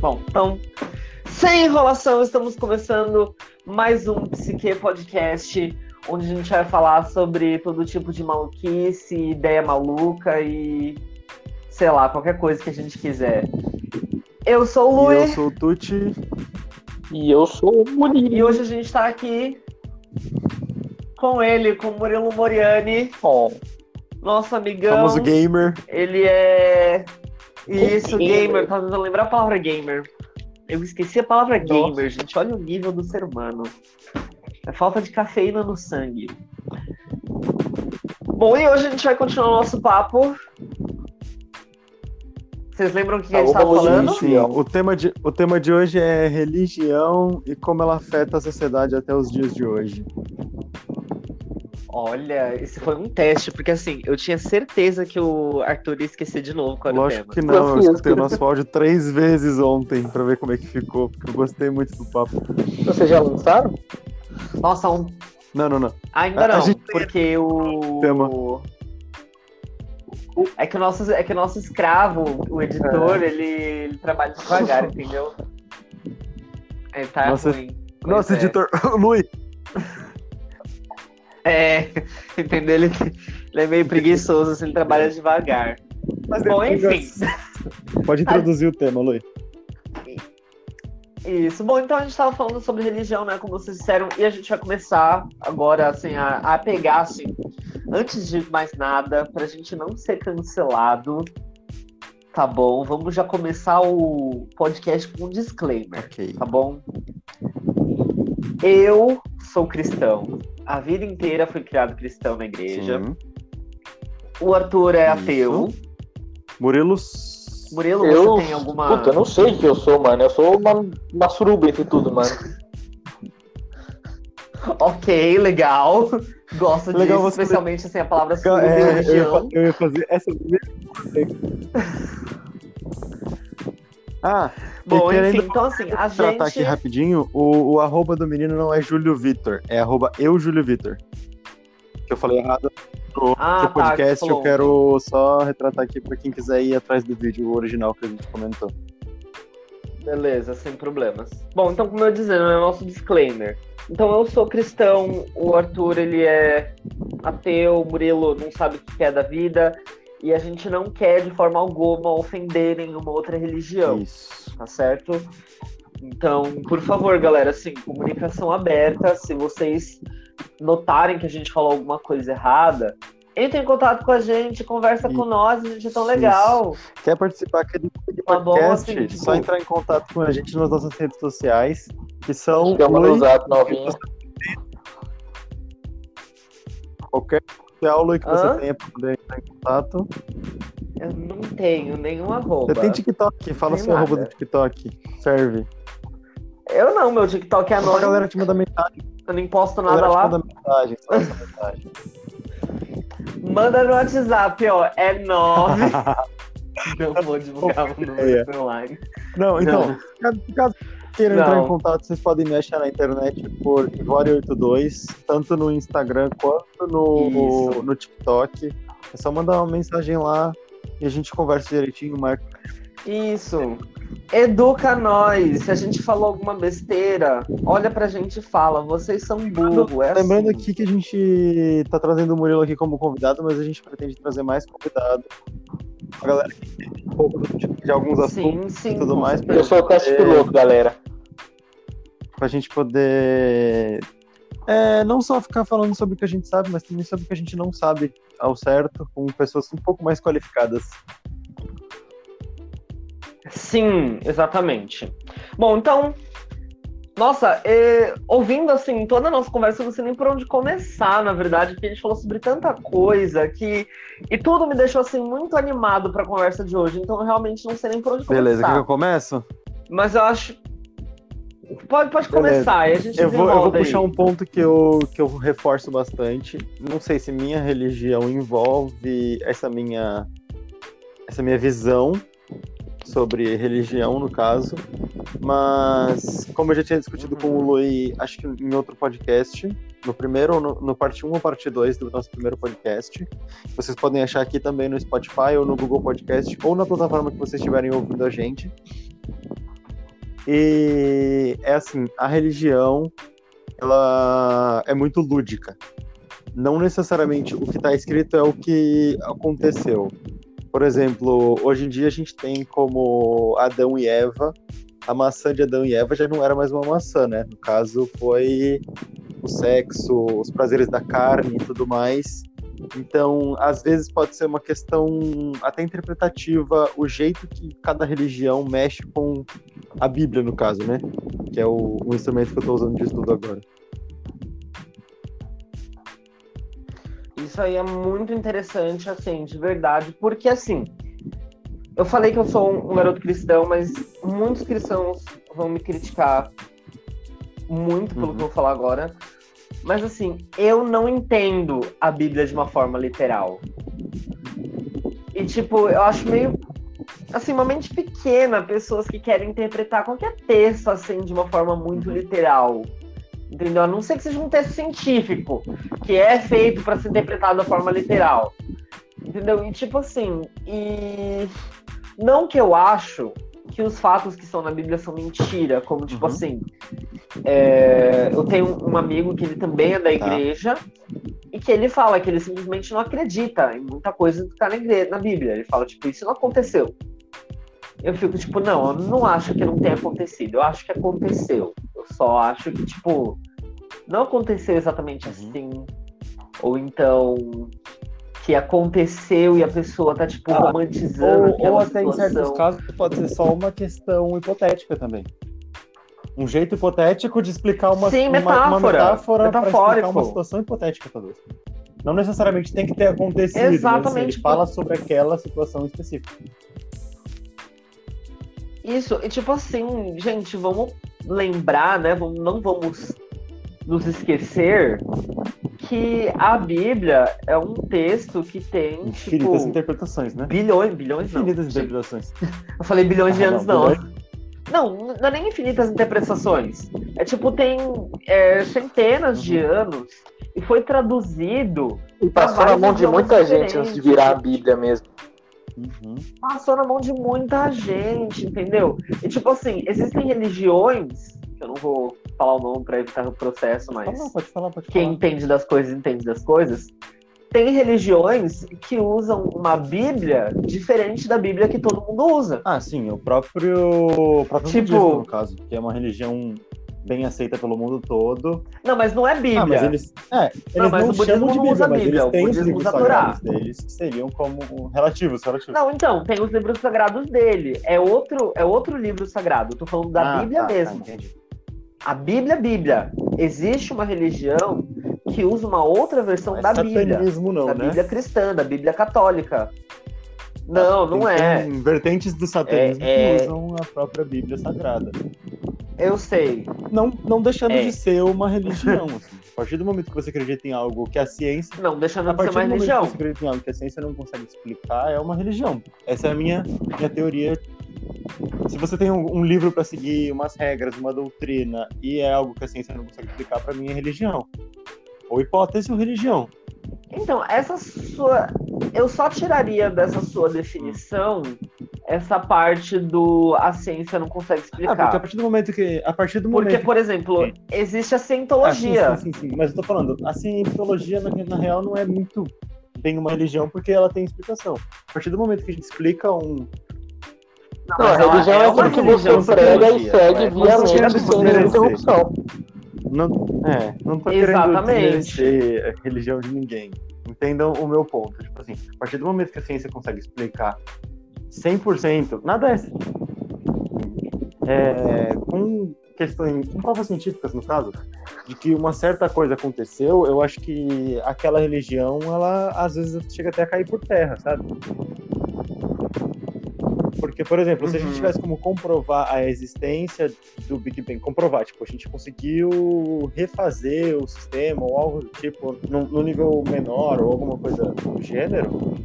Bom, então, sem enrolação, estamos começando mais um Psique Podcast, onde a gente vai falar sobre todo tipo de maluquice, ideia maluca e sei lá, qualquer coisa que a gente quiser. Eu sou o E Lui eu sou o Tuti. E eu sou o Murilo. e hoje a gente tá aqui com ele, com o Murilo Moriani, Bom, nosso amigão. Famoso gamer. Ele é. Isso, Gamer. gamer. Tá tentando lembrar a palavra gamer. Eu esqueci a palavra Nossa. gamer, gente. Olha o nível do ser humano. É falta de cafeína no sangue. Bom, e hoje a gente vai continuar o nosso papo. Vocês lembram o que, que a gente estava falando? Sim, o tema, de, o tema de hoje é religião e como ela afeta a sociedade até os dias de hoje. Olha, esse foi um teste, porque assim, eu tinha certeza que o Arthur ia esquecer de novo qual Lógico que não, eu Confio. escutei o nosso áudio três vezes ontem pra ver como é que ficou, porque eu gostei muito do papo. vocês já lançaram? Nossa, um Não, não, não. Ainda A- a não, gente porque o. Tema. É que o nosso, é que o nosso escravo, o editor, ele, ele trabalha devagar, entendeu? Ele tá Nossa, ruim. Nossa, é. editor, Lui, É, entendeu? Ele, ele é meio preguiçoso, assim, ele trabalha devagar. Mas Bom, enfim. pode introduzir o tema, Lui. Isso. Bom, então a gente tava falando sobre religião, né? Como vocês disseram, e a gente vai começar agora, assim, a, a pegar, assim, antes de mais nada, pra gente não ser cancelado, tá bom? Vamos já começar o podcast com um disclaimer, Ok. tá bom? Eu sou cristão. A vida inteira fui criado cristão na igreja. Sim. O Arthur é Isso. ateu. Murilo. Murilo, Eu. você tem alguma. Puta, eu não sei o que eu sou, mano. Eu sou uma, uma suruba entre tudo, mano. Ok, legal. Gosto Legal disso, você- especialmente assim, a palavra É, sobre eu, ia, religião. eu ia fazer essa. Ah, Bom, enfim, então assim, a tratar aqui gente. rapidinho, o, o arroba do menino não é Júlio Vitor, é arroba eu Júlio Vitor. Que eu falei errado no Ah, tá, podcast, que eu quero só retratar aqui pra quem quiser ir atrás do vídeo original que a gente comentou. Beleza, sem problemas. Bom, então, como eu dizendo, é o nosso disclaimer. Então, eu sou cristão, o Arthur, ele é ateu, o Murilo não sabe o que é da vida, e a gente não quer, de forma alguma, ofender nenhuma outra religião. Isso. tá certo? Então, por favor, galera, assim, comunicação aberta. Se vocês notarem que a gente falou alguma coisa errada, entre em contato com a gente, conversa com Isso. nós, a gente é tão legal. Quer participar aqui do do Tá bom, podcast? assim, tipo- Só entrar em contato com a gente nas nossas redes sociais, que são Chama no zap novinho. qualquer aula que você Hã? tenha pra poder entrar em contato. Eu não tenho nenhum arroba. Você tem TikTok, fala Tem seu arroba nada. do TikTok. Serve. Eu não, meu TikTok é Só a anônimo, galera te manda mensagem. eu não posto A nada lá. manda mensagem, só essa mensagem. Manda no WhatsApp, ó, é 9. não vou divulgar o número online. Não, então, Não. caso queiram entrar em contato, vocês podem me achar na internet por Ivore82, tanto no Instagram quanto no, Isso. no TikTok. É só mandar uma mensagem lá e a gente conversa direitinho, marca. Isso. Educa nós. Se a gente falou alguma besteira, olha pra gente e fala. Vocês são burro. É Lembrando assim. aqui que a gente tá trazendo o Murilo aqui como convidado, mas a gente pretende trazer mais convidados. A galera que entende um pouco do- de alguns assuntos Sim, sim. e tudo mais. Eu sou o teste piloto, galera. pra gente poder é, não só ficar falando sobre o que a gente sabe, mas também sobre o que a gente não sabe ao certo, com pessoas um pouco mais qualificadas. Sim, exatamente. Bom, então. Nossa, é, ouvindo assim toda a nossa conversa, eu não sei nem por onde começar, na verdade, porque a gente falou sobre tanta coisa que. E tudo me deixou assim muito animado pra conversa de hoje. Então eu realmente não sei nem por onde Beleza, começar. quer que eu começo? Mas eu acho. Pode, pode Beleza. começar, e a gente Eu vou, eu vou puxar um ponto que eu, que eu reforço bastante. Não sei se minha religião envolve essa minha, essa minha visão sobre religião, no caso. Mas, como eu já tinha discutido com o Lui, acho que em outro podcast, no primeiro, no, no parte 1 ou parte 2 do nosso primeiro podcast, vocês podem achar aqui também no Spotify ou no Google Podcast, ou na plataforma que vocês estiverem ouvindo a gente. E é assim, a religião ela é muito lúdica. Não necessariamente o que está escrito é o que aconteceu. Por exemplo, hoje em dia a gente tem como Adão e Eva. A maçã de Adão e Eva já não era mais uma maçã, né? No caso, foi o sexo, os prazeres da carne e tudo mais. Então, às vezes pode ser uma questão até interpretativa o jeito que cada religião mexe com a Bíblia, no caso, né? Que é o, o instrumento que eu estou usando de estudo agora. Isso aí é muito interessante, assim, de verdade, porque assim, eu falei que eu sou um, um garoto cristão, mas muitos cristãos vão me criticar muito pelo uhum. que eu vou falar agora. Mas assim, eu não entendo a Bíblia de uma forma literal. E tipo, eu acho meio assim, uma mente pequena pessoas que querem interpretar qualquer texto assim de uma forma muito literal. Entendeu? A não ser que seja um texto científico, que é feito para ser interpretado da forma literal. Entendeu? E tipo assim, e não que eu acho que os fatos que estão na Bíblia são mentira, como tipo uhum. assim, é, eu tenho um amigo que ele também é da tá. igreja tá. e que ele fala que ele simplesmente não acredita em muita coisa que está na, igreja, na Bíblia. Ele fala, tipo, isso não aconteceu. Eu fico, tipo, não, eu não acho que não tenha acontecido. Eu acho que aconteceu. Eu só acho que, tipo, não aconteceu exatamente uhum. assim. Ou então que aconteceu e a pessoa tá, tipo, ah, romantizando. Ou, ou até situação. em certos casos pode ser só uma questão hipotética também um jeito hipotético de explicar uma, Sim, uma, metáfora. uma metáfora para explicar uma situação hipotética, talvez. Não necessariamente tem que ter acontecido, Exatamente. Mas, assim, ele fala sobre aquela situação específica. Isso, e tipo assim, gente, vamos lembrar, né? Vamos, não vamos nos esquecer que a Bíblia é um texto que tem infinitas tipo, interpretações, né? Bilhões, bilhões infinitas não. interpretações. Eu falei bilhões ah, de anos não. não. Não, não é nem infinitas interpretações. É tipo, tem é, centenas uhum. de anos e foi traduzido. E passou na mão de muita gente antes de virar a Bíblia mesmo. Uhum. Passou na mão de muita gente, entendeu? E tipo assim, existem religiões, que eu não vou falar o nome para evitar o processo, mas. Pode falar, pode falar, pode falar. Quem entende das coisas, entende das coisas tem religiões que usam uma Bíblia diferente da Bíblia que todo mundo usa. Ah, sim, o próprio, o próprio tipo, budismo, no caso, que é uma religião bem aceita pelo mundo todo. Não, mas não é Bíblia. Ah, mas eles, é, eles não, mas não o budismo não usa Bíblia, Bíblia. eles têm os livros sagrados deles que seriam como relativos, relativos. Não, então, tem os livros sagrados dele. É outro, é outro livro sagrado. Eu tô falando da ah, Bíblia tá, tá mesmo. Tá, a Bíblia, Bíblia. Existe uma religião que usa uma outra versão não é da Bíblia. Não, da né? Bíblia cristã, da Bíblia católica. Não, não é. Tem vertentes do satanismo é, que é... usam a própria Bíblia sagrada. Eu sei. Não, não deixando é. de ser uma religião. Assim. A partir do momento que você acredita em algo que a ciência. Não, deixando de ser uma religião. Que você acredita em algo que a ciência não consegue explicar, é uma religião. Essa é a minha, minha teoria. Se você tem um, um livro para seguir, umas regras, uma doutrina, e é algo que a ciência não consegue explicar, para mim é religião. Ou hipótese ou religião. Então, essa sua. Eu só tiraria dessa sua definição essa parte do a ciência não consegue explicar. Ah, porque a partir do momento que. A partir do porque, momento. por exemplo, existe a cientologia. Ah, sim, sim, sim, sim, Mas eu tô falando, a cientologia, na, na real, não é muito bem uma religião porque ela tem explicação. A partir do momento que a gente explica um, não, não a religião é, é aquilo que você prega e segue é, via mente sem interrupção. Não, é, não tô Exatamente. querendo a religião de ninguém. Entendam o meu ponto. Tipo assim, a partir do momento que a ciência consegue explicar 100%, nada é, é com questões, com provas científicas no caso, de que uma certa coisa aconteceu, eu acho que aquela religião, ela às vezes chega até a cair por terra, sabe? Porque, por exemplo, se a gente uhum. tivesse como comprovar a existência do Big Bang, comprovar, tipo, a gente conseguiu refazer o sistema ou algo do tipo no, no nível menor ou alguma coisa do gênero,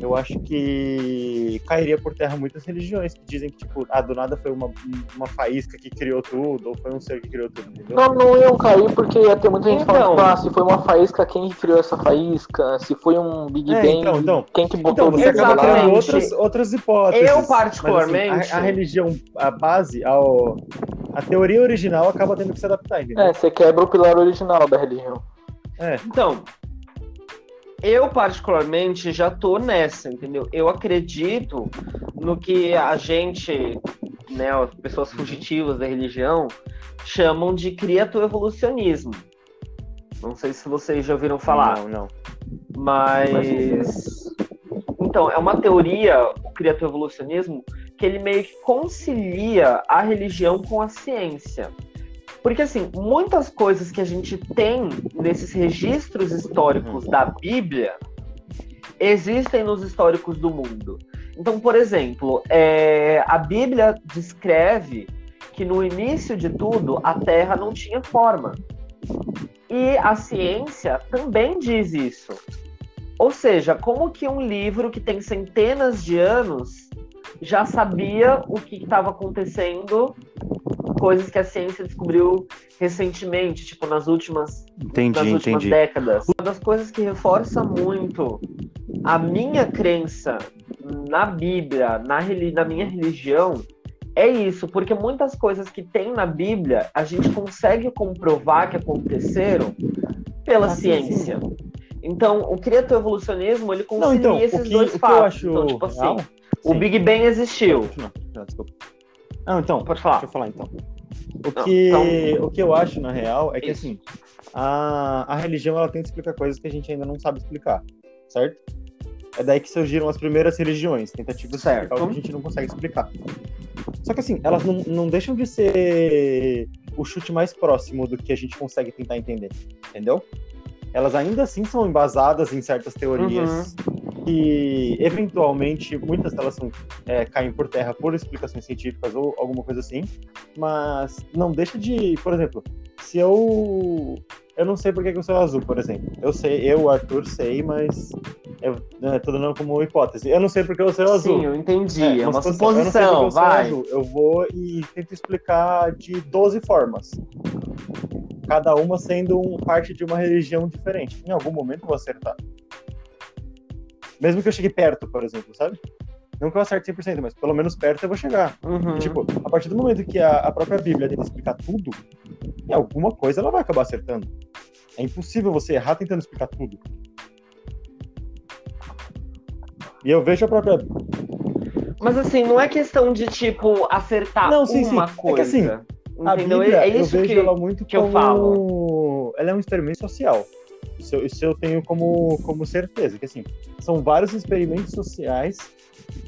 eu acho que cairia por terra muitas religiões que dizem que, tipo, ah, do nada foi uma, uma faísca que criou tudo, ou foi um ser que criou tudo, entendeu? Não, não iam cair porque ia ter muita gente então, falando, ah, se foi uma faísca, quem criou essa faísca? Se foi um Big é, Bang, então, então, quem que botou então, você acaba criando outras, outras hipóteses. Eu, particularmente... Assim, a, a, religião, a base, ao, a teoria original acaba tendo que se adaptar, entendeu? É, você quebra o pilar original da religião. É. Então, eu particularmente já tô nessa, entendeu? Eu acredito no que a gente, né, as pessoas fugitivas da religião, chamam de criato-evolucionismo. Não sei se vocês já ouviram falar. Não, não. Mas. Então, é uma teoria, o criato-evolucionismo, que ele meio que concilia a religião com a ciência. Porque, assim, muitas coisas que a gente tem nesses registros históricos da Bíblia existem nos históricos do mundo. Então, por exemplo, é, a Bíblia descreve que no início de tudo a Terra não tinha forma. E a ciência também diz isso. Ou seja, como que um livro que tem centenas de anos já sabia o que estava acontecendo coisas que a ciência descobriu recentemente, tipo, nas últimas, entendi, nas últimas entendi. décadas. Uma das coisas que reforça muito a minha crença na Bíblia, na, na minha religião, é isso, porque muitas coisas que tem na Bíblia a gente consegue comprovar que aconteceram pela ah, ciência. Sim, sim. Então, o criato-evolucionismo, ele concilia Não, então, esses que, dois fatos. Então, tipo assim, Não, o Big Bang existiu. Não, não, desculpa. Não, então, pode falar. Deixa eu falar então. O que, então... o que eu acho, na real, é que Isso. assim, a, a religião ela tenta explicar coisas que a gente ainda não sabe explicar, certo? É daí que surgiram as primeiras religiões, tentativas certo. de explicar o que a gente não consegue explicar. Só que assim, elas não, não deixam de ser o chute mais próximo do que a gente consegue tentar entender, entendeu? Elas ainda assim são embasadas em certas teorias uhum. que, eventualmente, muitas delas são, é, caem por terra por explicações científicas ou alguma coisa assim, mas não deixa de, por exemplo, se eu eu não sei por que eu sou azul, por exemplo. Eu sei, eu, Arthur, sei, mas eu né, tô dando como hipótese. Eu não sei porque eu sou azul. Sim, eu entendi. É, é uma suposição, vai. Eu, eu vou e tento explicar de 12 formas. Cada uma sendo um, parte de uma religião diferente. Em algum momento eu vou acertar. Mesmo que eu chegue perto, por exemplo, sabe? Não que eu acerte 100%, mas pelo menos perto eu vou chegar. Uhum. tipo, a partir do momento que a, a própria Bíblia tenta explicar tudo, em alguma coisa ela vai acabar acertando. É impossível você errar tentando explicar tudo. E eu vejo a própria. Mas assim, não é questão de, tipo, acertar não, sim, uma sim. coisa. É que assim, a Bíblia, é isso eu vejo que, ela muito que como... eu falo. Ela é um experimento social. Isso, isso eu tenho como, como certeza. Que assim, são vários experimentos sociais.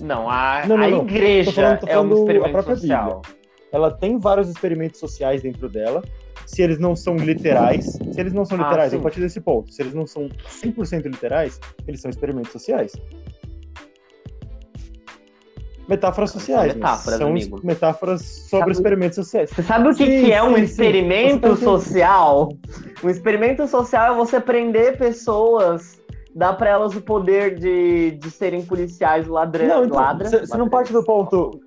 Não, a, não, não, a não. igreja falando, é um experimento social. Bíblia. Ela tem vários experimentos sociais dentro dela se eles não são literais. Se eles não são ah, literais, ah, a partir desse ponto, se eles não são 100% literais, eles são experimentos sociais. Metáforas sociais. Metáforas, são amigo. metáforas sobre sabe, experimentos sociais. Você sabe o que, sim, que é sim, um experimento social? Um experimento social é você prender pessoas, dar para elas o poder de, de serem policiais ladrões. Não, então, ladras. Você não parte do ponto.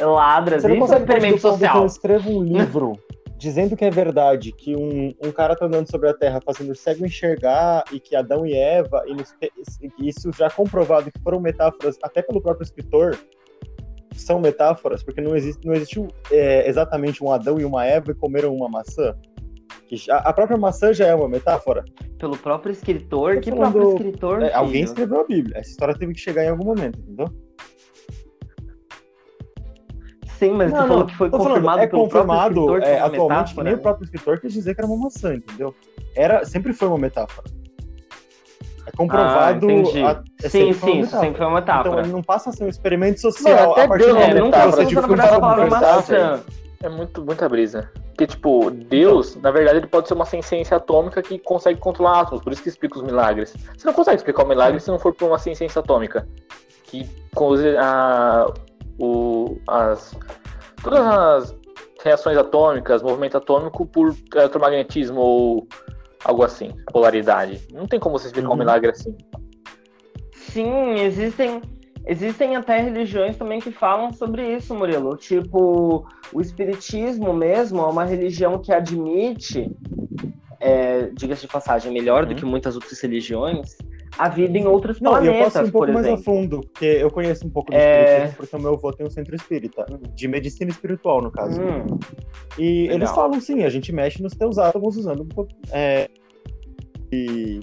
Ladras, você não consegue é experimento social. eu escrevo um livro dizendo que é verdade que um, um cara tá andando sobre a Terra fazendo o cego enxergar e que Adão e Eva, e isso já comprovado que foram metáforas até pelo próprio escritor, são metáforas, porque não, existe, não existiu é, exatamente um Adão e uma Eva e comeram uma maçã. A própria maçã já é uma metáfora. Pelo próprio escritor? Que falando, próprio escritor? É, alguém escreveu a Bíblia. Essa história teve que chegar em algum momento, entendeu? Sim, mas não, você falou que foi confirmado falando, é pelo confirmado é, atualmente que nem o próprio escritor quis dizer que era uma maçã, entendeu? Era, sempre foi uma metáfora. É comprovado. Ah, a, é sim, sim, isso sempre foi uma metáfora. Então ele não passa a ser um experimento social. até a partir Deus, é, nunca você tipo, a palavra maçã. É muito, muita brisa. Porque, tipo, Deus, então. na verdade, ele pode ser uma ciência atômica que consegue controlar átomos, por isso que explica os milagres. Você não consegue explicar o milagre se não for por uma ciência atômica. Que a, o, as, todas as reações atômicas, movimento atômico por eletromagnetismo ou algo assim, polaridade. Não tem como você explicar uhum. um milagre assim. Sim, existem Existem até religiões também que falam sobre isso, Murilo. Tipo, o Espiritismo mesmo é uma religião que admite, é, diga-se de passagem, melhor uhum. do que muitas outras religiões, a vida em outros Não, planetas, eu posso ir um pouco mais a fundo, porque eu conheço um pouco do é... espiritismo, porque o meu avô tem um centro espírita, de medicina espiritual, no caso. Hum. E Legal. eles falam, sim, a gente mexe nos teus átomos usando um pouco... É, de,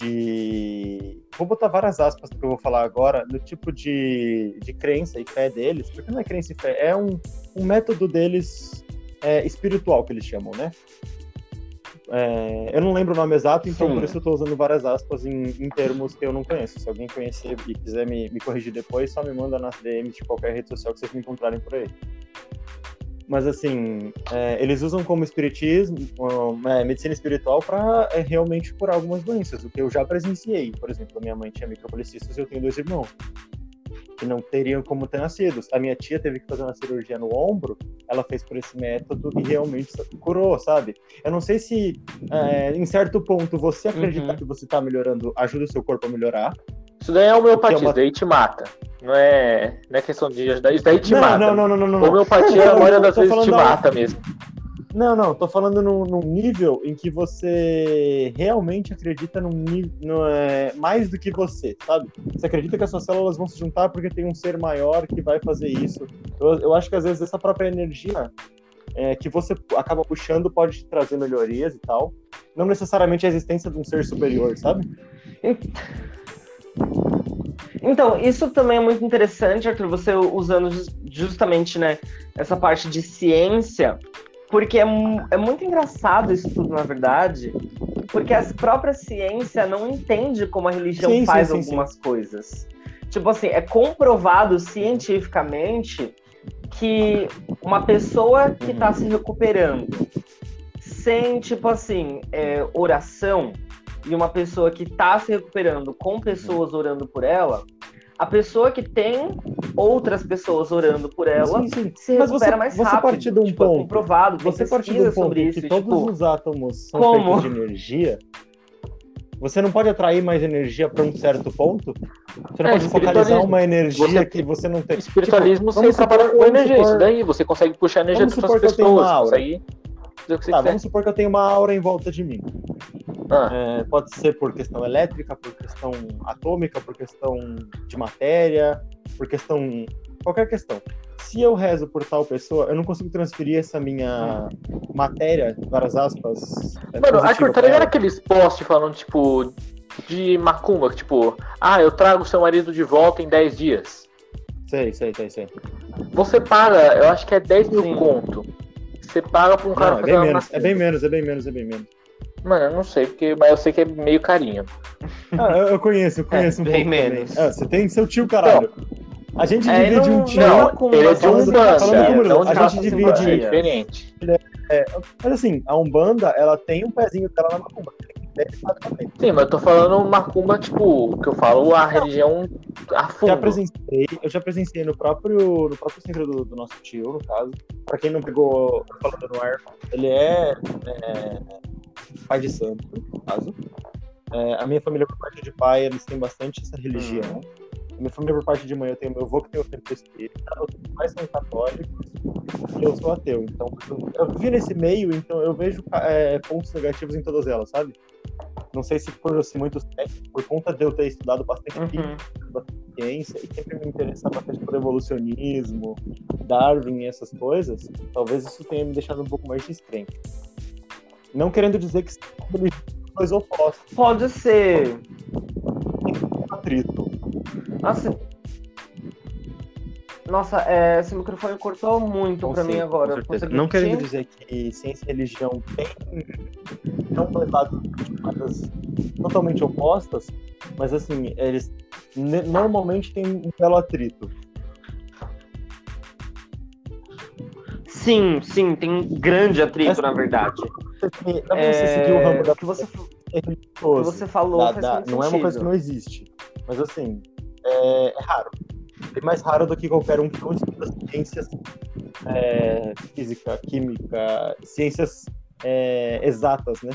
de vou botar várias aspas que eu vou falar agora, no tipo de, de crença e fé deles, porque não é crença e fé, é um, um método deles é, espiritual, que eles chamam, né? É, eu não lembro o nome exato, então Sim. por isso eu estou usando várias aspas em, em, termos que eu não conheço. Se alguém conhecer e quiser me, me corrigir depois, só me manda nas DMs de qualquer rede social que vocês me encontrarem por aí. Mas assim, é, eles usam como espiritismo, é, medicina espiritual para é, realmente curar algumas doenças, o que eu já presenciei. Por exemplo, a minha mãe tinha micropolicistas e eu tenho dois irmãos que não teriam como ter nascido. A minha tia teve que fazer uma cirurgia no ombro, ela fez por esse método e realmente curou, sabe? Eu não sei se é, em certo ponto você acreditar uhum. que você está melhorando ajuda o seu corpo a melhorar, isso daí é homeopatia, é isso daí te mata. Não é, não é questão de ajudar, isso daí te não, mata. Não, não, não, não, não. Homeopatia, a maioria das vezes, te mata mesmo. Não, não, tô falando num, num, nível em que você realmente acredita num nível é, mais do que você, sabe? Você acredita que as suas células vão se juntar porque tem um ser maior que vai fazer isso. Eu, eu acho que às vezes essa própria energia é, que você acaba puxando pode te trazer melhorias e tal. Não necessariamente a existência de um ser superior, sabe? Então, isso também é muito interessante, Arthur, você usando justamente né, essa parte de ciência, porque é, é muito engraçado isso tudo, na verdade, porque a própria ciência não entende como a religião sim, faz sim, algumas sim. coisas. Tipo assim, é comprovado cientificamente que uma pessoa que está se recuperando sem, tipo assim, é, oração, e uma pessoa que está se recuperando com pessoas orando por ela, a pessoa que tem outras pessoas orando por ela sim, sim. se Mas recupera você, mais rápido. Você parte de um tipo, é ponto, é comprovado, você parte de um ponto sobre isso, que tipo, todos os átomos são como? feitos de energia. Você não pode atrair mais energia para um certo ponto? Você não é, pode focalizar uma energia você, que você não tem. Espiritualismo tipo, você trabalha com energia, supor, isso daí você consegue puxar energia outras pessoas, tá, vamos supor que eu tenho uma aura em volta de mim. Ah. É, pode ser por questão elétrica, por questão atômica, por questão de matéria, por questão. qualquer questão. Se eu rezo por tal pessoa, eu não consigo transferir essa minha matéria, várias aspas. É, Mano, Arthur, tá ligado aqueles posts falando, tipo, de macumba, tipo, ah, eu trago seu marido de volta em 10 dias. Sei, sei, sei, sei. Você paga, eu acho que é 10 mil Sim. conto. Você paga pra um cara não, é bem menos, É bem menos, é bem menos, é bem menos. Mano, eu não sei, porque, mas eu sei que é meio carinho. Ah, eu, eu conheço, eu é, conheço é, um bem pouco. menos. Ah, você tem seu tio, caralho. a gente é, divide não, um tio. Não, com ele é de Umbanda. Não, a gente divide. É diferente. É, mas assim, a Umbanda, ela tem um pezinho dela na macumba. Sim, mas eu tô falando macumba, tipo, que eu falo a religião a fundo. Já presenciei, eu já presenciei no próprio, no próprio centro do, do nosso tio, no caso. Pra quem não pegou falando no ar, ele é, é pai de santo, no caso. É, a minha família, por parte de pai, eles têm bastante essa religião. Uhum. Minha família, por parte de mãe, eu tenho meu avô que tem o centro espírita, os pais são católicos e eu sou ateu. Então, eu, eu vi nesse meio, então eu vejo é, pontos negativos em todas elas, sabe? Não sei se por assim, muitos por conta de eu ter estudado bastante uhum. ciência e sempre me interessar bastante por evolucionismo, Darwin e essas coisas, talvez isso tenha me deixado um pouco mais descrente. Não querendo dizer que são dois opostos. Pode ser. Um atrito. Assim, nossa, é, esse microfone cortou muito para mim agora. Não querendo dizer que ciência e religião têm não levados totalmente opostas, mas assim, eles normalmente têm um belo atrito. Sim, sim, tem um grande atrito, na verdade. Não é, você seguir o ramo da que você, que você falou da, da, não é uma coisa que não existe, mas assim, é, é raro bem mais raro do que qualquer um que não estuda ciências é, física, química, ciências é, exatas, né?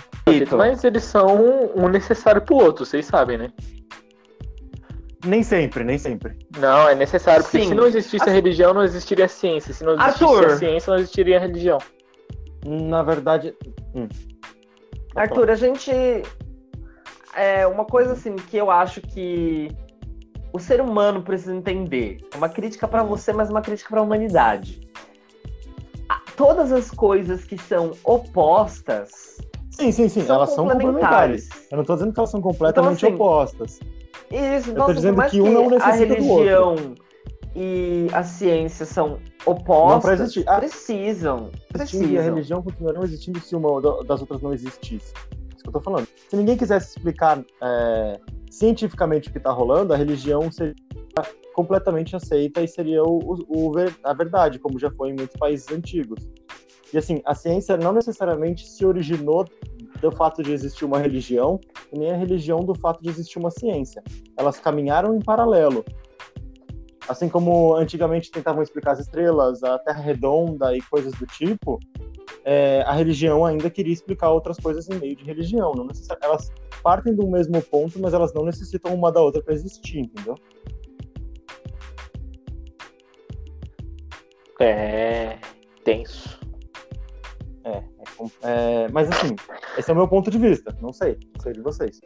Mas eles são um necessário pro outro, vocês sabem, né? Nem sempre, nem sempre. Não, é necessário, porque Sim. se não existisse a religião, não existiria a ciência. Se não existisse Arthur. a ciência, não existiria a religião. Na verdade. Hum. Arthur, a gente. É uma coisa assim que eu acho que o ser humano precisa entender. Uma crítica para você, mas uma crítica para a humanidade. Todas as coisas que são opostas. Sim, sim, sim. São elas são complementares. Eu não estou dizendo que elas são completamente então, assim, opostas. Isso, eu dizendo que um não necessita a religião do outro. e a ciência são opostas, não. Ah, precisam. Precisam. E a religião continuarão existindo se uma das outras não existisse. É isso que eu tô falando. Se ninguém quisesse explicar é, cientificamente o que está rolando, a religião seria completamente aceita e seria o, o, a verdade, como já foi em muitos países antigos. E assim, a ciência não necessariamente se originou do fato de existir uma religião, e nem a religião do fato de existir uma ciência. Elas caminharam em paralelo. Assim como antigamente tentavam explicar as estrelas, a Terra redonda e coisas do tipo, é, a religião ainda queria explicar outras coisas em meio de religião. Não elas partem do mesmo ponto, mas elas não necessitam uma da outra para existir, entendeu? É tenso. É, é, é, mas assim, esse é o meu ponto de vista. Não sei, não sei de vocês.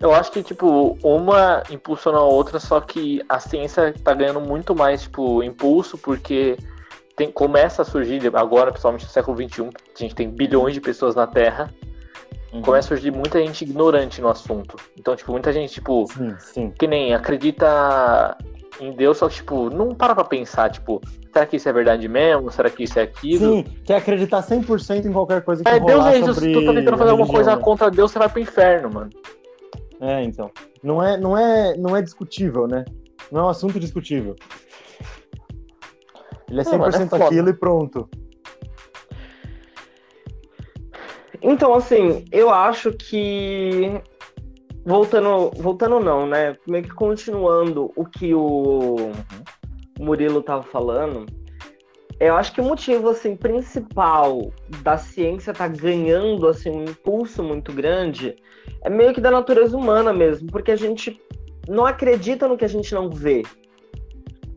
Eu acho que, tipo, uma impulsiona a outra, só que a ciência tá ganhando muito mais, tipo, impulso, porque tem, começa a surgir, agora, principalmente no século XXI, a gente tem bilhões de pessoas na Terra, uhum. começa a surgir muita gente ignorante no assunto. Então, tipo, muita gente, tipo, sim, sim. que nem acredita em Deus, só que, tipo, não para pra pensar, tipo, será que isso é verdade mesmo? Será que isso é aquilo? Sim, quer acreditar 100% em qualquer coisa que é, Deus é isso, se tu tá tentando fazer alguma coisa né? contra Deus, você vai pro inferno, mano. É, então. Não é, não é, não é discutível, né? Não é um assunto discutível. Ele é 100% não, é aquilo e pronto. Então, assim, eu acho que voltando, voltando não, né? Meio que continuando o que o Murilo estava falando, eu acho que o motivo assim principal da ciência tá ganhando assim um impulso muito grande é meio que da natureza humana mesmo, porque a gente não acredita no que a gente não vê.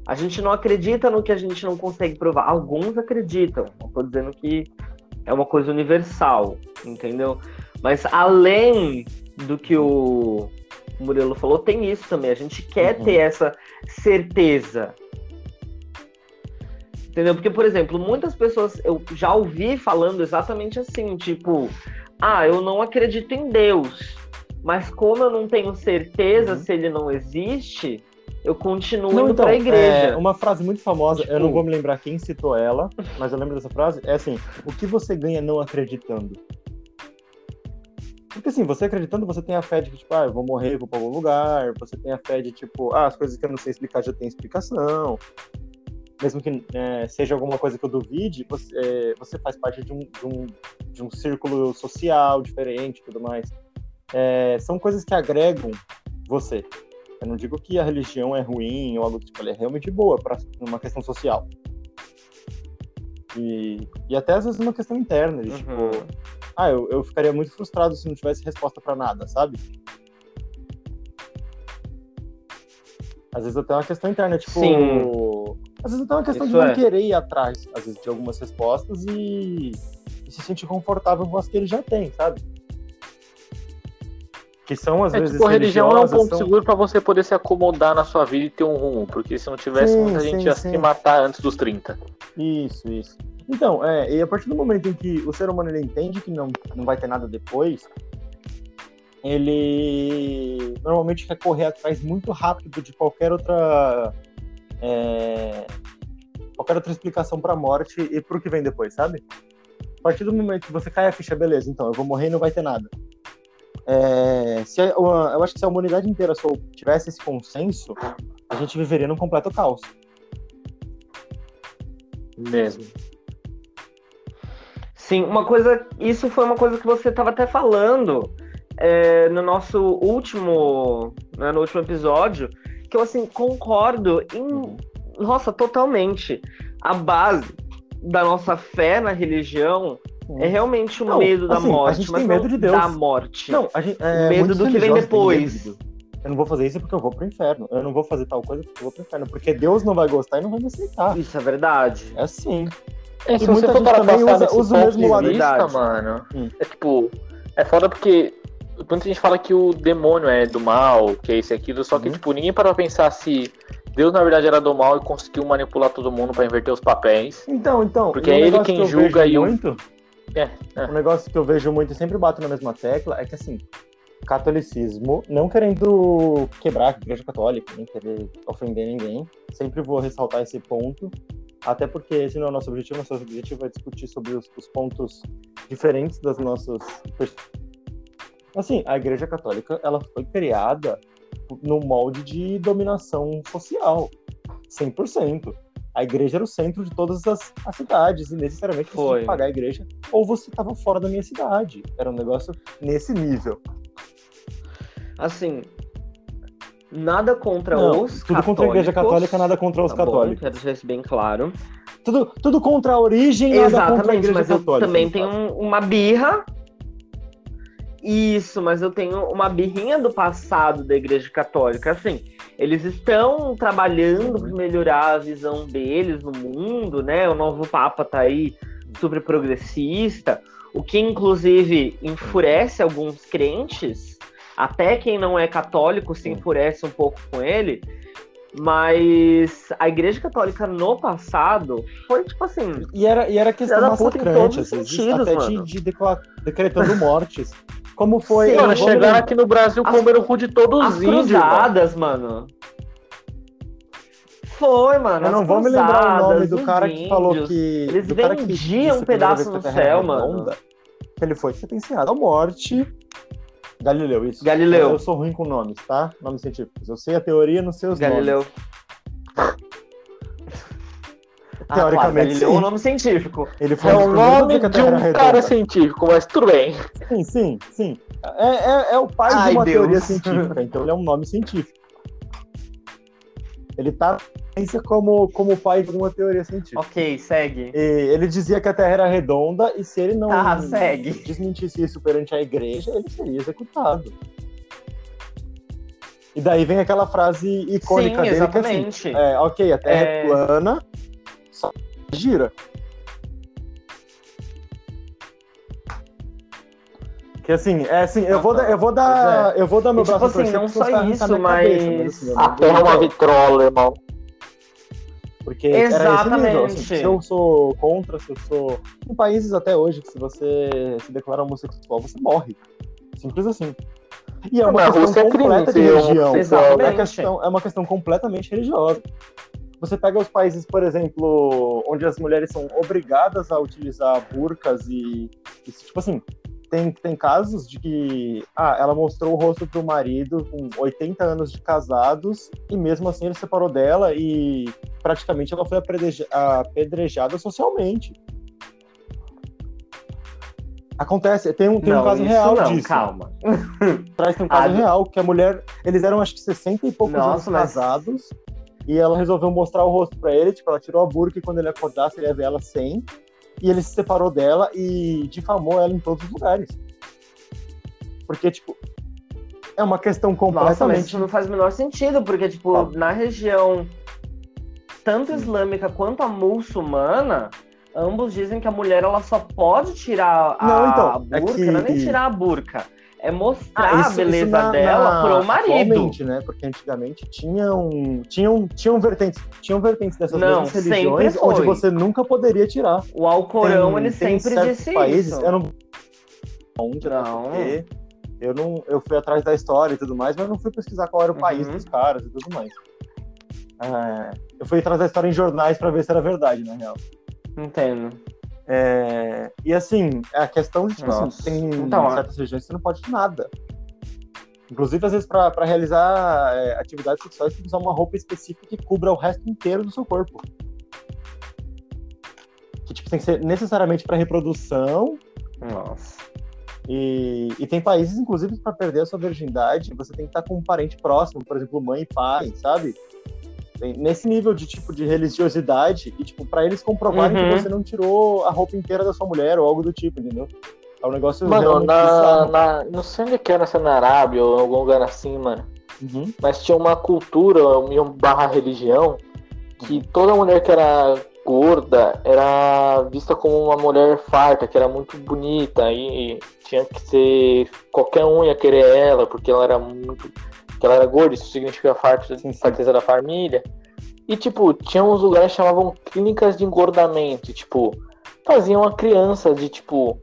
A gente não acredita no que a gente não consegue provar. Alguns acreditam. Não estou dizendo que é uma coisa universal, entendeu? Mas além do que o Murilo falou, tem isso também. A gente quer uhum. ter essa certeza. Entendeu? Porque, por exemplo, muitas pessoas eu já ouvi falando exatamente assim, tipo, ah, eu não acredito em Deus, mas como eu não tenho certeza uhum. se ele não existe, eu continuo não, indo então, pra igreja. É uma frase muito famosa, tipo... eu não tipo vou me lembrar quem citou ela, mas eu lembro dessa frase, é assim, o que você ganha não acreditando? Porque assim, você acreditando, você tem a fé de que, tipo, ah, eu vou morrer, vou pra algum lugar. Você tem a fé de, tipo, ah, as coisas que eu não sei explicar já tem explicação. Mesmo que é, seja alguma coisa que eu duvide, você, é, você faz parte de um, de, um, de um círculo social diferente e tudo mais. É, são coisas que agregam você. Eu não digo que a religião é ruim ou algo tipo, ela é realmente boa para uma questão social. E, e até às vezes uma questão interna, de, tipo, uhum. tipo, ah, eu, eu ficaria muito frustrado se não tivesse resposta para nada, sabe? Às vezes até uma questão interna, tipo. Sim. Às vezes até uma questão Isso de não é. querer ir atrás, às vezes, de algumas respostas e, e se sentir confortável com as que ele já tem, sabe? Que são, às é, vezes. Tipo, a religião é um ponto são... seguro para você poder se acomodar na sua vida e ter um rumo, porque se não tivesse, sim, muita sim, gente ia sim. se matar antes dos 30. Isso, isso. Então, é, e a partir do momento em que o ser humano ele entende que não, não vai ter nada depois, ele normalmente quer correr atrás muito rápido de qualquer outra é, qualquer outra explicação para a morte e para o que vem depois, sabe? A partir do momento que você cai a ficha, beleza, então eu vou morrer e não vai ter nada. É, se eu acho que se a humanidade inteira só tivesse esse consenso, a gente viveria num completo caos. Mesmo. Sim, uma coisa. Isso foi uma coisa que você estava até falando é, no nosso último. Né, no último episódio, que eu assim concordo em. Nossa, totalmente. A base da nossa fé na religião é realmente o não, medo da assim, morte. A gente tem medo de Deus. Da morte. Não, a gente, é, medo do que vem depois. Eu não vou fazer isso porque eu vou pro inferno. Eu não vou fazer tal coisa porque eu vou pro inferno. Porque Deus não vai gostar e não vai me aceitar. Isso é verdade. É assim. É, se e você for para também usa, o mesmo lado. Vista, mano, hum. é tipo, é foda porque muita gente fala que o demônio é do mal, que é isso e aquilo, só que, uhum. tipo, ninguém para pensar se Deus, na verdade, era do mal e conseguiu manipular todo mundo para inverter os papéis. Então, então. Porque é ele quem que julga e muito. É, é. Um negócio que eu vejo muito e sempre bato na mesma tecla é que, assim, catolicismo, não querendo quebrar a igreja católica, nem querer ofender ninguém, sempre vou ressaltar esse ponto, até porque esse não é o nosso objetivo, nosso objetivo é discutir sobre os, os pontos diferentes das nossas assim, a Igreja Católica ela foi criada no molde de dominação social, 100%. A igreja era o centro de todas as, as cidades, e necessariamente você tinha que pagar a igreja, ou você estava fora da minha cidade. Era um negócio nesse nível. Assim, nada contra Não, os tudo católicos. contra a igreja católica, nada contra os tá católicos. Bom, quero deixar isso bem claro. Tudo, tudo contra a origem, nada Exatamente, contra a igreja mas católica. Eu também tenho uma birra isso, mas eu tenho uma birrinha do passado da Igreja Católica. Assim, eles estão trabalhando para melhorar a visão deles no mundo, né? O novo Papa tá aí super progressista, o que inclusive enfurece alguns crentes, até quem não é católico se enfurece um pouco com ele. Mas a Igreja Católica no passado foi tipo assim. E era, e era questão massacrante, às vezes, até de, de decretando mortes. Como foi. Sim, mano, chegaram aqui no Brasil as, comeram o cu de todos os índios. Cruzadas, mano. Foi, mano. Eu não vou me lembrar o nome do cara índios, que falou que. Eles vendiam um pedaço no céu, mano. que ele foi sentenciado à morte. Galileu, isso. Galileu. Eu sou ruim com nomes, tá? Nomes científicos. Eu sei a teoria nos seus Galileu. nomes. Galileu. Teoricamente, ah, claro, é um nome científico. Ele foi é o nome de um redonda. cara científico, mas tudo bem. Sim, sim, sim. É, é, é o pai Ai, de uma Deus. teoria científica, então ele é um nome científico. Ele tá como, como pai de uma teoria científica. Ok, segue. E ele dizia que a Terra era redonda e se ele não tá, segue. desmentisse isso perante a igreja, ele seria executado. E daí vem aquela frase icônica Sim, dele exatamente. que é assim, é, ok, a Terra é... é plana, só gira. Que assim, é assim, eu vou, eu vou dar, é. eu vou dar meu e, tipo braço tipo assim, não só isso, mas, cabeça, mas assim, a terra é uma vitrola, irmão. Porque Exatamente. Nível, assim, se eu sou contra, se eu sou. Em países até hoje que se você se declara homossexual, você morre. Simples assim. E é uma questão é completa de religião. Exatamente. É, questão, é uma questão completamente religiosa. Você pega os países, por exemplo, onde as mulheres são obrigadas a utilizar burcas e, e tipo assim, tem, tem casos de que ah, ela mostrou o rosto pro marido com 80 anos de casados e mesmo assim ele separou dela e praticamente ela foi apedrejada socialmente. Acontece, tem um, tem não, um caso real não, disso. Calma. Traz um caso ah, real que a mulher, eles eram acho que 60 e poucos Nossa, anos casados e ela resolveu mostrar o rosto para ele, tipo, ela tirou a burca e quando ele acordasse ele ia ver ela sem. E ele se separou dela e difamou ela em todos os lugares. Porque, tipo, é uma questão completamente... Nossa, mas isso não faz o menor sentido, porque, tipo, ah. na região tanto islâmica quanto a muçulmana, ambos dizem que a mulher ela só pode tirar a, não, então, a burca, é que... não é nem tirar a burca é mostrar ah, isso, a beleza na, dela na, pro marido. Atualmente, né? Porque antigamente tinham, tinham, tinham vertentes, tinham vertentes dessas Não, mesmas religiões onde você nunca poderia tirar. O Alcorão, tem, ele tem sempre disse países, isso. Eu não... Onde, né, não. Né? Eu não, eu fui atrás da história e tudo mais, mas não fui pesquisar qual era o uhum. país dos caras e tudo mais. É, eu fui atrás da história em jornais para ver se era verdade, na real. Entendo. É, e assim, a questão de, tipo assim, tem então, certas regiões que você não pode de nada. Inclusive, às vezes, para realizar é, atividades sexuais, você tem que usar uma roupa específica que cubra o resto inteiro do seu corpo. Que tipo, tem que ser necessariamente para reprodução. Nossa. E, e tem países, inclusive, para perder a sua virgindade, você tem que estar com um parente próximo, por exemplo, mãe e pai, sabe? Nesse nível de tipo de religiosidade e tipo para eles comprovarem uhum. que você não tirou a roupa inteira da sua mulher ou algo do tipo, entendeu? É um negócio mano, na, na, não sei onde que é, nessa na Arábia ou em algum lugar assim, mano. uhum. mas tinha uma cultura, uma barra religião, que toda mulher que era gorda era vista como uma mulher farta, que era muito bonita e tinha que ser qualquer um ia querer ela porque ela era muito, que ela era gorda, isso significa farta, farteza da família. E tipo, tinha uns lugares que chamavam clínicas de engordamento, e, tipo, faziam uma criança de tipo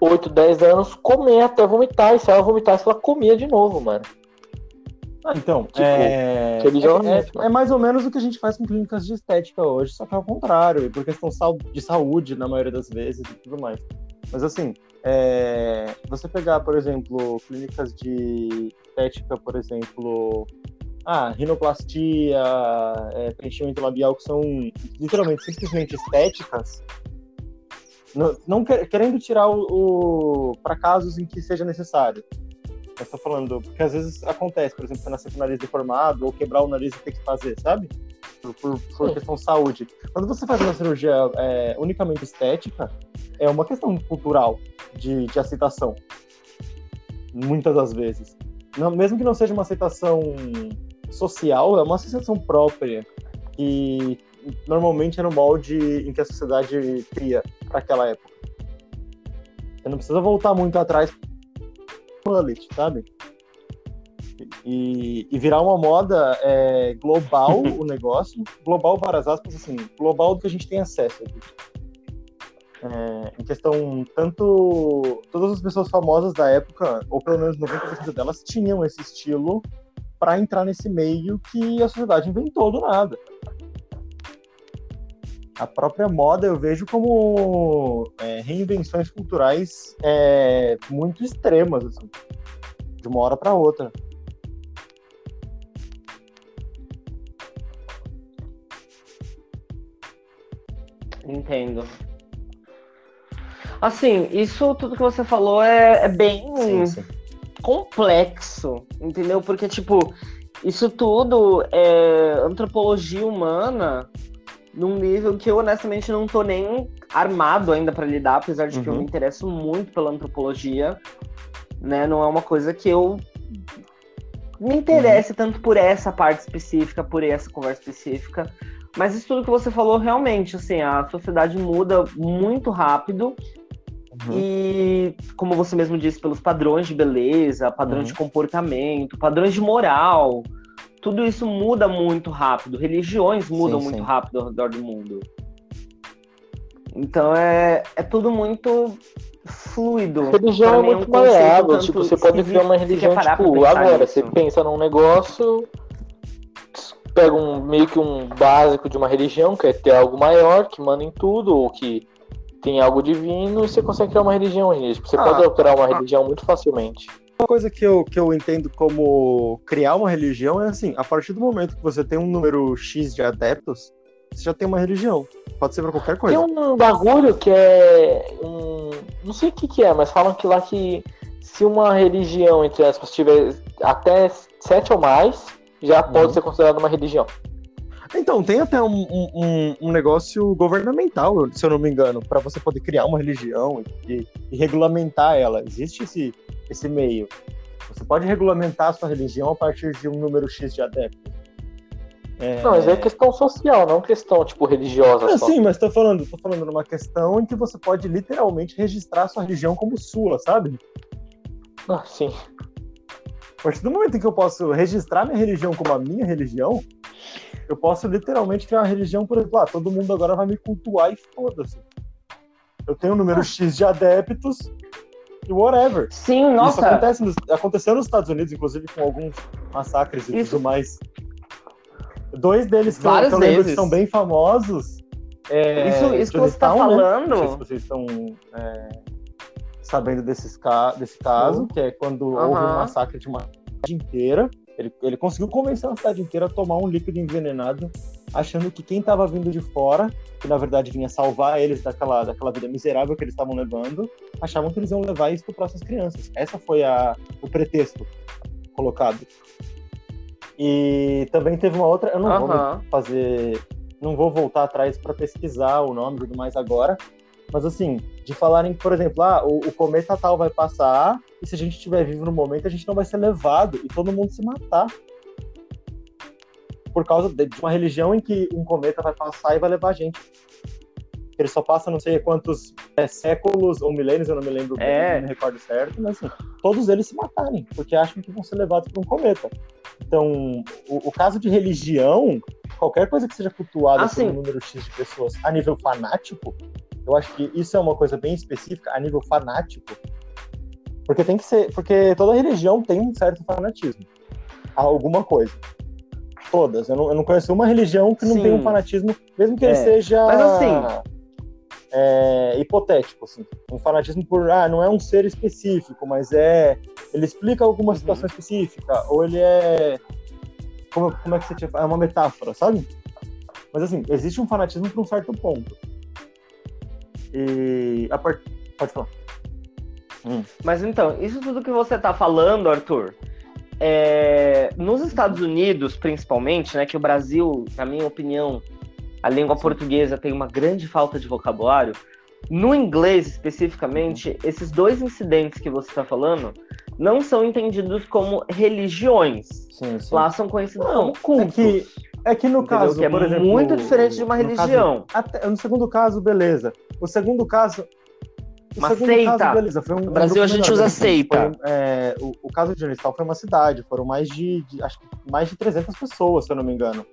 8, 10 anos comer até vomitar, e se ela vomitasse, ela comia de novo, mano. Ah, então, tipo, é... É, é, é, mais ou menos o que a gente faz com clínicas de estética hoje, só que ao contrário, por questão de saúde, na maioria das vezes e tudo mais. Mas assim, é... você pegar, por exemplo, clínicas de estética, por exemplo, ah, rinoplastia, é, preenchimento labial, que são literalmente simplesmente estéticas, não, não querendo tirar o, o para casos em que seja necessário. Eu tô falando, porque às vezes acontece, por exemplo, você nascer com o nariz deformado ou quebrar o nariz e ter que fazer, sabe? Por, por, por questão de saúde. Quando você faz uma cirurgia é, unicamente estética, é uma questão cultural de, de aceitação. Muitas das vezes. Não, mesmo que não seja uma aceitação social, é uma aceitação própria. que normalmente é no molde em que a sociedade cria para aquela época. Você não precisa voltar muito atrás mullet, sabe? E, e, virar uma moda é, global o negócio, global várias aspas, assim, global do que a gente tem acesso. É, em questão, tanto todas as pessoas famosas da época, ou pelo menos 90% delas, tinham esse estilo para entrar nesse meio que a sociedade inventou do nada a própria moda eu vejo como é, reinvenções culturais é, muito extremas, assim, de uma hora para outra. Entendo. Assim, isso tudo que você falou é, é bem sim, sim. complexo, entendeu? Porque, tipo, isso tudo é antropologia humana num nível que eu honestamente não tô nem armado ainda para lidar, apesar de uhum. que eu me uhum. interesso muito pela antropologia, né? Não é uma coisa que eu me interesse uhum. tanto por essa parte específica, por essa conversa específica. Mas isso tudo que você falou, realmente, assim, a sociedade muda muito rápido. Uhum. E, como você mesmo disse, pelos padrões de beleza, padrões de uhum. comportamento, padrões de moral, tudo isso muda muito rápido. Religiões mudam sim, muito sim. rápido ao redor do mundo. Então é, é tudo muito fluido. Religião é muito é um maleável. Tipo, você pode criar uma religião, tipo, agora, nisso. você pensa num negócio, pega um, meio que um básico de uma religião, que é ter algo maior, que manda em tudo, ou que tem algo divino, e você consegue criar uma religião. Você ah, pode alterar uma religião muito facilmente. Uma coisa que eu, que eu entendo como criar uma religião é assim, a partir do momento que você tem um número X de adeptos, você já tem uma religião. Pode ser pra qualquer coisa. Tem um bagulho que é. Um, não sei o que, que é, mas falam que lá que se uma religião, entre aspas, tiver até sete ou mais, já pode uhum. ser considerada uma religião. Então, tem até um, um, um, negócio governamental, se eu não me engano, para você poder criar uma religião e, e, regulamentar ela. Existe esse, esse meio. Você pode regulamentar a sua religião a partir de um número X de adeptos. É... Não, mas é questão social, não questão, tipo, religiosa. É, sim, mas tô falando, tô falando numa questão em que você pode literalmente registrar a sua religião como sua, sabe? Ah, sim. A partir do momento em que eu posso registrar minha religião como a minha religião, eu posso literalmente criar uma religião, por exemplo, ah, todo mundo agora vai me cultuar e foda-se. Eu tenho um número ah. X de adeptos, e whatever. Sim, nossa. Isso acontece nos, aconteceu nos Estados Unidos, inclusive com alguns massacres e Isso. tudo mais. Dois deles que, eu, que eu lembro que são bem famosos. É, isso, isso que você está né? falando. Não sei se vocês estão é, sabendo desses, desse caso, que é quando uhum. houve um massacre de uma cidade inteira. Ele, ele conseguiu convencer a cidade inteira a tomar um líquido envenenado, achando que quem estava vindo de fora, que na verdade vinha salvar eles daquela, daquela vida miserável que eles estavam levando, achavam que eles iam levar isso para essas crianças. Essa foi a, o pretexto colocado. E também teve uma outra, eu não uhum. vou fazer, não vou voltar atrás para pesquisar o nome e tudo mais agora, Mas assim, de falarem, por exemplo, ah, o, o cometa tal vai passar, e se a gente estiver vivo no momento, a gente não vai ser levado e todo mundo se matar. Por causa de uma religião em que um cometa vai passar e vai levar a gente. Ele só passa não sei quantos é, séculos ou milênios, eu não me lembro é. bem, não me recordo certo, mas assim, todos eles se matarem, porque acham que vão ser levados por um cometa. Então, o, o caso de religião, qualquer coisa que seja cultuada assim. por um número X de pessoas a nível fanático, eu acho que isso é uma coisa bem específica a nível fanático, porque tem que ser, porque toda religião tem um certo fanatismo a alguma coisa. Todas. Eu não, eu não conheço uma religião que não Sim. tenha um fanatismo, mesmo que é. ele seja. Mas assim, é, hipotético, assim. Um fanatismo por, ah, não é um ser específico, mas é, ele explica alguma uhum. situação específica, ou ele é, como, como é que você tinha, é uma metáfora, sabe? Mas assim, existe um fanatismo para um certo ponto. E a part... pode falar. Hum. Mas então, isso tudo que você está falando, Arthur, é... nos Estados Unidos, principalmente, né, que o Brasil, na minha opinião, a língua portuguesa tem uma grande falta de vocabulário. No inglês, especificamente, esses dois incidentes que você está falando não são entendidos como religiões. Sim, sim. Lá são conhecidos não, como cultos. É que, é que no entendeu? caso, que é por exemplo, muito diferente de uma religião. Caso, até, no segundo caso, beleza. O segundo caso, uma seita. Caso, beleza, um, no Brasil um a gente usa seita. Foi, é, o, o, caso de Unistal foi uma cidade, foram mais de, de, acho que mais de 300 pessoas, se eu não me engano.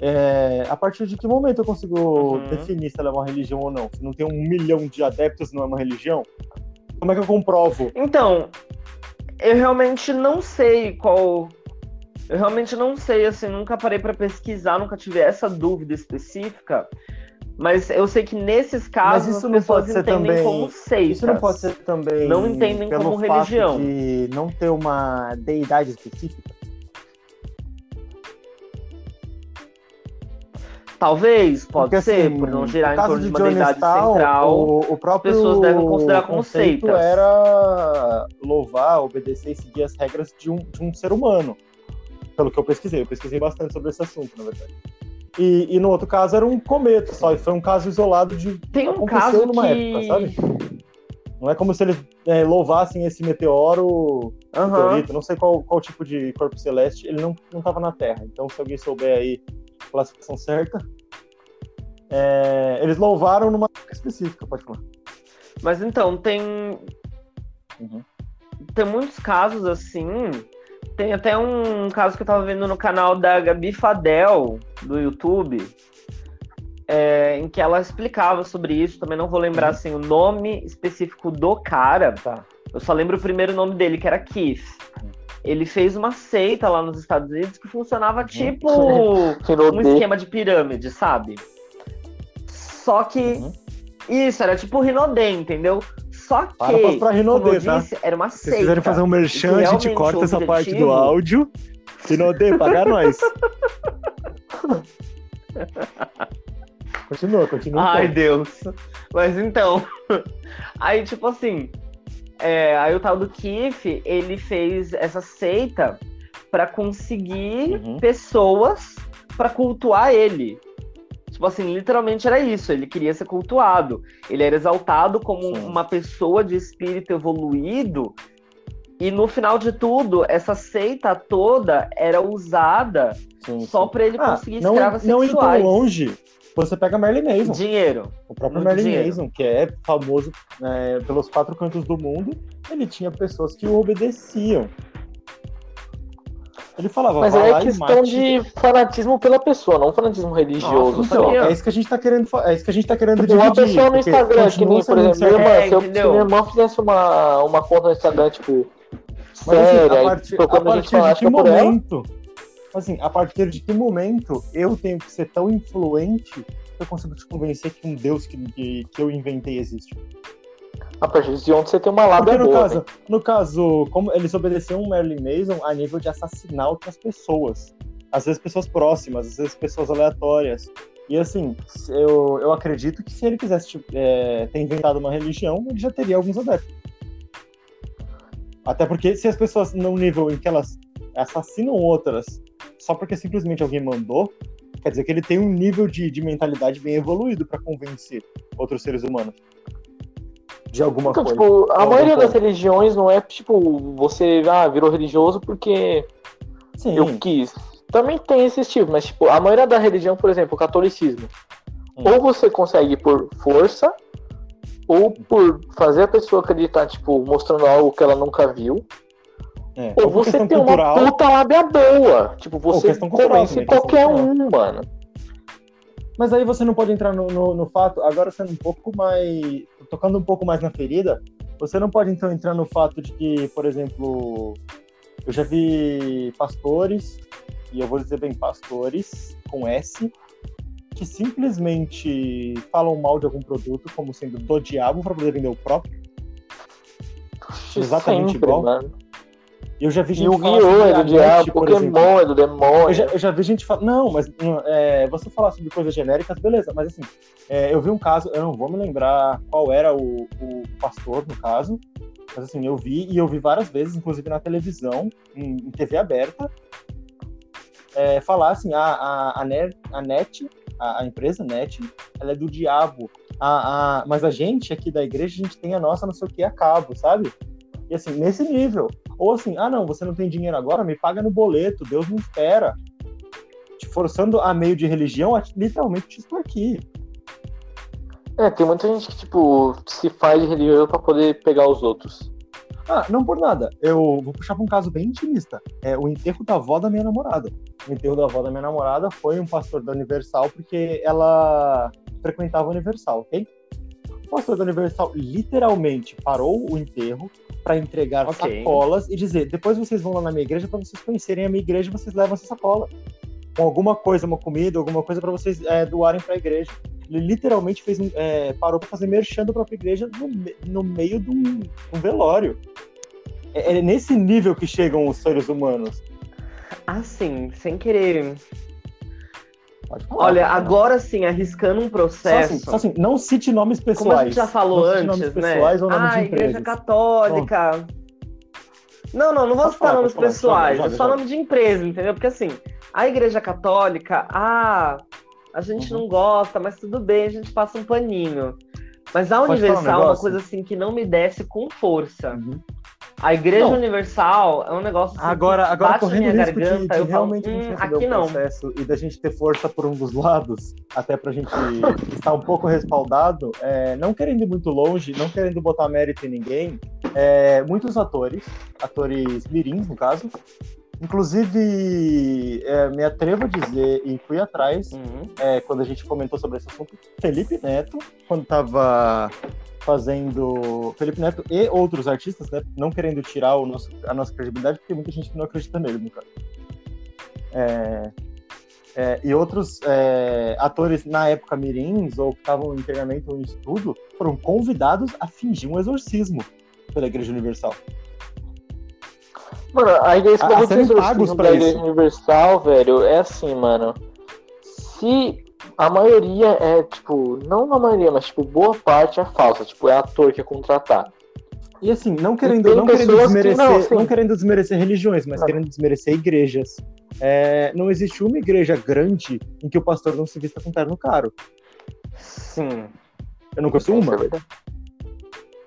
É, a partir de que momento eu consigo uhum. definir se ela é uma religião ou não? Se não tem um milhão de adeptos, não é uma religião? Como é que eu comprovo? Então, eu realmente não sei qual. Eu realmente não sei, assim, nunca parei para pesquisar, nunca tive essa dúvida específica. Mas eu sei que nesses casos as pessoas entendem também... como seitas. Isso não pode ser também. Não entendem como religião. De não ter uma deidade específica. Talvez, pode Porque, ser, assim, por não girar em torno de uma deidade central. O, o próprio pessoas devem considerar como seitas. era louvar, obedecer e seguir as regras de um, de um ser humano. Pelo que eu pesquisei. Eu pesquisei bastante sobre esse assunto, na verdade. E, e no outro caso era um cometa só, e foi um caso isolado de. Tem um caso numa que... época, sabe? Não é como se eles é, louvassem esse meteoro, uhum. meteorito, não sei qual, qual tipo de corpo celeste, ele não, não tava na Terra. Então, se alguém souber aí classificação certa. É, eles louvaram numa específica, pode falar. Mas então, tem. Uhum. Tem muitos casos assim. Tem até um caso que eu tava vendo no canal da Gabi Fadel, do YouTube, é, em que ela explicava sobre isso. Também não vou lembrar assim, o nome específico do cara. Tá. Eu só lembro o primeiro nome dele, que era Keith. Ele fez uma seita lá nos Estados Unidos que funcionava tipo um esquema de pirâmide, sabe? Só que uhum. Isso era tipo Rinodê, entendeu? Só que, Para pra Rinodê, tá? Disse, era uma seita. Se quiserem fazer um merchan, a gente corta essa parte do áudio. Rinodê, paga nós. continua, continua. Ai, então. Deus. Mas então, aí tipo assim, é, aí o tal do Kif, ele fez essa seita para conseguir uhum. pessoas para cultuar ele. Tipo assim, literalmente era isso. Ele queria ser cultuado. Ele era exaltado como Sim. uma pessoa de espírito evoluído. E no final de tudo, essa seita toda era usada sim, só para ele ah, conseguir não, escravas não sexuais. Não longe. Você pega Merlin Mason. Dinheiro. O próprio Merlin dinheiro. Mason, que é famoso né, pelos quatro cantos do mundo, ele tinha pessoas que o obedeciam. Ele falava, Mas é questão de fanatismo pela pessoa, não fanatismo religioso. Nossa, então, é isso que a gente tá querendo, é isso que a gente tá querendo tipo, dividir. Uma pessoa no Instagram, que nem, por exemplo, minha irmã, é, se, eu, se, minha irmã fizesse uma, uma conta no Instagram, tipo, Mas, séria, assim, a, partir, a partir de que momento, assim, a partir de que momento eu tenho que ser tão influente que eu consigo te convencer que um Deus que, que, que eu inventei existe? A partir de onde você tem uma lábia no boa. Caso, no caso, como eles obedeciam o Merlin Mason a nível de assassinar outras pessoas. Às vezes pessoas próximas, às vezes pessoas aleatórias. E assim, eu, eu acredito que se ele quisesse tipo, é, ter inventado uma religião, ele já teria alguns adeptos. Até porque se as pessoas, num nível em que elas assassinam outras só porque simplesmente alguém mandou, quer dizer que ele tem um nível de, de mentalidade bem evoluído para convencer outros seres humanos. De alguma então, coisa. Tipo, a maioria das religiões não é tipo, você ah, virou religioso porque Sim. eu quis. Também tem esse tipo, mas tipo, a maioria da religião, por exemplo, o catolicismo. Hum. Ou você consegue por força, ou por fazer a pessoa acreditar, tipo, mostrando algo que ela nunca viu. É. Ou, ou você tem cultural, uma puta lábia boa. Tipo, você conhece qualquer um, mano. Mas aí você não pode entrar no, no, no, fato, agora sendo um pouco mais. Tocando um pouco mais na ferida, você não pode então entrar no fato de que, por exemplo, eu já vi pastores, e eu vou dizer bem pastores, com S, que simplesmente falam mal de algum produto como sendo do diabo para poder vender o próprio. Exatamente Sempre, igual. Mano. Eu já vi gente Yu-Gi-Oh! é do diabo, Pokémon é do demônio. Eu já, eu já vi gente falar. Não, mas é, você falar sobre coisas genéricas, beleza, mas assim, é, eu vi um caso, eu não vou me lembrar qual era o, o pastor, no caso, mas assim, eu vi, e eu vi várias vezes, inclusive na televisão, em, em TV aberta, é, falar assim, a, a, a, Net, a NET, a, a, empresa NET, ela é do diabo. A, a, mas a gente aqui da igreja, a gente tem a nossa não sei o que a cabo, sabe? E assim, nesse nível. Ou assim, ah não, você não tem dinheiro agora, me paga no boleto, Deus não espera. Te forçando a meio de religião, a literalmente te extorquir. É, tem muita gente que, tipo, se faz de religião para poder pegar os outros. Ah, não por nada. Eu vou puxar pra um caso bem intimista. É o enterro da avó da minha namorada. O enterro da avó da minha namorada foi um pastor da Universal, porque ela frequentava a Universal, ok? O pastor da Universal literalmente parou o enterro, para entregar okay. sacolas e dizer: depois vocês vão lá na minha igreja para vocês conhecerem a minha igreja, vocês levam essa sacola com alguma coisa, uma comida, alguma coisa para vocês é, doarem para a igreja. Ele literalmente fez é, parou para fazer merchan da própria igreja no, no meio de um, um velório. É, é, nesse nível que chegam os seres humanos. Assim, sem querer Falar, Olha, não. agora sim, arriscando um processo. Só assim, só assim, não cite nomes pessoais. Como a gente já falou antes, nomes né? Pessoais ou nomes ah, de Igreja Católica. Não, não, não vou citar nomes pessoais, joga, joga, só nome de empresa, entendeu? Porque assim, a Igreja Católica, ah, a gente uhum. não gosta, mas tudo bem, a gente passa um paninho. Mas a Universal um é uma coisa assim que não me desce com força. Uhum. A Igreja não. Universal é um negócio assim, agora, agora correndo minha garganta, de, de eu realmente falo, hum, aqui o não. processo e da gente ter força por um dos lados, até pra gente estar um pouco respaldado, é, não querendo ir muito longe, não querendo botar mérito em ninguém, é, muitos atores, atores mirins no caso, Inclusive, é, me atrevo a dizer, e fui atrás, uhum. é, quando a gente comentou sobre esse assunto, Felipe Neto, quando estava fazendo Felipe Neto e outros artistas, né? Não querendo tirar o nosso, a nossa credibilidade, porque muita gente não acredita nele, no caso. É, é, e outros é, atores na época mirins ou que estavam em treinamento ou em estudo foram convidados a fingir um exorcismo pela Igreja Universal. Mano, a igreja a, a exorcismo da Igreja. Universal, velho, é assim, mano. Se a maioria é, tipo, não a maioria, mas, tipo, boa parte é falsa. Tipo, é ator que é contratado. E assim, não querendo, não querendo desmerecer, que, não, assim, não, querendo desmerecer religiões, mas não. querendo desmerecer igrejas. É, não existe uma igreja grande em que o pastor não se vista com terno caro. Sim. Eu nunca vi uma. É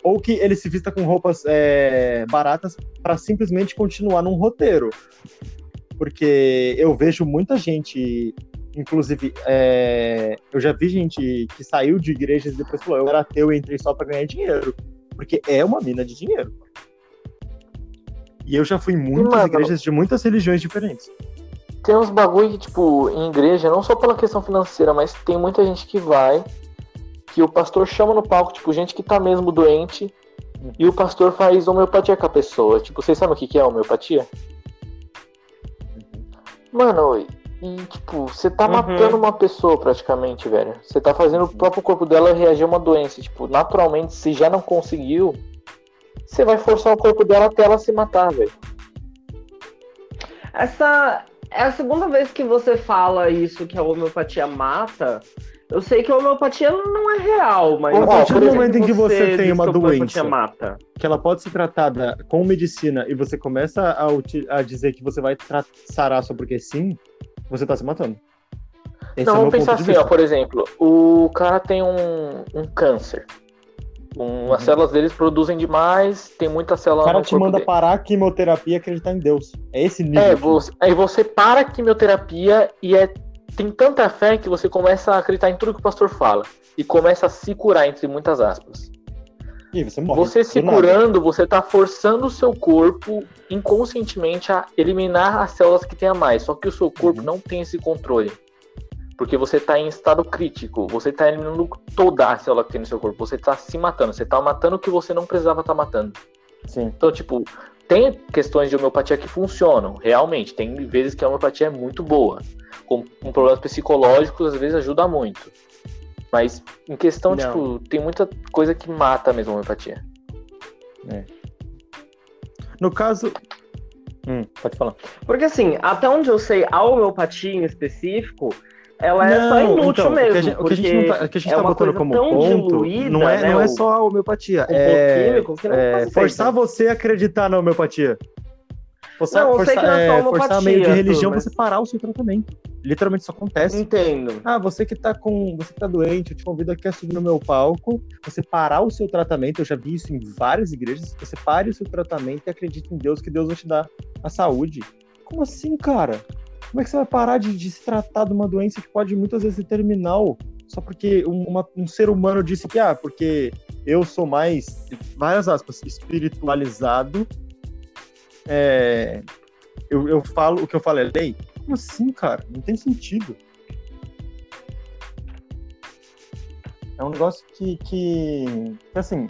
Ou que ele se vista com roupas é, baratas para simplesmente continuar num roteiro. Porque eu vejo muita gente Inclusive, é, eu já vi gente que saiu de igrejas e depois falou: eu era ateu e entrei só para ganhar dinheiro. Porque é uma mina de dinheiro. E eu já fui em muitas Mano, igrejas de muitas religiões diferentes. Tem uns bagulho que, tipo, em igreja, não só pela questão financeira, mas tem muita gente que vai, que o pastor chama no palco, tipo, gente que tá mesmo doente, e o pastor faz homeopatia com a pessoa. Tipo, vocês sabem o que é homeopatia? Uhum. Mano, e, tipo, você tá uhum. matando uma pessoa praticamente, velho. Você tá fazendo o próprio corpo dela reagir a uma doença. Tipo, naturalmente, se já não conseguiu, você vai forçar o corpo dela até ela se matar, velho. Essa é a segunda vez que você fala isso, que a homeopatia mata. Eu sei que a homeopatia não é real, mas. A partir do momento em que você, tem uma doença mata. que ela pode ser tratada com medicina e você começa a, a dizer que você vai sarar só porque sim, você tá se matando. Esse não, é vamos pensar assim, ó, por exemplo, o cara tem um, um câncer. Um, as células deles produzem demais, tem muita célula. O cara te manda dele. parar a quimioterapia e acreditar em Deus. É esse nível. É, você, aí você para a quimioterapia e é, tem tanta fé que você começa a acreditar em tudo que o pastor fala. E começa a se curar, entre muitas aspas. E você morre. Você se curando, você está forçando o seu corpo inconscientemente a eliminar as células que tem a mais. Só que o seu corpo uhum. não tem esse controle. Porque você está em estado crítico, você está eliminando toda a célula que tem no seu corpo, você está se matando, você está matando o que você não precisava estar tá matando. Sim. Então, tipo, tem questões de homeopatia que funcionam, realmente. Tem vezes que a homeopatia é muito boa. Com, com problemas psicológicos, às vezes ajuda muito. Mas em questão, não. tipo, tem muita coisa que mata mesmo a homeopatia. É. No caso. Hum, pode falar. Porque assim, até onde eu sei, a homeopatia em específico, ela é só inútil então, mesmo. O que a gente, o que a gente, tá, que a gente é tá botando como ponto diluída, não, é, né, não é só a homeopatia. É, é forçar você a acreditar na homeopatia. Forçar, não, forçar, é, forçar meio de religião mas... você parar o seu tratamento. Literalmente isso acontece. Entendo. Ah, você que tá com. Você que tá doente, eu te convido aqui a subir no meu palco, você parar o seu tratamento, eu já vi isso em várias igrejas, você pare o seu tratamento e acredite em Deus, que Deus vai te dar a saúde. Como assim, cara? Como é que você vai parar de, de se tratar de uma doença que pode muitas vezes ser terminal só porque um, uma, um ser humano disse que, ah, porque eu sou mais, várias aspas, espiritualizado, é, eu, eu falo, o que eu falo é lei? Como assim, cara? Não tem sentido. É um negócio que, que, que assim,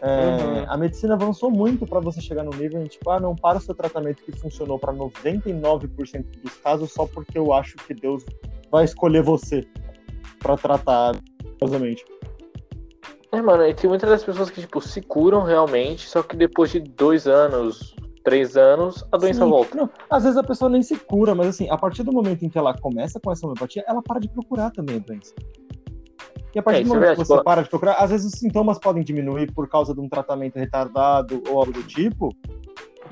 é, uhum. A medicina avançou muito para você chegar no nível em tipo, ah, não para o seu tratamento que funcionou para 99% dos casos só porque eu acho que Deus vai escolher você para tratar curiosamente. É, mano, e tem muitas das pessoas que, tipo, se curam realmente, só que depois de dois anos, três anos, a doença Sim. volta. Não, às vezes a pessoa nem se cura, mas assim, a partir do momento em que ela começa com essa homeopatia, ela para de procurar também a doença. E a partir é, do momento é que você para de procurar, às vezes os sintomas podem diminuir por causa de um tratamento retardado ou algo do tipo.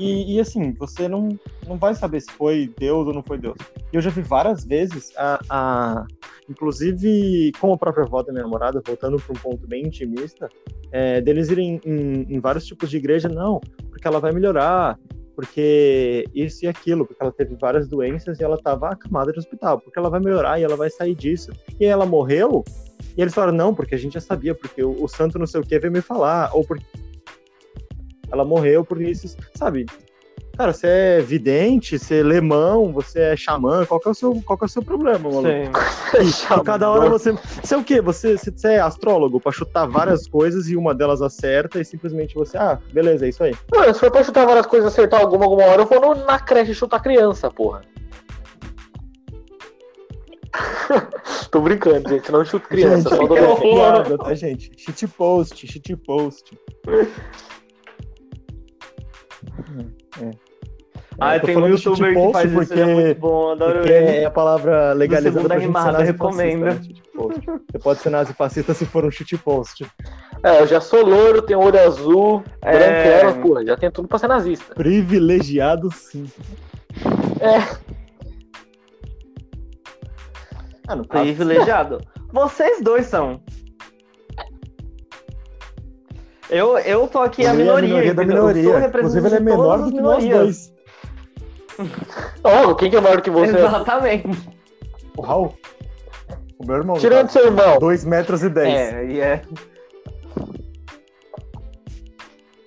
E, e, assim, você não, não vai saber se foi Deus ou não foi Deus. E eu já vi várias vezes, a, a inclusive com a própria avó da minha namorada, voltando para um ponto bem intimista, é, deles irem em, em, vários tipos de igreja, não, porque ela vai melhorar, porque isso e aquilo, porque ela teve várias doenças e ela estava acamada de hospital, porque ela vai melhorar e ela vai sair disso. E ela morreu, e eles falaram, não, porque a gente já sabia, porque o, o santo não sei o que veio me falar, ou porque ela morreu por isso, sabe? Cara, você é vidente, você é lemão, você é xamã, qual que é o seu, qual que é o seu problema, mano? Sim. cada hora você. Você é o quê? Você, você é astrólogo pra chutar várias coisas e uma delas acerta e simplesmente você, ah, beleza, é isso aí. Mano, se for pra chutar várias coisas e acertar alguma alguma hora, eu vou no, na creche chutar criança, porra. Tô brincando, gente. Não chuto criança, gente, só adolescente. Piada, tá, gente? Shit post, shit post. É. Ah, tem um youtuber que faz porque, isso, é muito bom, adoro ele. É a palavra legalizada pra rimada, recomendo. Né? Você pode ser nazi-fascista se for um shitpost. É, eu já sou louro, tenho olho azul, é... branquela, porra, já tem tudo pra ser nazista. Privilegiado, sim. É. Ah, no privilegiado. Vocês dois são. Eu, eu tô aqui a minoria. A minoria da minoria. Inclusive, ele é menor do que nós dois. Oh, quem que é maior que você? Exatamente. O Raul. O meu irmão. Tirando seu irmão. 2 metros e 10. É, e é.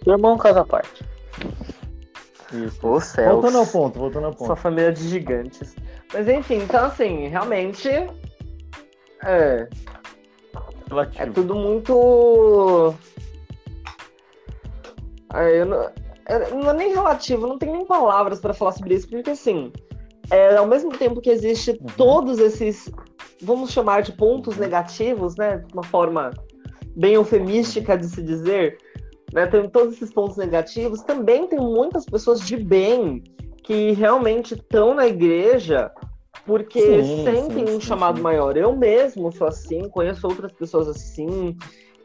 Seu irmão casa à parte. Isso. Ô, céus. Voltando ao ponto, voltando ao ponto. Sua família de gigantes. Mas enfim, então assim, realmente. É. Relativo. É tudo muito. É, eu não, é, não é nem relativo, não tem nem palavras para falar sobre isso, porque assim, é, ao mesmo tempo que existe uhum. todos esses, vamos chamar de pontos negativos, né? De uma forma bem eufemística de se dizer, né? Tem todos esses pontos negativos, também tem muitas pessoas de bem que realmente estão na igreja porque sim, sentem sim, um sim, chamado maior. Eu mesmo sou assim, conheço outras pessoas assim,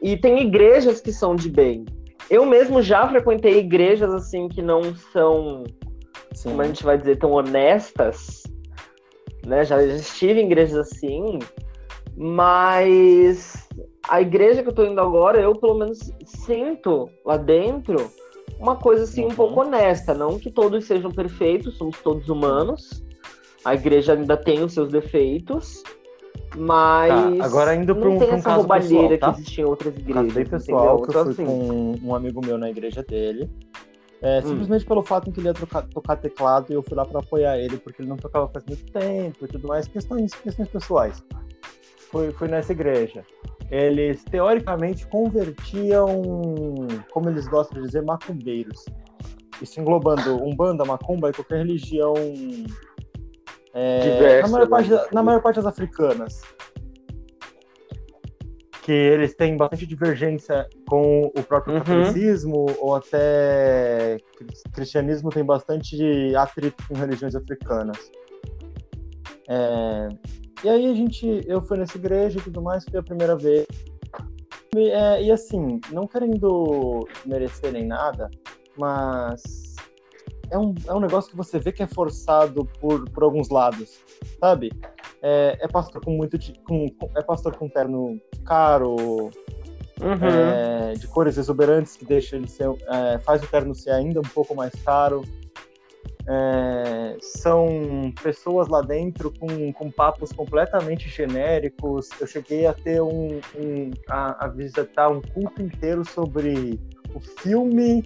e tem igrejas que são de bem. Eu mesmo já frequentei igrejas assim que não são, como a gente vai dizer, tão honestas, né? Já estive em igrejas assim, mas a igreja que eu tô indo agora, eu pelo menos sinto lá dentro uma coisa assim uhum. um pouco honesta. Não que todos sejam perfeitos, somos todos humanos. A igreja ainda tem os seus defeitos. Mas tá, agora indo para um, tem essa um roubalheira pessoal, tá? que existia em outras igrejas. Bem pessoal, que eu fui assim... com um amigo meu na igreja dele. É, hum. Simplesmente pelo fato que ele ia trocar, tocar teclado e eu fui lá para apoiar ele, porque ele não tocava faz muito tempo e tudo mais, questões, questões pessoais. Fui, fui nessa igreja. Eles teoricamente convertiam, como eles gostam de dizer, macumbeiros. Isso englobando umbanda, macumba e qualquer religião é, Diversa, na, maior parte, na maior parte das africanas. Que eles têm bastante divergência com o próprio uhum. catolicismo, ou até cristianismo tem bastante atrito com religiões africanas. É, e aí a gente, eu fui nessa igreja e tudo mais, foi a primeira vez. E, é, e assim, não querendo merecer nem nada, mas é um, é um negócio que você vê que é forçado por, por alguns lados, sabe? É, é pastor com muito. Com, é pastor com terno caro, uhum. é, de cores exuberantes, que deixa ele ser. É, faz o terno ser ainda um pouco mais caro. É, são pessoas lá dentro com, com papos completamente genéricos. Eu cheguei a ter um, um a, a visitar um culto inteiro sobre o filme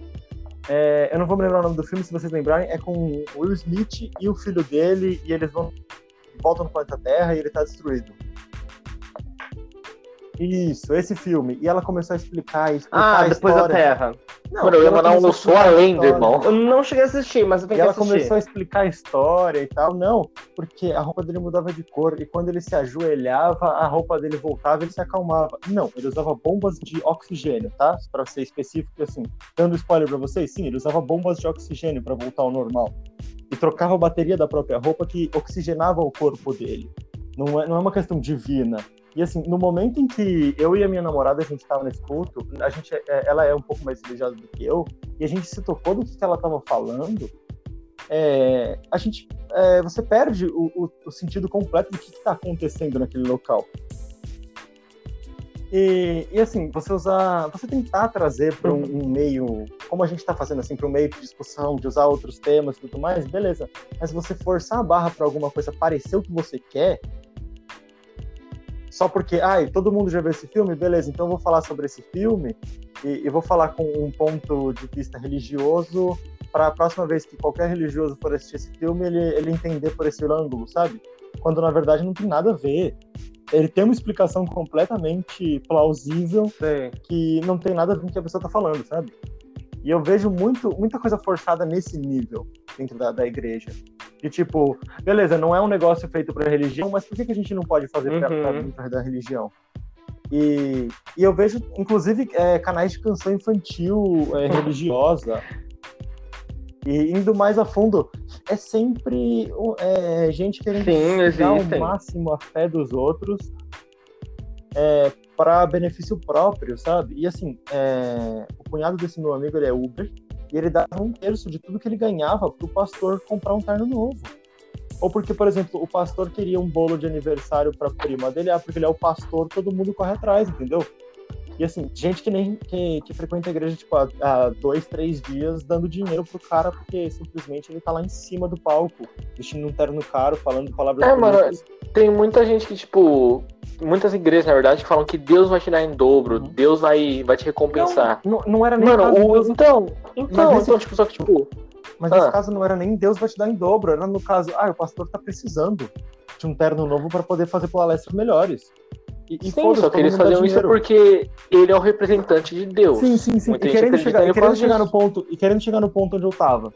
é, eu não vou me lembrar o nome do filme, se vocês lembrarem, é com Will Smith e o filho dele, e eles vão voltam no planeta Terra e ele tá destruído. Isso, esse filme. E ela começou a explicar, explicar ah, a depois da Terra. Não, Mano, eu ia mandar um só além, irmão. Eu não cheguei a assistir, mas eu tenho e que assistir. ela começou a explicar a história e tal. Não, porque a roupa dele mudava de cor. E quando ele se ajoelhava, a roupa dele voltava e ele se acalmava. Não, ele usava bombas de oxigênio, tá? Pra ser específico, assim. Dando spoiler pra vocês, sim, ele usava bombas de oxigênio para voltar ao normal. E trocava a bateria da própria roupa que oxigenava o corpo dele. Não é, não é uma questão divina. E assim, no momento em que eu e a minha namorada a gente estava nesse culto, a gente, é, ela é um pouco mais religiosa do que eu, e a gente se tocou do que, que ela estava falando, é, a gente, é, você perde o, o, o, sentido completo do que está acontecendo naquele local. E, e, assim, você usar, você tentar trazer para um, um, meio, como a gente está fazendo assim, para um meio de discussão, de usar outros temas e tudo mais, beleza. Mas você forçar a barra para alguma coisa parecer o que você quer, só porque, ai, todo mundo já viu esse filme, beleza, então eu vou falar sobre esse filme e, e vou falar com um ponto de vista religioso para a próxima vez que qualquer religioso for assistir esse filme, ele, ele entender por esse ângulo, sabe? Quando na verdade não tem nada a ver. Ele tem uma explicação completamente plausível Sim. que não tem nada a ver com o que a pessoa tá falando, sabe? E eu vejo muito, muita coisa forçada nesse nível dentro da, da igreja. De tipo, beleza, não é um negócio feito para religião, mas por que, que a gente não pode fazer uhum. para da religião? E, e eu vejo, inclusive, é, canais de canção infantil é, religiosa. E indo mais a fundo, é sempre é, gente querendo Sim, dar o máximo a fé dos outros é, para benefício próprio, sabe? E assim, é, o cunhado desse meu amigo ele é Uber e ele dava um terço de tudo que ele ganhava pro pastor comprar um terno novo. Ou porque, por exemplo, o pastor queria um bolo de aniversário para prima dele, ah, porque ele é o pastor, todo mundo corre atrás, entendeu? E assim, gente que nem que, que frequenta a igreja, tipo, há, há, dois, três dias, dando dinheiro pro cara, porque simplesmente ele tá lá em cima do palco, vestindo um terno caro, falando palavras. É, mano, tem muita gente que, tipo, muitas igrejas, na verdade, que falam que Deus vai te dar em dobro, uhum. Deus vai, vai te recompensar. Não, não, não era nem. Mano, o, Deus... então, então, nesse... então, tipo, só que, tipo. Mas ah. nesse caso não era nem Deus vai te dar em dobro, era no caso, ah, o pastor tá precisando de um terno novo para poder fazer palestras melhores. E, e sim, só que eles faziam isso porque ele é o representante de Deus. Sim, sim, sim. Muita e querendo, chegar, e querendo chegar no ponto, e querendo chegar no ponto onde eu tava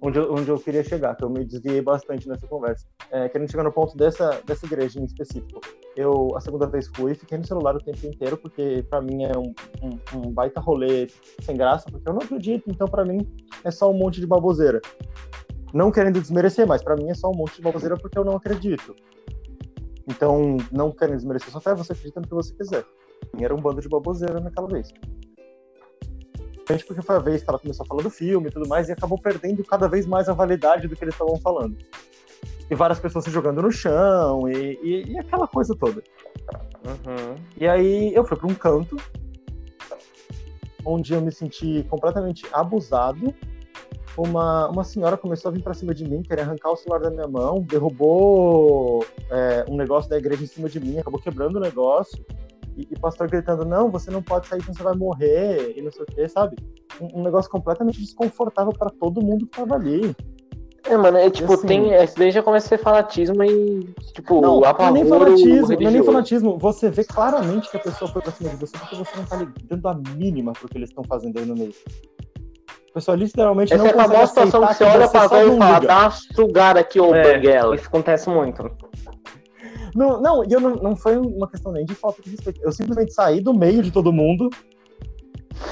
onde eu, onde eu queria chegar, que eu me desviei bastante nessa conversa. É, querendo chegar no ponto dessa, dessa igreja em específico. Eu, a segunda vez fui, fiquei no celular o tempo inteiro, porque para mim é um, um, um, baita rolê sem graça, porque eu não acredito, então para mim é só um monte de baboseira. Não querendo desmerecer, mas para mim é só um monte de baboseira porque eu não acredito. Então, não querendo desmerecer sua fé, você acredita no que você quiser. Era um bando de baboseira naquela vez porque foi a vez que ela começou a falar do filme e tudo mais, e acabou perdendo cada vez mais a validade do que eles estavam falando. E várias pessoas se jogando no chão, e, e, e aquela coisa toda. Uhum. E aí eu fui para um canto onde eu me senti completamente abusado. Uma, uma senhora começou a vir para cima de mim, querer arrancar o celular da minha mão, derrubou é, um negócio da igreja em cima de mim, acabou quebrando o negócio. E, o pastor gritando: Não, você não pode sair, senão você vai morrer, e não sei o que, sabe? Um, um negócio completamente desconfortável para todo mundo que tava ali. É, mano, é tipo, assim, tem. Esse daí já começa a ser fanatismo e, tipo, não, não é nem fanatismo, não é nem fanatismo. Você vê claramente que a pessoa foi pra cima de você porque você não tá dando a mínima pro que eles estão fazendo aí no meio. O pessoal literalmente Essa não é consegue a situação que você olha pra velho e fala, dá sugar aqui, ô é, Banguela. Isso acontece muito. Não, não, eu não, não foi uma questão nem de falta de respeito. Eu simplesmente saí do meio de todo mundo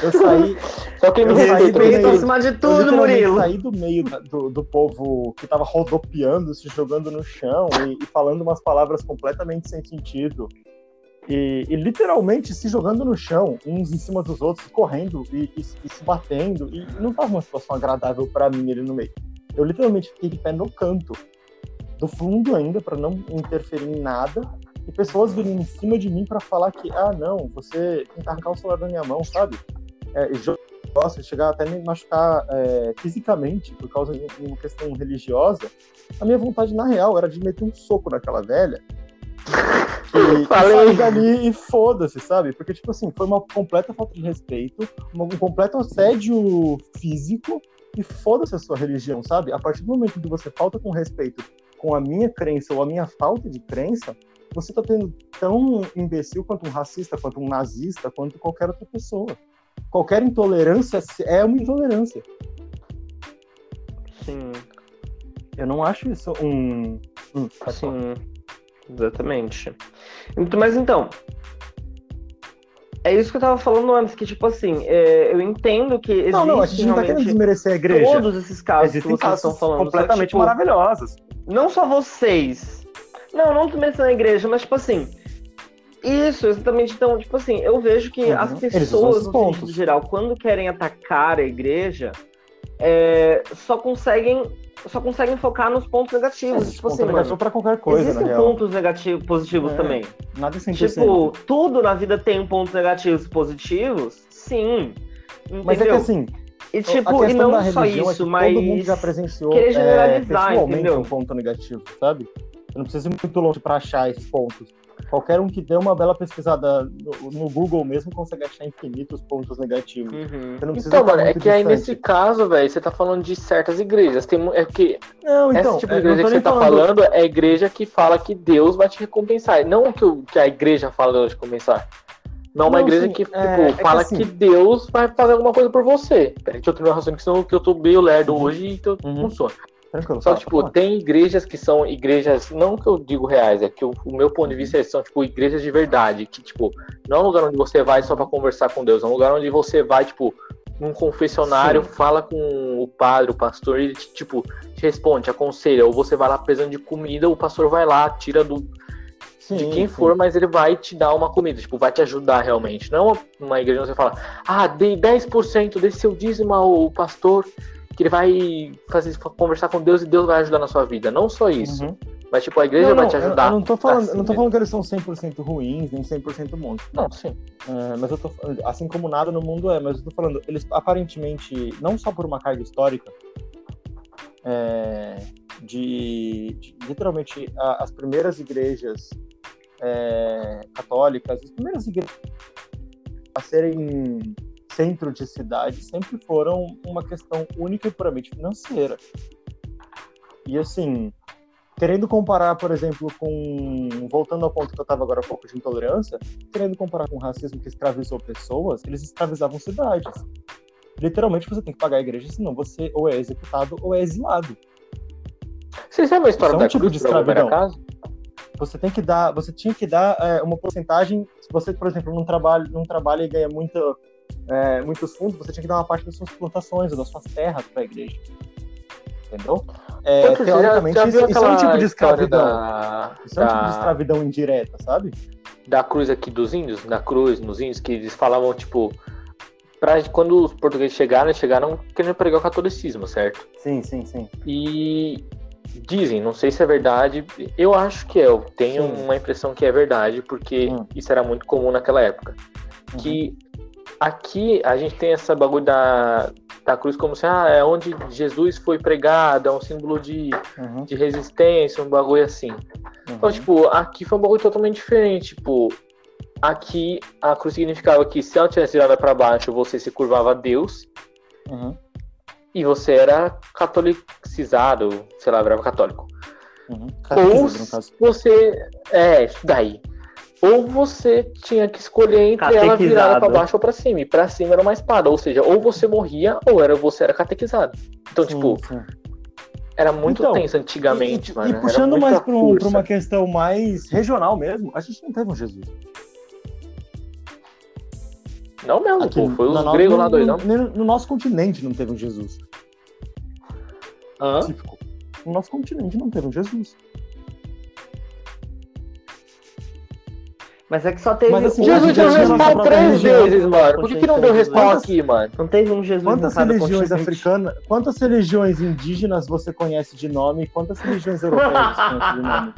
eu saí. Só que me respeito acima de tudo, eu Murilo. Eu saí do meio do, do povo que tava rodopiando, se jogando no chão e, e falando umas palavras completamente sem sentido. E, e, literalmente se jogando no chão, uns em cima dos outros, correndo e, e, e se batendo. E não tava uma situação agradável para mim ali no meio. Eu literalmente fiquei de pé no canto, do fundo ainda, para não interferir em nada e pessoas virem em cima de mim para falar que, ah, não, você tem que arrancar o celular da minha mão, sabe? É, de chegar até me machucar é, fisicamente por causa de uma questão religiosa. A minha vontade, na real, era de meter um soco naquela velha. E, Falei. e dali e foda-se, sabe? Porque, tipo assim, foi uma completa falta de respeito, um completo assédio físico e foda-se a sua religião, sabe? A partir do momento que você falta com respeito com a minha crença ou a minha falta de crença, você está tendo tão imbecil quanto um racista, quanto um nazista, quanto qualquer outra pessoa. Qualquer intolerância é uma intolerância. Sim. Eu não acho isso um. Hum, Sim, exatamente. Mas então, é isso que eu tava falando antes, que, tipo assim, é, eu entendo que existe. Não, não, a gente não tá querendo desmerecer a igreja. Todos esses casos Existem que vocês estão falando. completamente tipo, maravilhosos. Não só vocês, não, não desmerecendo a igreja, mas tipo assim. Isso, exatamente. Então, tipo assim, eu vejo que uhum. as pessoas, no sentido geral, quando querem atacar a igreja, é, só conseguem só conseguem focar nos pontos negativos. É, tipo assim, negativo para qualquer coisa, Existem pontos negativos, positivos é, também. Nada sem Tipo, tudo na vida tem pontos negativos e positivos? Sim. Entendeu? Mas é que assim, e tipo, e não só é isso, é mas todo mundo já presenciou querer generalizar, é, entendeu? um ponto negativo, sabe? Eu não preciso ir muito longe para achar esses pontos. Qualquer um que dê uma bela pesquisada no, no Google mesmo consegue achar infinitos pontos negativos. Uhum. então, mano, é que distante. aí nesse caso, velho, você tá falando de certas igrejas. Tem, é que não, então, esse tipo de igreja que você tá falando... é a igreja que fala que Deus vai te recompensar. Não que, o, que a igreja fala de recompensar. Não, uma não, igreja sim, que tipo, é, fala é que, assim, que, Deus vai fazer alguma coisa por você. Peraí, deixa eu terminar o raciocínio, senão que eu tô meio lerdo uhum. hoje e então uhum. funciona. Tranquilo. Só que, tipo, tem igrejas que são igrejas, não que eu digo reais, é que o, o meu ponto de vista é são, tipo, igrejas de verdade, que, tipo, não é um lugar onde você vai só para conversar com Deus, é um lugar onde você vai, tipo, num confessionário, Sim. fala com o padre, o pastor, e ele, tipo, te responde, te aconselha, ou você vai lá precisando de comida, o pastor vai lá, tira do, Sim, de quem sim. for, mas ele vai te dar uma comida, tipo, vai te ajudar realmente. Não é uma igreja onde você fala, ah, dei 10% desse seu dízimo ao pastor, que ele vai fazer, conversar com Deus e Deus vai ajudar na sua vida. Não só isso. Uhum. Mas, tipo, a igreja não, vai te ajudar. Eu, não tô falando, assim, não tô falando que eles são 100% ruins, nem 100% bons. Não, sim. É, mas eu tô assim como nada no mundo é, mas eu tô falando, eles aparentemente, não só por uma carga histórica, é, de, de, literalmente a, as primeiras igrejas é, católicas, as primeiras igrejas a serem centro de cidade sempre foram uma questão única e puramente financeira. E assim, querendo comparar, por exemplo, com. Voltando ao ponto que eu estava agora há pouco de intolerância, querendo comparar com o racismo que escravizou pessoas, eles escravizavam cidades. Literalmente você tem que pagar a igreja, senão você ou é executado ou é exilado. Você sabe a história é um da tipo cruz, de escravidão. Você tem que dar, você tinha que dar é, uma porcentagem. Se você, por exemplo, não trabalha, não trabalha e ganha muita, é, muitos fundos, você tinha que dar uma parte das suas plantações, das suas terras para a igreja. Entendeu? É, teoricamente, já, já isso, isso, é um tipo de escravidão. Da, isso é um da, tipo de escravidão indireta, sabe? Da cruz aqui dos índios, da cruz nos índios, que eles falavam, tipo, pra, quando os portugueses chegaram, eles chegaram querendo pregar o catolicismo, certo? Sim, sim, sim. E Dizem, não sei se é verdade. Eu acho que é. Eu tenho Sim. uma impressão que é verdade, porque hum. isso era muito comum naquela época. Uhum. Que aqui a gente tem essa bagulho da, da cruz como se ah, é onde Jesus foi pregado, é um símbolo de, uhum. de resistência, um bagulho assim. Uhum. Então, tipo, aqui foi um bagulho totalmente diferente. Tipo, aqui a cruz significava que se ela tivesse virada para baixo, você se curvava a Deus. Uhum. E você era catolicizado, sei lá, virava católico. Uhum. Ou você. É, isso daí. Ou você tinha que escolher entre ela virada para baixo ou para cima. E pra cima era uma espada. Ou seja, ou você morria ou era você era catequizado. Então, sim, tipo. Sim. Era muito então, tenso antigamente, e, mano. E puxando mais para um, uma questão mais regional mesmo, a gente não teve um Jesus. Não mesmo, Aqui, pô, foi os gregos lá doidão. No, no, nosso continente não teve um Jesus. Hã? No nosso continente não teve um Jesus. Mas é que só teve Mas, assim, Jesus deu respawn três vezes, mano. Por que, que não deu respawn aqui, mano? Não teve um Jesus Quantas religiões africanas, quantas religiões indígenas você conhece de nome e quantas religiões europeias você conhece de nome?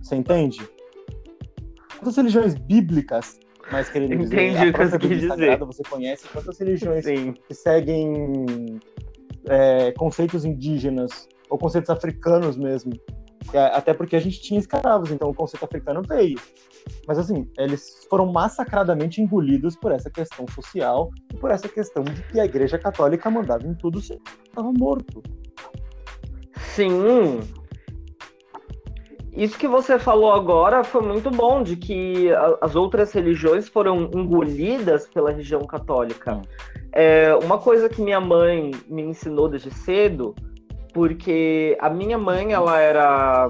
Você entende? Quantas religiões bíblicas mais querendo dizer. Entendi o que você quis dizer. Você conhece quantas religiões Sim. que seguem é, conceitos indígenas ou conceitos africanos mesmo. É, até porque a gente tinha escravos, então o conceito africano veio. Mas assim, eles foram massacradamente engolidos por essa questão social e por essa questão de que a Igreja Católica mandava em tudo se estava morto. Sim, isso que você falou agora foi muito bom, de que as outras religiões foram engolidas pela religião católica. Hum. É, uma coisa que minha mãe me ensinou desde cedo, porque a minha mãe, ela era.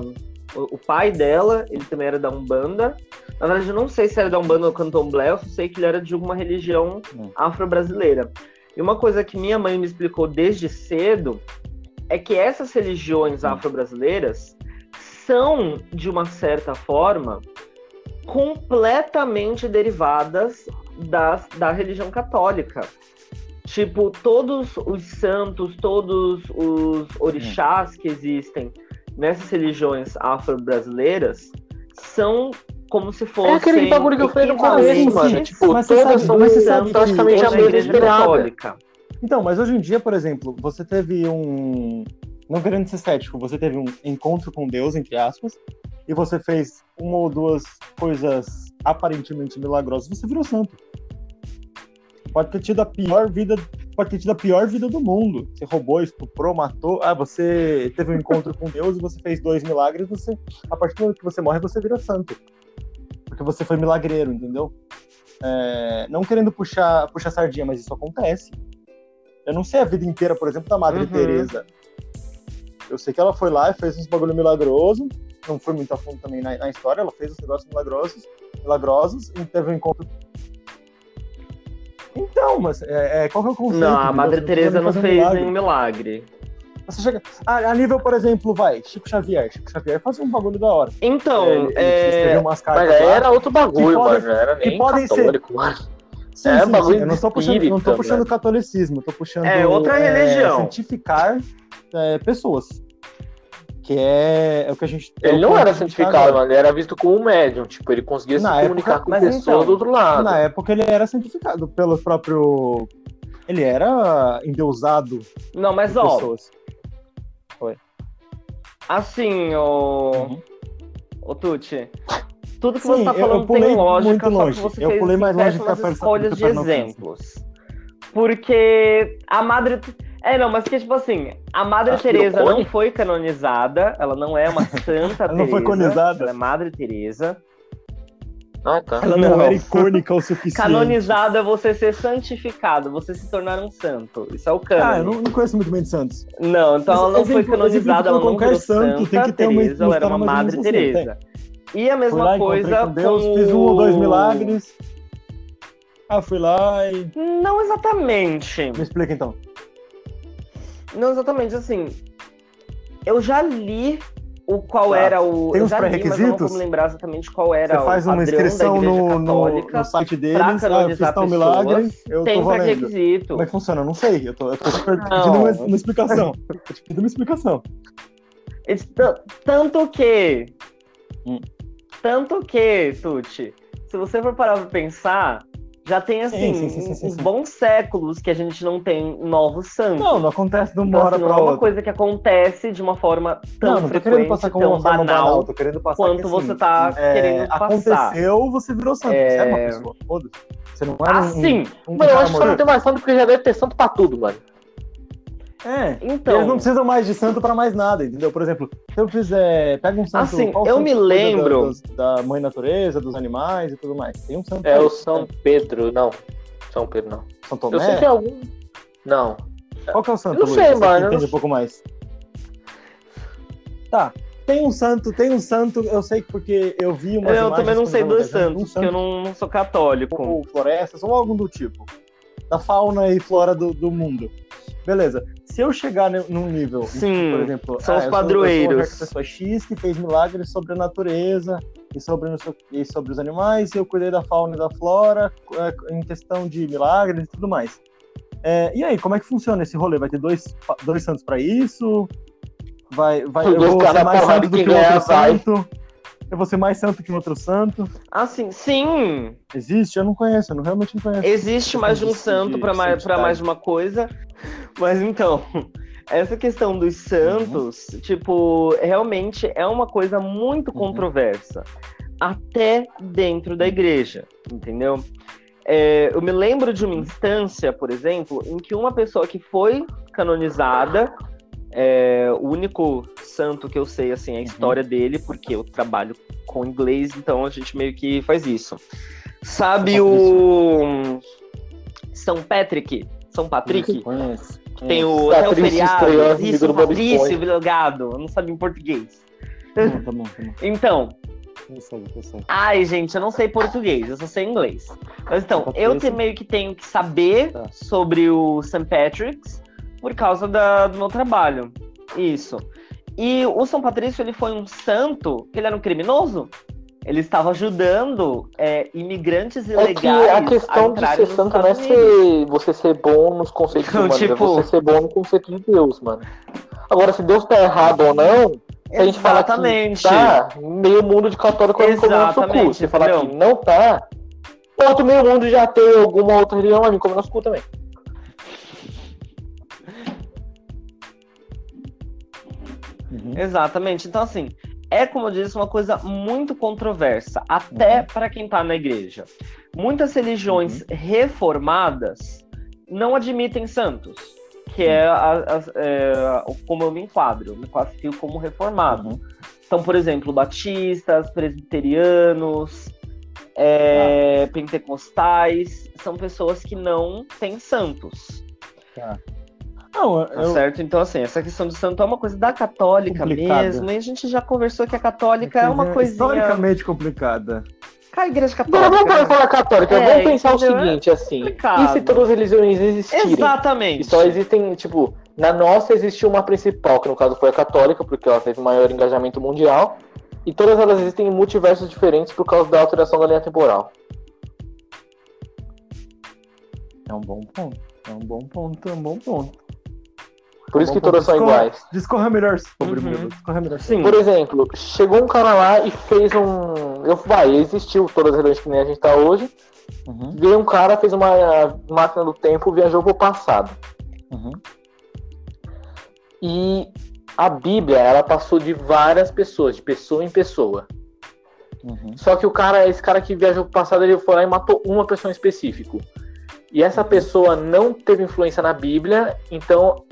O pai dela, ele também era da Umbanda. Na verdade, eu não sei se era da Umbanda ou Candomblé, eu sei que ele era de alguma religião hum. afro-brasileira. E uma coisa que minha mãe me explicou desde cedo é que essas religiões hum. afro-brasileiras são, de uma certa forma, completamente derivadas das, da religião católica. Tipo, todos os santos, todos os orixás que existem nessas religiões afro-brasileiras são como se fossem. É aquele bagulho que eu falei no começo, mano. Tipo, mas todas são praticamente a mesma católica. Então, mas hoje em dia, por exemplo, você teve um, não querendo ser cético, você teve um encontro com Deus, entre aspas, e você fez uma ou duas coisas aparentemente milagrosas, você virou santo. Pode ter tido a pior vida, pode ter tido a pior vida do mundo. Você roubou, estuprou, matou. Ah, você teve um encontro com Deus e você fez dois milagres, você, a partir do momento que você morre, você vira santo. Porque você foi milagreiro, entendeu? É, não querendo puxar, puxar sardinha, mas isso acontece. Eu não sei a vida inteira, por exemplo, da Madre uhum. Teresa. Eu sei que ela foi lá e fez uns bagulho milagroso. Não foi muito a fundo também na, na história. Ela fez os negócios milagrosos, milagrosos e teve um encontro. Então, mas é, é, qual que é o conceito? Não, a Madre Teresa não fez milagre. nenhum milagre. Você chega. A, a, nível, por exemplo, vai, Chico Xavier. Chico Xavier fazia um bagulho da hora. Então, é... ele umas cartas mas lá, era outro bagulho, mano. Não era nem católico, ser... mano. Sim, é, sim, sim. Eu não tô puxando, não tô puxando catolicismo, tô puxando. É outra é, religião. Santificar é, pessoas. Que é, é, o que a gente. Ele não era santificado, mano. Ele era visto como um médium. Tipo, ele conseguia na se época, comunicar com pessoas então, do outro lado. Na época ele era santificado pelo próprio. Ele era endeusado. Não, mas ó. Pessoas. Foi. Assim, o. Uhum. O Tucci. Tudo que Sim, você tá falando tem lógica, muito longe. você eu pulei mais longe pra escolhas de exemplos. Porque a Madre é, não, mas que tipo assim, a Madre Acho Teresa não foi canonizada, ela não é uma santa ela não foi canonizada. Ela é Madre Teresa. Ah, tá. Ela não, não era icônica o suficiente. Canonizado é você ser santificado, você se tornar um santo. Isso é o cânone. Ah, eu não, não conheço muito bem de santos. Não, então mas, ela não exemplo, foi canonizada, ela não qualquer santo tem que ter uma, Teresa, ela era uma Madre Teresa. E a mesma lá, coisa com Deus, com... fiz um ou dois milagres. Ah, fui lá e... Não exatamente. Me explica então. Não exatamente, assim. Eu já li o qual tá. era o. Tem os pré-requisitos? não vou lembrar exatamente qual era Você faz uma inscrição no, no, no, site deles, ah, eu fiz tal milagre, eu tem tô pré-requisito. Como é que funciona? Eu não sei. Eu tô, eu tô pedindo uma, uma, explicação. Eu tô pedindo uma explicação. Tanto que. Hum. Tanto que, Tuti, se você for parar pra pensar, já tem, assim, sim, sim, sim, uns bons séculos que a gente não tem novos santos. Não, não acontece de uma então, hora assim, pra Não é uma coisa que acontece de uma forma tão não, não tô querendo passar como uma banal, banal, tô querendo passar quanto que, você tá é, querendo passar. Aconteceu, você virou santo. É... Você é uma pessoa, foda-se. Você não era ah, um, sim. Um, um mano, eu acho que só não tem mais santo porque já deve ter santo pra tudo, mano. É, então. Eles não precisam mais de santo para mais nada, entendeu? Por exemplo, se eu fizer. Pega um santo. Assim, eu santo me lembro. Da, da, mãe natureza, dos animais e tudo mais. Tem um santo. É o São Pedro, não. São Pedro, não. São Tomé? Eu sei que é algum. Não. Qual que é o santo? Eu não sei, mano. Entende um pouco mais. Tá. Tem um santo, tem um santo, eu sei porque eu vi uma. Eu também não sei dos santos, um santo, porque eu não, não sou católico. Ou florestas, ou algum do tipo. Da fauna e flora do, do mundo. Beleza. Se eu chegar num nível, Sim, por exemplo, são ah, os padroeiros. Sou, eu sou pessoa X que fez milagres sobre a natureza e sobre, e sobre os animais, e eu cuidei da fauna e da flora é, em questão de milagres e tudo mais. É, e aí, como é que funciona esse rolê? Vai ter dois, dois santos para isso? Vai, vai, eu vou ser mais santo do que o outro santo? Eu vou ser mais santo que um outro santo? Ah, sim. Sim! Existe? Eu não conheço, eu não, realmente não conheço. Existe mais de um santo para mais, mais de uma coisa. Mas então, essa questão dos santos, uhum. tipo, realmente é uma coisa muito uhum. controversa. Até dentro da igreja, entendeu? É, eu me lembro de uma instância, por exemplo, em que uma pessoa que foi canonizada, é, o único santo que eu sei, assim, é a uhum. história dele, porque eu trabalho com inglês, então a gente meio que faz isso. Sabe o São Patrick? São Patrick? Conheço. Tem o, tem o feriado, isso, Patrício Vilgado, eu não sabia em português. Não, tá bom, tá bom. Então, eu sei, eu sei. Ai, gente, eu não sei português, eu só sei inglês. Mas então, eu meio que tenho que saber tá. sobre o St. Patrick's por causa da, do meu trabalho. Isso. E o São Patrício, ele foi um santo, ele era um criminoso? Ele estava ajudando é, imigrantes ilegais. É que a questão a de ser santo não é ser, você ser bom nos conceitos humanos, é tipo... é você ser bom no conceito de Deus, mano. Agora, se Deus tá errado ou não, se a gente falar que tá, meio mundo de católico me comer nosso cu. Se falar que não tá, outro meio mundo já tem alguma outra religião vai me comer nosso cu também. Uhum. Exatamente. Então, assim, é, como eu disse, uma coisa muito controversa, até uhum. para quem está na igreja. Muitas religiões uhum. reformadas não admitem santos, que é, a, a, é, como eu me enquadro, eu me classifico como reformado. Uhum. Então, por exemplo, batistas, presbiterianos, é, ah. pentecostais, são pessoas que não têm santos. Tá. Não, tá eu... certo? Então, assim, essa questão do santo é uma coisa da católica complicada. mesmo, e a gente já conversou que a católica é uma coisa. Historicamente complicada. A igreja católica. Não, vamos falar católica, é, vamos pensar o seguinte, assim. E se todas as religiões existirem? Exatamente. E só existem, tipo, na nossa existe uma principal, que no caso foi a católica, porque ela teve maior engajamento mundial. E todas elas existem em multiversos diferentes por causa da alteração da linha temporal. É um bom ponto. É um bom ponto, é um bom ponto. Por isso que todas são iguais. Discorra melhor sobre uhum. Discorra melhor Sim. Por exemplo, chegou um cara lá e fez um. Eu vai, existiu todas as religiões que nem a gente tá hoje. Uhum. Veio um cara, fez uma máquina do tempo, viajou pro passado. Uhum. E a Bíblia, ela passou de várias pessoas, de pessoa em pessoa. Uhum. Só que o cara, esse cara que viajou pro passado, ele foi lá e matou uma pessoa em específico. E essa uhum. pessoa não teve influência na Bíblia, então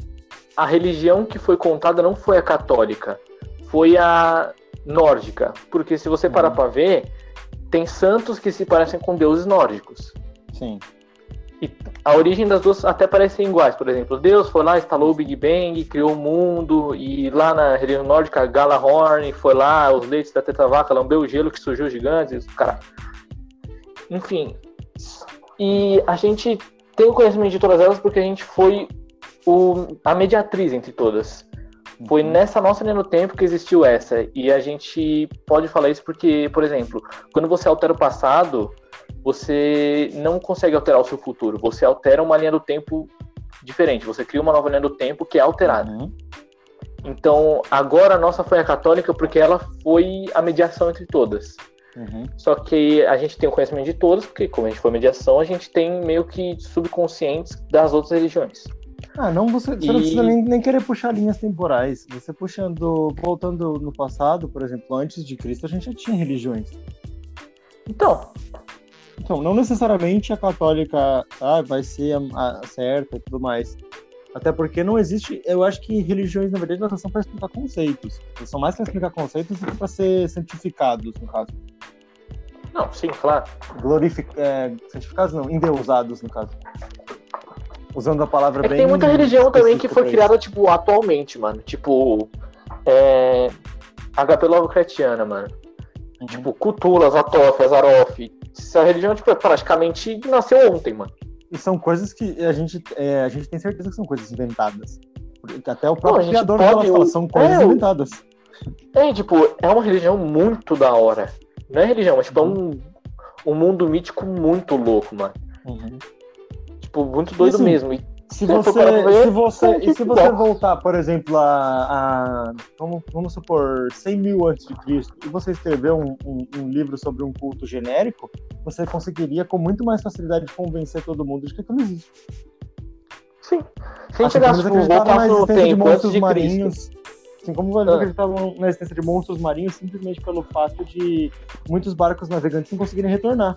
a religião que foi contada não foi a católica, foi a nórdica. Porque se você parar uhum. para ver, tem santos que se parecem com deuses nórdicos. Sim. E a origem das duas até parecem iguais. Por exemplo, Deus foi lá, instalou o Big Bang, criou o mundo, e lá na religião nórdica, Galahorn foi lá, os leites da tetavaca, lambeu o gelo que surgiu gigantes, cara. Enfim. E a gente tem o conhecimento de todas elas porque a gente foi o, a mediatriz entre todas. Foi uhum. nessa nossa linha do tempo que existiu essa. E a gente pode falar isso porque, por exemplo, quando você altera o passado, você não consegue alterar o seu futuro. Você altera uma linha do tempo diferente. Você cria uma nova linha do tempo que é alterada. Uhum. Então, agora a nossa foi a católica porque ela foi a mediação entre todas. Uhum. Só que a gente tem o conhecimento de todas, porque como a gente foi mediação, a gente tem meio que subconscientes das outras religiões. Ah, não, você, você e... não precisa nem, nem, querer puxar linhas temporais. Você puxando, voltando no passado, por exemplo, antes de Cristo, a gente já tinha religiões. Então. Então, não necessariamente a católica ah, vai ser a, a certa e tudo mais. Até porque não existe. Eu acho que religiões, na verdade, elas são para explicar conceitos. Elas são mais para explicar conceitos do que para ser santificados, no caso. Não, sim, claro. Glorific... É, santificados não, endeusados, no caso. Usando a palavra é bem. Tem muita religião também que foi criada, tipo, atualmente, mano. Tipo. É... HP Lovecraftiana, mano. Uhum. Tipo, Cthulhu, Zatof, Azaroth. Essa religião, tipo, praticamente nasceu ontem, mano. E são coisas que a gente, é, a gente tem certeza que são coisas inventadas. Até o próprio não, criador pode, fala, são coisas é, inventadas. É, tipo, é uma religião muito da hora. Não é religião, mas tipo, uhum. é um, um mundo mítico muito louco, mano. Uhum. Tipo, muito doido assim, mesmo. E se você, ver, se você, é e se você voltar, por exemplo, a, a vamos, vamos supor, 100 mil antes de Cristo, e você escrever um, um, um, livro sobre um culto genérico, você conseguiria com muito mais facilidade convencer todo mundo de que aquilo existe. Sim. Se a gente assim, voltar na existência de monstros de marinhos, assim como eles ah. acreditavam na existência de monstros marinhos simplesmente pelo fato de muitos barcos navegantes não conseguirem retornar.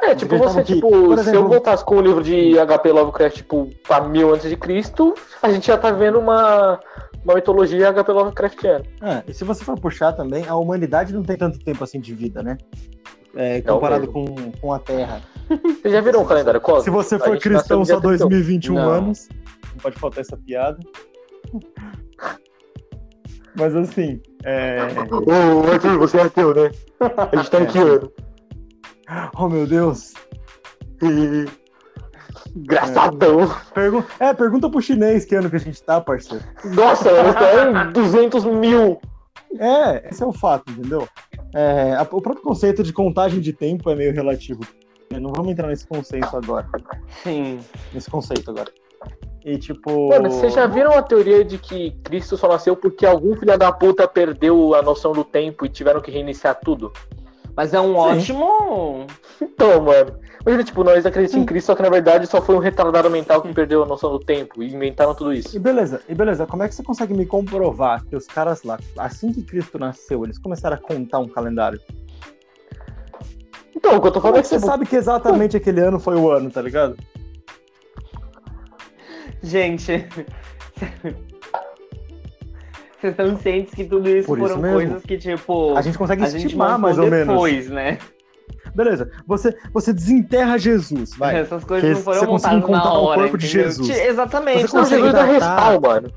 É, tipo, você, tipo, exemplo, se eu voltasse com o livro de HP Lovecraft, tipo, pra mil antes de Cristo, a gente já tá vendo uma, uma mitologia HP Lovecraftiana. É, e se você for puxar também, a humanidade não tem tanto tempo assim de vida, né? É, comparado com, com a Terra. Você já virou um calendário cósmico? Se você for cristão só 2021 não. anos, não pode faltar essa piada. Mas assim, é... Ô, Arthur, você é ateu, né? A gente tá em que ano? Oh, meu Deus. Engraçadão. É. Pergu é, pergunta pro chinês que ano que a gente tá, parceiro. Nossa, tá em 200 mil. É, esse é o fato, entendeu? É, a, o próprio conceito de contagem de tempo é meio relativo. Não vamos entrar nesse conceito agora. Sim. Nesse conceito agora. E tipo. Mano, vocês já viram a teoria de que Cristo só nasceu porque algum filho da puta perdeu a noção do tempo e tiveram que reiniciar tudo? Mas é um Sim. ótimo. Então, mano. Imagina, tipo, nós acreditamos em Cristo, só que na verdade só foi um retardado mental que perdeu a noção do tempo e inventaram tudo isso. E beleza, e beleza, como é que você consegue me comprovar que os caras lá, assim que Cristo nasceu, eles começaram a contar um calendário? Então, o que eu tô falando como é que você tipo... sabe que exatamente aquele ano foi o ano, tá ligado? Gente, vocês estão cientes que tudo isso Por foram isso coisas que, tipo. A gente consegue a estimar gente mais ou depois, menos. Depois, né? Beleza, você, você desenterra Jesus, vai. Essas coisas não foram você montadas na hora, o corpo de Jesus. Exatamente. Você consegue Jesus datar, mano.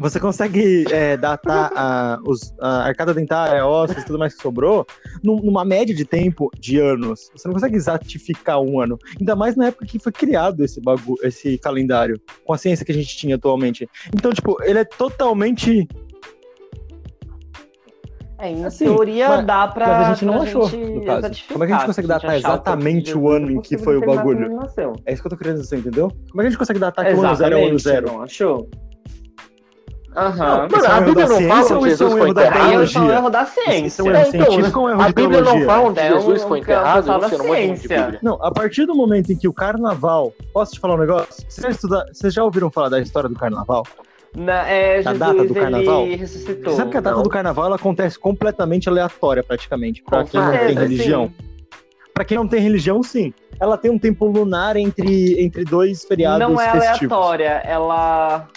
Você consegue é, datar a, os, a arcada dentária, ossos e tudo mais que sobrou numa média de tempo de anos. Você não consegue exatificar um ano. Ainda mais na época que foi criado esse, bagu esse calendário, com a ciência que a gente tinha atualmente. Então, tipo, ele é totalmente é, em assim, teoria mas, dá pra. Mas a gente não achou, no caso. Como é que a gente consegue datar exatamente o ano em que foi o bagulho? É isso que eu tô querendo dizer, entendeu? Como é que a gente consegue datar que o ano zero é o ano zero? Não achou? Aham. Uhum. a Bíblia não fala que Jesus foi enterrado. Isso é um erro da ciência. Isso é um erro científico ou é um erro A Bíblia não fala onde Jesus foi enterrado? Não, a partir do momento em que o carnaval... Posso te falar um negócio? Vocês já ouviram falar da história do carnaval? Na, é, a data do carnaval. ressuscitou. Sabe que a data não. do carnaval ela acontece completamente aleatória, praticamente, para quem não tem religião. Para quem não tem religião, sim. Ela tem um tempo lunar entre, entre dois feriados Não é festivos. aleatória, ela...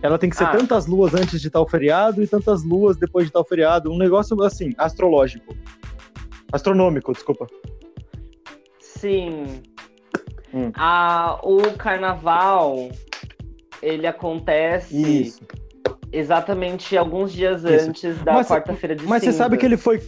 Ela tem que ser ah. tantas luas antes de tal feriado e tantas luas depois de tal feriado. Um negócio, assim, astrológico. Astronômico, desculpa. Sim. Hum. Ah, o carnaval ele acontece Isso. exatamente alguns dias Isso. antes da quarta-feira de Mas você sabe que ele foi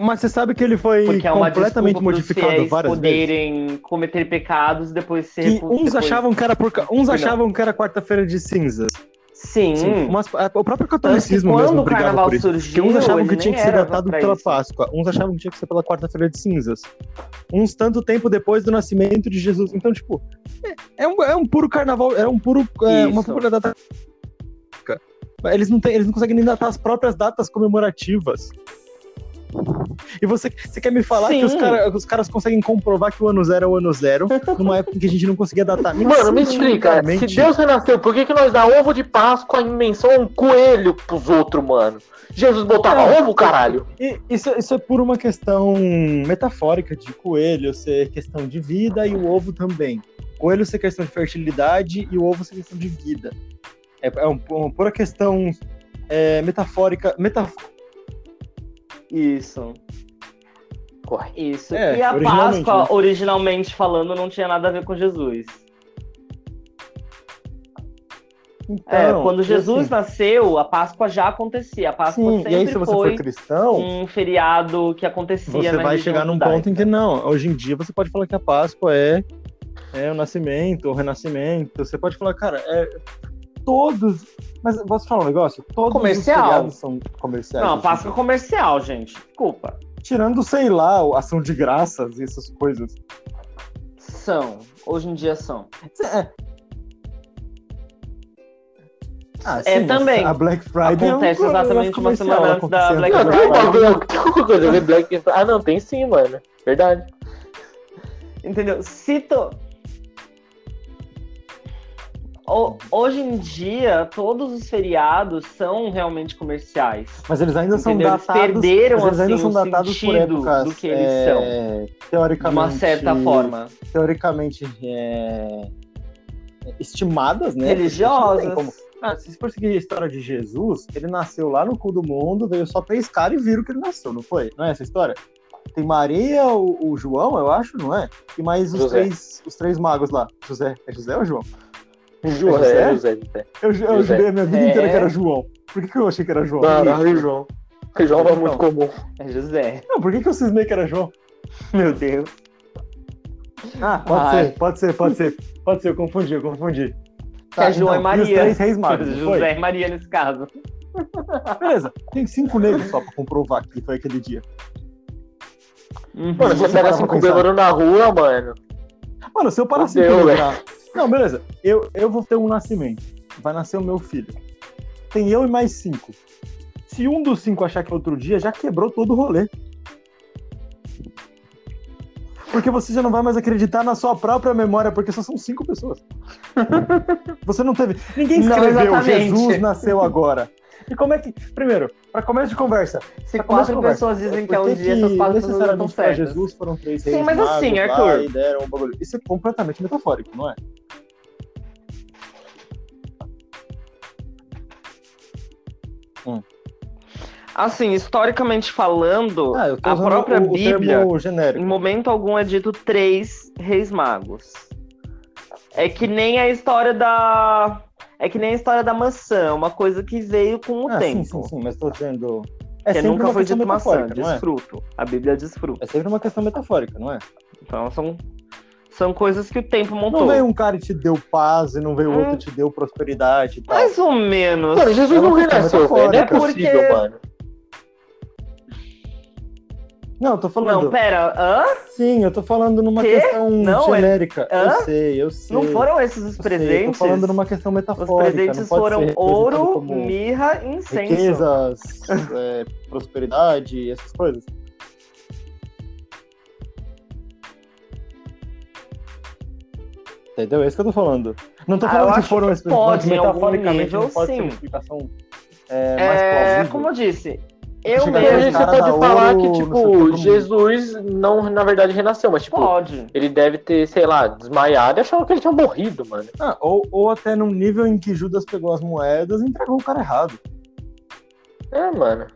mas você sabe que ele foi é completamente modificado várias poderem vezes. cometer pecados depois de ser uns depois... achavam que era por uns achavam que era quarta-feira de cinzas. Sim. Sim. Mas, o próprio catolicismo mesmo brigava por isso. Surgiu, que uns achavam que tinha que ser datado pela isso. Páscoa, uns achavam que tinha que ser pela quarta-feira de cinzas. Uns tanto tempo depois do nascimento de Jesus. Então, tipo, é, é um, é um puro carnaval, é um puro, é, uma pura data. Eles não, têm, eles não conseguem nem datar as próprias datas comemorativas. E você, você quer me falar Sim. que os, cara, os caras conseguem comprovar que o ano zero é o ano zero, numa época em que a gente não conseguia datar? Mano, me explica, se Deus renasceu, por que, que nós dá ovo de Páscoa em menção a um coelho pros outros, mano? Jesus botava é, ovo, caralho? Isso, isso é por uma questão metafórica de coelho ser questão de vida e o ovo também. Coelho ser questão de fertilidade e o ovo ser questão de vida. É, é um, uma pura questão é, metafórica, metafórica isso. Corre. Isso. É, e a originalmente, Páscoa, né? originalmente falando, não tinha nada a ver com Jesus. Então, é, quando Jesus assim, nasceu, a Páscoa já acontecia. A Páscoa sim, sempre e aí, se você foi for cristão, um feriado que acontecia. Você vai chegar num judaica. ponto em que não. Hoje em dia você pode falar que a Páscoa é, é o nascimento, o renascimento. Você pode falar, cara, é, todos. Mas posso falar um negócio? Todos comercial. os são comerciais. Não, Páscoa comercial, gente. Desculpa. Tirando, sei lá, ação de graças e essas coisas. São. Hoje em dia são. É. Ah, é sim, também. A Black Friday acontece é um exatamente uma semana antes da Black Friday. Tem alguma coisa Black Friday. Ah, não, tem sim, mano. Verdade. Entendeu? Tu hoje em dia, todos os feriados são realmente comerciais. Mas eles ainda são datados. Eles perderam eles ainda assim, são datados por épocas, do que eles é, são. Teoricamente. De uma certa forma. Teoricamente é, estimadas, né? Religiosas. Como... Ah, se você for seguir a história de Jesus, ele nasceu lá no cu do mundo, veio só três caras e viram que ele nasceu, não foi? Não é essa história? Tem Maria, o, o João, eu acho, não é? E mais os três, os três magos lá. José. É José ou João? João, é, é José, José. Eu, eu jurei a minha vida é. inteira que era João. Por que, que eu achei que era João? Caralho, João. Porque João não é muito comum. É José. Não, por que, que eu cismei que era João? Meu Deus. Ah, pode Ai. ser, pode ser, pode ser. Pode ser, eu confundi, eu confundi. Tá, é João então, e Maria. E os três reis magos, José e Maria nesse caso. Beleza, tem cinco negros só pra comprovar que foi aquele dia. Uhum. Mano, se você pega cinco bêbados na rua, mano. Mano, se eu parar cinco negros não, beleza. Eu, eu vou ter um nascimento. Vai nascer o meu filho. Tem eu e mais cinco. Se um dos cinco achar que é outro dia, já quebrou todo o rolê. Porque você já não vai mais acreditar na sua própria memória, porque só são cinco pessoas. Você não teve. Ninguém escreveu não, Jesus nasceu agora. E como é que. Primeiro, para começo de conversa. Se quatro conversa, pessoas dizem que é um dia, essas quatro pessoas não estão certas. Jesus foram três reis. Sim, mas assim, Arthur. Um Isso é completamente metafórico, não é? Hum. Assim, historicamente falando, ah, a própria o, Bíblia, o em momento algum é dito três reis magos. É que nem a história da é que nem a história da maçã, uma coisa que veio com o ah, tempo. Sim, sim, sim, mas tô dizendo. É que nunca foi dito maçã, desfruto. É? A Bíblia desfruta. É sempre uma questão metafórica, não é? Então são, são coisas que o tempo montou. Não veio um cara e te deu paz, e não veio hum. outro e te deu prosperidade e tal. Mais ou menos. Mano, Jesus é não renasceu, velho. É, é porque... mano. Não, eu tô falando. Não, pera, hã? Sim, eu tô falando numa que? questão não, genérica. Hã? Eu sei, eu sei. Não foram esses os presentes? Sei, eu tô falando numa questão metafórica. Os presentes foram ouro, mirra e incenso. Riquezas, é, prosperidade, essas coisas. Entendeu? É isso que eu tô falando. Não tô ah, falando ah, que foram esses presentes metaforicamente, nível, não pode sim. uma explicação é, mais é, plausível. Como eu disse, eu mesmo. A gente pode falar que, tipo, Jesus não, na verdade, renasceu, mas, tipo, pode. ele deve ter, sei lá, desmaiado e achava que ele tinha morrido, mano. Ah, ou, ou até num nível em que Judas pegou as moedas e entregou o cara errado. É, mano.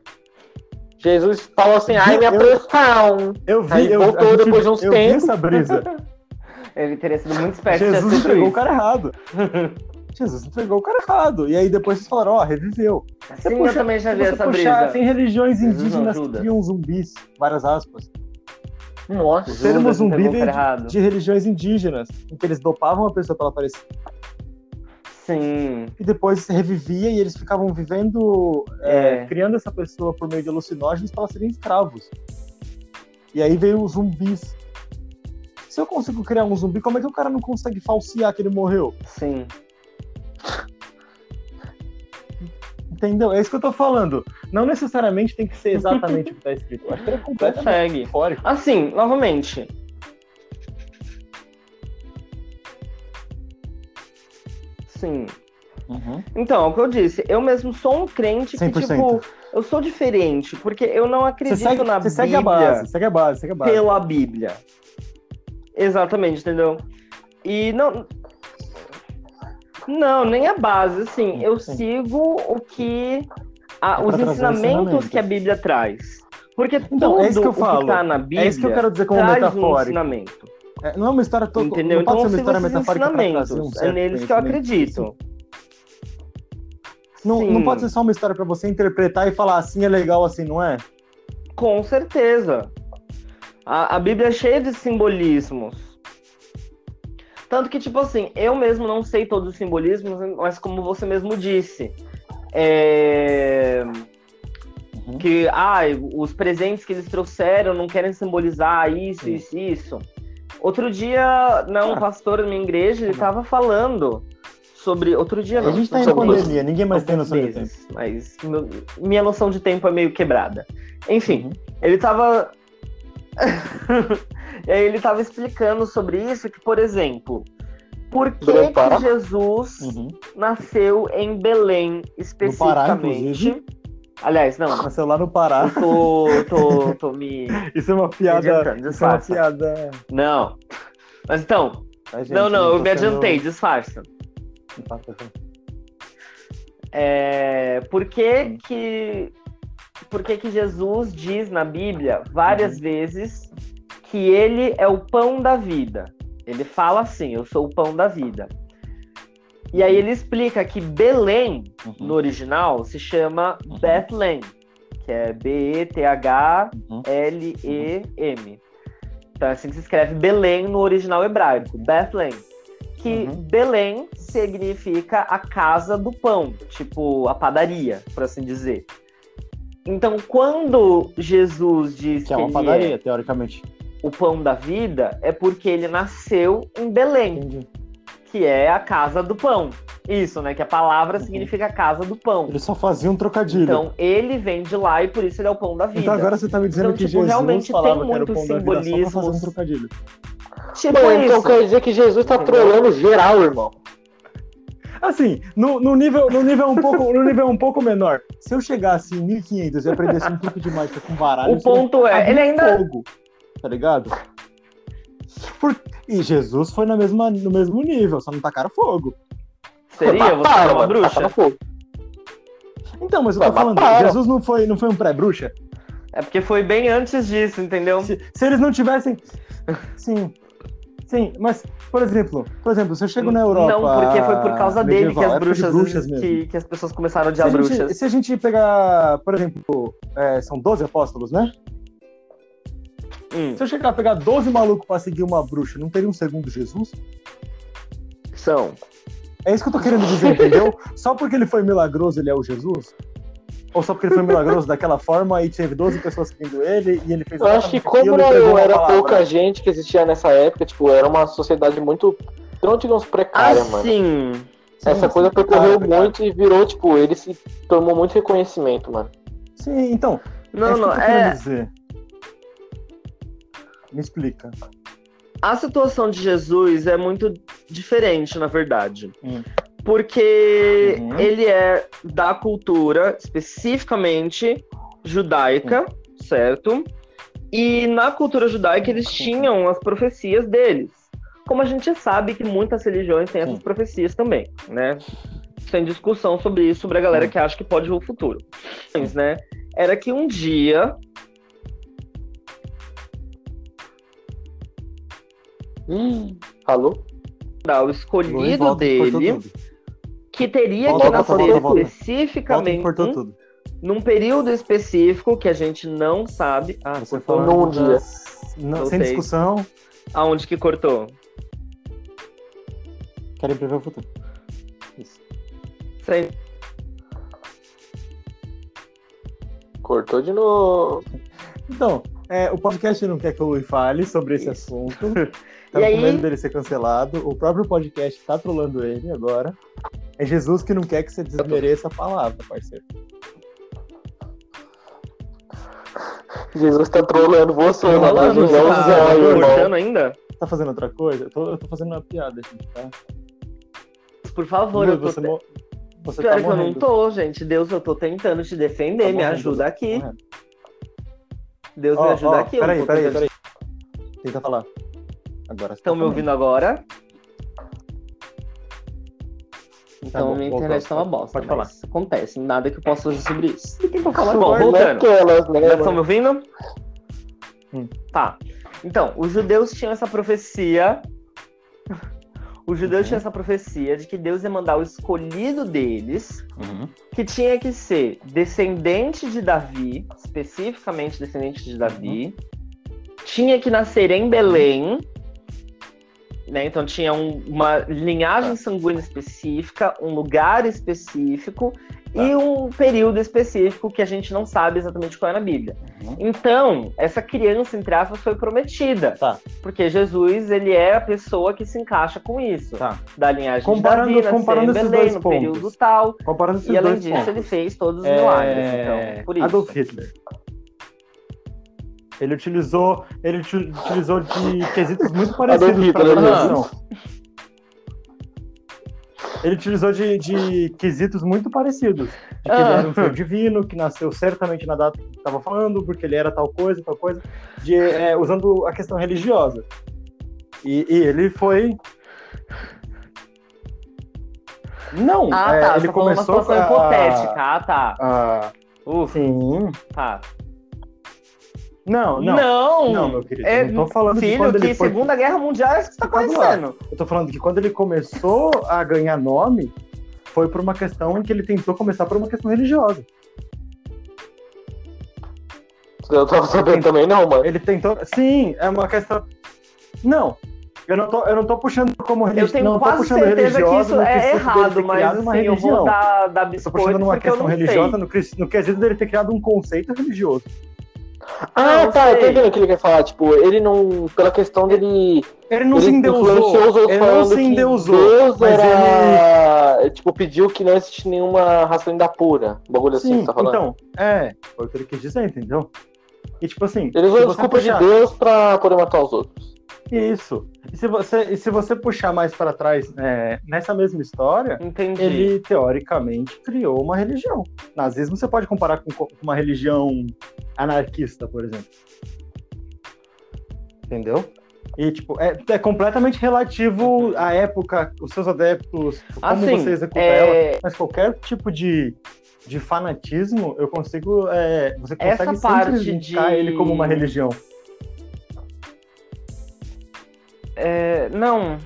Jesus falou assim, ai, minha eu, pressão. Eu vi, Aí eu, voltou depois de uns eu tempos. Vi essa brisa. ele teria sido muito esperto. Jesus entregou o cara errado. Jesus entregou o cara errado. E aí depois vocês falaram, ó, oh, reviveu. Sim, puxa, eu também já vi essa puxar, brisa. Tem religiões indígenas que criam zumbis, várias aspas. Nossa, o termo zumbi de, de, religiões indígenas, em que eles dopavam a pessoa para ela aparecer. Sim. E depois revivia e eles ficavam vivendo, é, É. criando essa pessoa por meio de alucinógenos para serem escravos. E aí veio os zumbis. Se eu consigo criar um zumbi, como é que o cara não consegue falsear que ele morreu? Sim. Entendeu? É isso que eu tô falando. Não necessariamente tem que ser exatamente o que tá escrito. Eu acho que ele é completamente Consegue. fora. Assim, novamente. Sim. Então, é o que eu disse, eu mesmo sou um crente que, 100%. tipo, eu sou diferente, porque eu não Você acredito segue, na você Bíblia segue a base, segue a base, segue a base. pela Bíblia. Exatamente, entendeu? E não. Não, nem a base, assim, eu sigo o que. a- É os ensinamentos ensinamento. que a Bíblia traz. Porque Então, tudo é isso que eu falo. que tá na Bíblia É isso que eu quero dizer como um metafórico. ensinamento. É, não é uma história toda. Entendeu? Não Então pode ser uma história metafórica trazer um é neles que eu acredito. Não, Sim. não pode ser só uma história pra você interpretar e falar assim é legal, assim não é? Com certeza. A, a Bíblia é cheia de simbolismos. Tanto que, tipo assim, eu mesmo não sei todos os simbolismos, mas como você mesmo disse, é, Uhum. que ah, os presentes que eles trouxeram não querem simbolizar isso, isso, isso. Outro dia, não, um Ah. pastor da minha igreja, ele tava falando sobre. Outro dia, não. a gente tá em pandemia, ninguém mais tem noção de tempo. Mas meu- minha noção de tempo é meio quebrada. Enfim, Uhum. ele tava. e aí ele tava explicando sobre isso, que, por exemplo, por que, Pará? que Jesus Uhum. nasceu em Belém especificamente? inclusive. Aliás, não, Nasceu lá no Pará. eu tô, tô, tô me. Isso é uma piada. Isso é uma disfarça. piada. Não. Mas então, Tá, gente? não, não, eu tô me sendo- adiantei, disfarça. Tá, tá, tá. É, por que que, por que que Jesus diz na Bíblia várias Uhum. vezes que ele é o pão da vida? Ele fala assim, eu sou o pão da vida. E aí ele explica que Belém, Uhum. no original, se chama Uhum. Bethlehem, que é B-E-T-H-L-E-M. Então é assim que se escreve Belém no original hebraico, Bethlehem. Que Uhum. Belém significa a casa do pão, tipo a padaria, por assim dizer. Então, quando Jesus diz Que que, é uma padaria, é teoricamente. O pão da vida, é porque ele nasceu em Belém, Entendi. que é a casa do pão. Isso, né? Que a palavra Uhum. significa casa do pão. Ele só fazia um trocadilho. Então, Então, ele vem de lá e por isso ele é o pão da vida. agora você tá me dizendo Então, que tipo, Jesus realmente falava tem que era o muitos pão da vida só pra fazer um trocadilho. Tipo Mano, então isso. quer dizer que Jesus tá trolando geral, irmão. Assim, no, no nível, no, nível um pouco, no nível um pouco menor, se eu chegasse em 1500 e aprendesse um truque de mágica com baralho, O ponto é, ele ainda- fogo, tá ligado? Por- E Jesus foi na mesma, no mesmo nível, só não tacaram fogo. Seria você Para, é uma bruxa? fogo. Então, mas eu tô falando. Jesus não foi, não foi um pré-bruxa? É porque foi bem antes disso, entendeu? Se, se eles não tivessem. Sim. Sim, mas, por exemplo, por exemplo, se eu chego na Europa. Não, porque foi por causa dele que as de bruxas, bruxas que, que as pessoas começaram a Se a, odiar gente, bruxas. se a gente pegar, por exemplo, é, são 12 apóstolos, né? Hum, Se eu chegar a pegar 12 malucos pra seguir uma bruxa, não teria um segundo Jesus? são. É isso que eu tô querendo dizer, entendeu? Só porque ele foi milagroso, ele é o Jesus? Ou só porque ele foi milagroso daquela forma e teve 12 pessoas seguindo ele e ele fez Eu acho que aquilo como não uma era pouca gente que existia nessa época, tipo, era uma sociedade muito, não digamos precária, mano. Assim, Sim, Essa sim, coisa percorreu muito e virou, tipo, ele se tomou muito reconhecimento, mano. Sim, então. é não, que não, eu tô é, dizer. Me explica. a situação de Jesus é muito diferente, na verdade. Hum. Porque Uhum. ele é da cultura especificamente judaica, certo? E na cultura judaica eles tinham as profecias deles. Como a gente sabe que muitas religiões têm essas Sim. profecias também, né? Sem discussão sobre isso, sobre a galera Hum. que acha que pode ver o futuro. Né? Era que um dia Hum. Alô? o escolhido volta cortou dele, que teria Volta, que volta, nascer volta, volta. Volta especificamente cortou tudo. num período específico que a gente não sabe. Ah, Você falando Num dia. não, sem discussão, Aonde que cortou? querem prever o futuro. Isso. Sei. Cortou de novo. Então, é, o podcast não quer que o Lui fale sobre esse assunto. Tá E com aí- medo dele ser cancelado. O próprio podcast tá trolando ele agora. É Jesus que não quer que você desmereça a palavra, parceiro. Jesus tá trolando você, tá cortando ainda? Tá fazendo outra coisa? Eu tô, eu tô fazendo uma piada, gente, tá? Por favor, eu tô... você, mo- você Pior tá que eu não tô, gente. Deus, eu tô tentando te defender. Tá me ajuda tá aqui. Deus Ó, me ajuda ó, aqui. Peraí, peraí, peraí. Tenta falar. Agora Estão tá me ouvindo agora? Então bom, minha internet tá uma bosta. Pode falar. Acontece, nada que eu possa fazer sobre isso. Tenta falar Bom, agora. voltando. Né, estão mano? me ouvindo? Hum. Tá. Então, os judeus tinham essa profecia. Os judeus Uhum. tinham essa profecia de que Deus ia mandar o escolhido deles, Uhum. que tinha que ser descendente de Davi, especificamente descendente de Davi, tinha que nascer em Belém, né? Então tinha um- uma linhagem sanguínea específica, um lugar específico e um período específico que a gente não sabe exatamente qual é na Bíblia. Uhum. Então, essa criança, entre aspas, foi prometida. Tá. Porque Jesus, ele é a pessoa que se encaixa com isso. Tá. Da linhagem Comparando- de Davi, comparando esses Belém, dois no pontos. período tal. Comparando esses E além dois disso, pontos. ele fez todos os É, milagres. Então, por isso. Adolf Hitler. Ele utilizou, ele uti- utilizou de quesitos muito parecidos Hitler, para né? religião. Ele utilizou de, de quesitos muito parecidos. De que ele Ah. era um ser divino, que nasceu certamente na data que estava falando, porque ele era tal coisa, tal coisa, de, é, usando a questão religiosa. E, e ele foi. Não, Ah, é, tá. ele Você falou uma começou situação a- hipotética. Ah, tá. a- Ufa, Sim. tá. Não, não. Não! Não, meu querido, É, eu não tô falando de Filho, quando que ele foi... Segunda Guerra Mundial é isso que você tá do conhecendo. Eu tô falando que quando ele começou a ganhar nome, foi por uma questão em que ele tentou começar por uma questão religiosa. Eu não tava sabendo também, não, mano. Ele tentou... Sim, é uma questão... Não, eu não tô, eu não tô puxando como religião. Eu tenho não tô quase puxando certeza que isso é errado, mas uma assim, eu vou religião. dar, dar Eu tô biscoito puxando uma questão não religiosa no, no quesito dele ter criado um conceito religioso. Ah, Não, tá, eu tô entendendo o que ele quer falar. Tipo, ele não. Pela questão dele. Ele não ele se endeusou. Ele não se endeusou. Deus era. Tipo, pediu que não existe nenhuma raça ainda pura. Um bagulho assim que Sim, você tá falando. então, é, foi o que ele quis dizer, entendeu? E tipo assim, ele usou a desculpa puxar- de Deus pra poder matar os outros. Isso. E se você, e se você puxar mais para trás, é, nessa mesma história, Entendi. ele teoricamente criou uma religião. Nazismo você pode comparar com co- com uma religião anarquista, por exemplo. Entendeu? E, tipo, é, é completamente relativo à época, os seus adeptos, como Assim, você executa é, ela. Mas qualquer tipo de, de fanatismo, eu consigo. é, você Essa consegue parte sempre indicar de- ele como uma religião. É, não.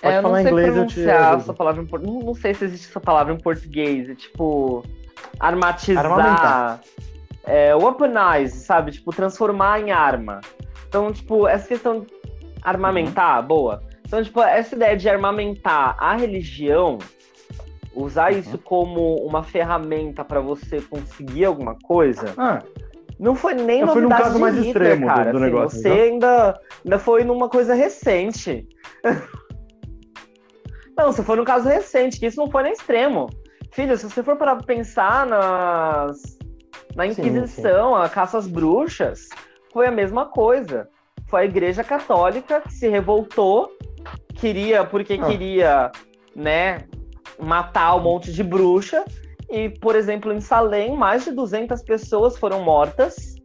Pode É, eu não falar sei inglês, eu te pronunciar essa palavra em português. Não, não sei se existe essa palavra em português. É tipo. Armatizar. Armamentar. É, weaponize, sabe? Tipo, transformar em arma. Então, tipo, essa questão de armamentar, boa. Então, tipo, essa ideia de armamentar a religião, usar Uhum. isso como uma ferramenta pra você conseguir alguma coisa, Ah, não foi nem Eu fui num novidade caso de mais Hitler, extremo do- cara. do assim, negócio, você ainda, ainda foi numa coisa recente. não, você foi num caso recente, que isso não foi nem extremo. Filho, se você for parar pra pensar nas, na Sim, Inquisição, a caça às bruxas, foi a mesma coisa. Foi a Igreja Católica que se revoltou, queria, porque Ah. queria, né, matar um monte de bruxa. E, por exemplo, em Salem, mais de 200 pessoas foram mortas.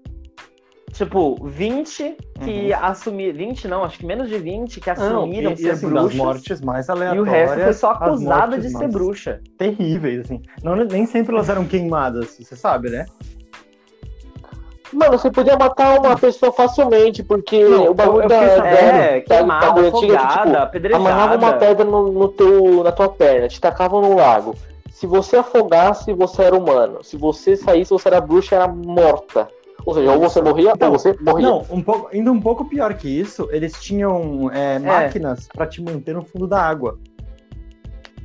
Tipo, 20 que assumiram. 20 não, acho que menos de 20 que não, assumiram e, e ser assim, das bruxas. mortes mais E aleatórias. o resto foi só acusada de ser bruxa. Terríveis, assim. Não, nem sempre elas eram queimadas, você sabe, né? Mano, você podia matar uma pessoa facilmente, porque Não, o bagulho eu- eu da, da. É, da queimada, ditadura antiga, que, afogada, tipo, apedrejada. amarrava uma pedra no, no teu, na tua perna, te tacavam no lago. Se você afogasse, você era humano. Se você saísse, você era bruxa, era morta. Ou seja, ou você morria, Então, ou você morria. Não, um pouco, ainda um pouco pior que isso, eles tinham é, máquinas pra te manter no fundo da água.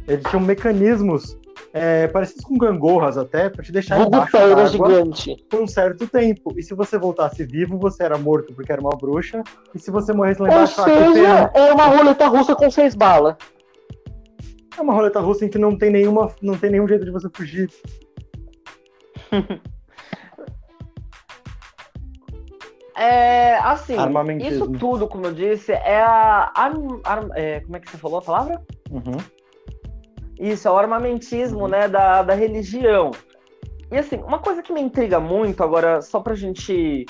eles tinham mecanismos é, parecidos com gangorras até, para te deixar Vulgo embaixo Taura d'água gigante. por um certo tempo. E se você voltasse vivo, você era morto porque era uma bruxa. E se você morresse lá Ou embaixo, ah, que seja, pena. é uma roleta russa com seis balas. É uma roleta russa em que não tem nenhuma, não tem nenhum jeito de você fugir. É, assim, isso tudo, como eu disse, é a. é, como é que você falou a palavra? Uhum. Isso, é o armamentismo, né, da, da religião. E assim, uma coisa que me intriga muito, agora, só pra gente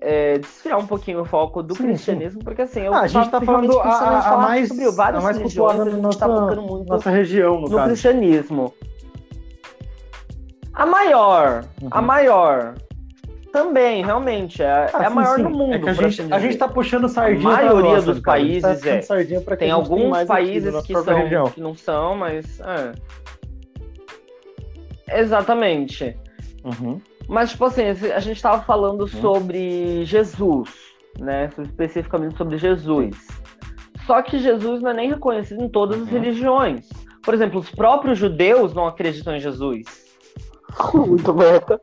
é, desfiar um pouquinho o foco do Sim, cristianismo, porque assim, eu Ah, a gente tá falando a, a- a falar mais, sobre várias a mais religiões, a gente nossa, tá focando muito nossa região, no, no cristianismo. A maior, a Uhum. maior, também, realmente, é, Ah, é a sim, maior sim. do mundo. É que a gente, assim a gente tá puxando sardinha A maioria nossa, dos. A tá países, puxando é. Tem a tenha alguns países que, são, região. que não são, mas. é. Exatamente. Uhum. Mas, tipo assim, a gente tava falando sobre Jesus, né? Especificamente sobre Jesus. Só que Jesus não é nem reconhecido em todas as Uhum. religiões. Por exemplo, os próprios judeus não acreditam em Jesus. Muito meta.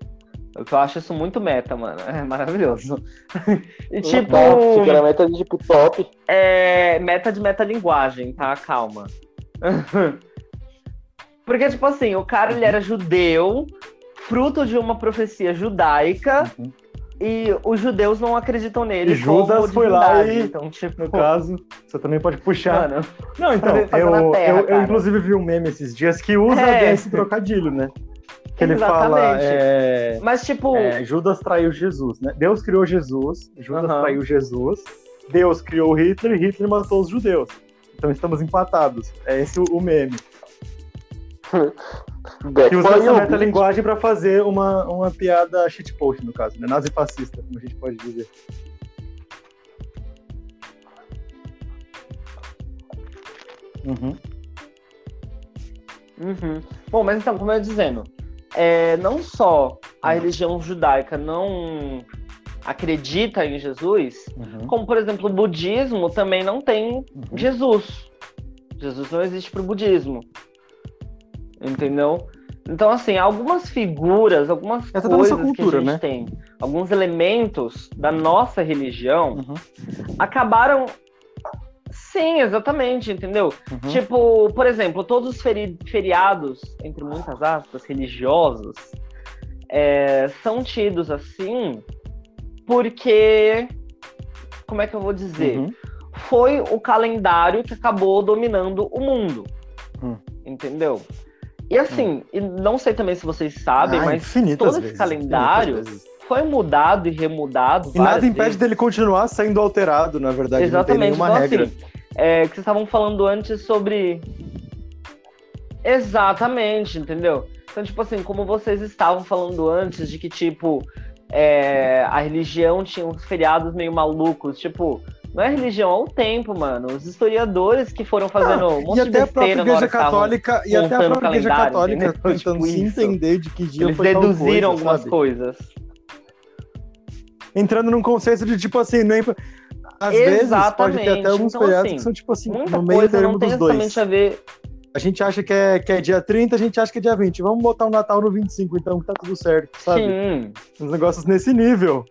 Eu acho isso muito meta, mano. É maravilhoso. E tipo, Nossa, era meta de tipo top. é meta de metalinguagem, tá? Calma. Porque, tipo assim, o cara ele era judeu, fruto de uma profecia judaica, Uhum. e os judeus não acreditam nele. E Judas como foi lá e- Então, tipo, No caso, você também pode puxar. mano, Não, então, eu, terra, eu, eu, inclusive vi um meme esses dias que usa É. desse trocadilho, né? Que ele fala, Exatamente. é, mas tipo, é, Judas traiu Jesus, né? Deus criou Jesus, Judas Aham. traiu Jesus, Deus criou Hitler e Hitler matou os judeus. Então estamos empatados. É esse o, o meme. Que usa essa metalinguagem pra fazer uma, uma piada shitpost, no caso, né? Nazi-fascista, como a gente pode dizer. Uhum. Uhum. Bom, mas então, como eu ia dizendo, é, não só a religião judaica não acredita em Jesus, Uhum. como, por exemplo, o budismo também não tem Uhum. Jesus. Jesus não existe para o budismo. Entendeu? Então, assim, algumas figuras, algumas Essa é da coisas cultura, que a gente né? tem, alguns elementos da nossa religião Uhum. acabaram. Sim, exatamente, entendeu? Uhum. Tipo, por exemplo, todos os feri- feriados, entre muitas aspas, religiosos, é, são tidos assim porque. Como é que eu vou dizer? Uhum. Foi o calendário que acabou dominando o mundo. Hum. Entendeu? E assim, e não sei também se vocês sabem, Ah, mas todo esse vezes, calendário foi mudado e remudado. E nada impede vezes. dele continuar sendo alterado, na verdade. Exatamente. Não tem nenhuma então, regra. assim, é, que vocês estavam falando antes sobre. Exatamente, entendeu? Então, tipo assim, como vocês estavam falando antes de que, tipo, é, a religião tinha uns feriados meio malucos, tipo. Não é religião, é o tempo, mano. Os historiadores que foram fazendo um monte e de até a própria besteira na hora Igreja Católica e até a própria Igreja Católica entendeu? tentando Tipo se isso. entender de que dia Eles foi deduziram coisa, algumas sabe? coisas. Entrando num conceito de tipo assim, nem às vezes pode ter até Exatamente. alguns Então, feriados assim, que são tipo assim, no meio termo dos dois. exatamente a ver. A gente acha que é, que é dia 30, a gente acha que é dia 20. Vamos botar o Natal no 25, então que tá tudo certo, sabe? Sim. Uns negócios nesse nível.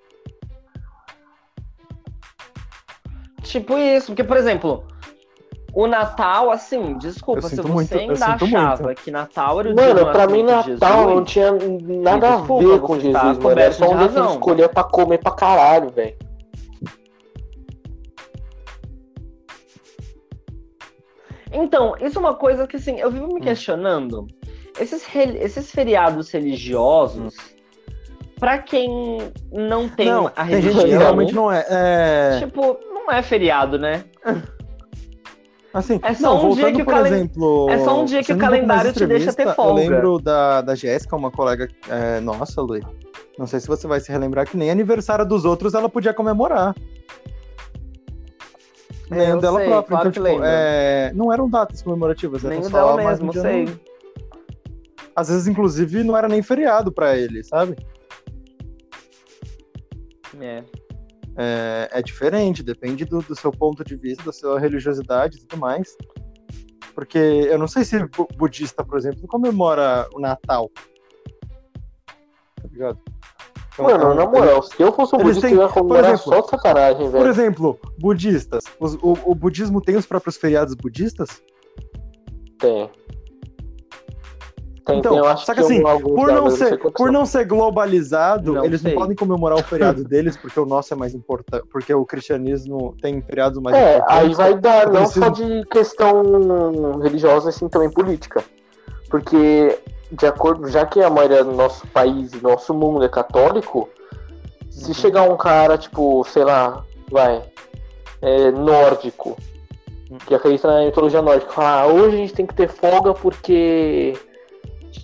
Tipo isso, porque, por exemplo, o Natal, assim, desculpa, se você muito, eu ainda achava muito. que Natal era o dia do Mano, pra mim Natal não Jesus, tinha nada a ver com tá Jesus, mano. Era só um dia que escolheu pra comer pra caralho, velho. Então, isso é uma coisa que, assim, eu vivo Hum. me questionando. Esses, re- esses feriados religiosos, pra quem não tem não, a tem religião, gente que realmente não é. é... tipo, não é feriado, né? Assim, É só não, um dia que o calen- exemplo. é só um dia que o calendário te deixa ter folga. Eu lembro da, da Jéssica, uma colega é, nossa, Lui. Não sei se você vai se relembrar que nem aniversário dos outros ela podia comemorar. Nem o dela sei, própria. claro então, tipo, é, não eram datas comemorativas, Nem o dela um mesmo, sei. Às vezes, inclusive, não era nem feriado pra ele, sabe? É. É, é diferente, depende do, do seu ponto de vista, da sua religiosidade e tudo mais. Porque eu não sei se budista, por exemplo, comemora o Natal. Tá ligado? Então, Mano, na moral, se eu fosse um budista, têm, eu ia comemorar só de sacanagem, velho. Por exemplo, budistas. O, o, o budismo tem os próprios feriados budistas? Tem. Tem, então, tem, eu acho que assim, por não, ser, por não ser globalizado, não eles sei. não podem comemorar o feriado deles, porque o nosso é mais importante, porque o cristianismo tem feriados mais é, importantes. É, aí vai dar não preciso... só de questão religiosa, assim, também política. Porque, de acordo, já que a maioria do nosso país e nosso mundo é católico, se uhum. chegar um cara, tipo, sei lá, vai, é, nórdico, que acredita na mitologia nórdica, falar, ah, hoje a gente tem que ter folga porque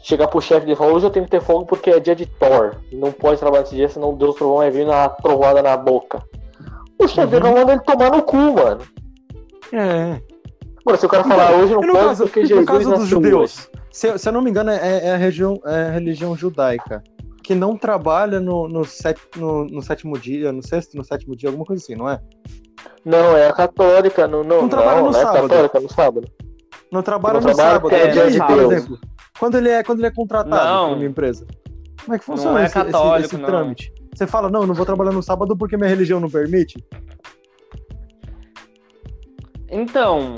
chegar pro chefe e falar, hoje eu tenho que ter folga porque é dia de Thor. Não pode trabalhar nesse dia, senão Deus trovão vai vir na trovada na boca. O chefe uhum. manda ele tomar no cu, mano. É. Mano, se o cara falar hoje não pode caso, porque Jesus no caso dos judeus, se, se, eu não me engano, é, é, a, região, é a religião judaica. Que não trabalha no, no, set, no, no sétimo dia, no sexto, no sétimo dia, alguma coisa assim, não é? Não, é a católica. Não, não, não trabalha não, no não sábado. É católica, no sábado. Não trabalha não no sábado. É, dia de por exemplo. Quando ele é, quando ele é contratado não, por uma empresa. Como é que funciona é esse, católico, esse, esse trâmite? Você fala, não, não vou trabalhar no sábado porque minha religião não permite? Então,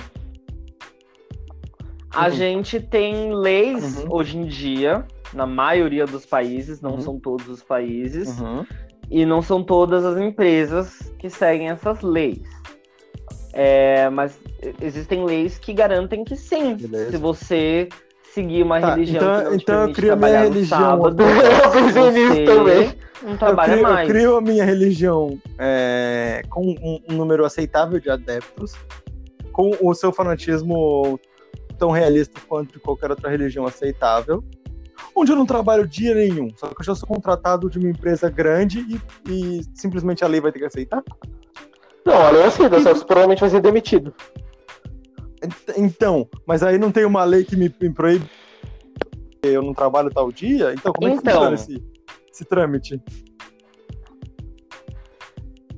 a uhum. gente tem leis uhum. hoje em dia, na maioria dos países, não uhum. são todos os países, uhum. e não são todas as empresas que seguem essas leis. É, mas existem leis que garantem que sim. Beleza. Se você seguir uma tá, religião então, que então eu crio a minha religião sábado, eu pensei nisso também não trabalha eu crio, mais. Eu crio a minha religião é, com um, um, número aceitável de adeptos, com o seu fanatismo tão realista quanto de qualquer outra religião aceitável, onde eu não trabalho dia nenhum, só que eu já sou contratado de uma empresa grande e, e simplesmente a lei vai ter que aceitar? Não, a lei aceita, só que provavelmente vai ser demitido. Então, mas aí não tem uma lei que me, me proíbe eu não trabalho tal dia? Então, como é que então, funciona esse, esse trâmite?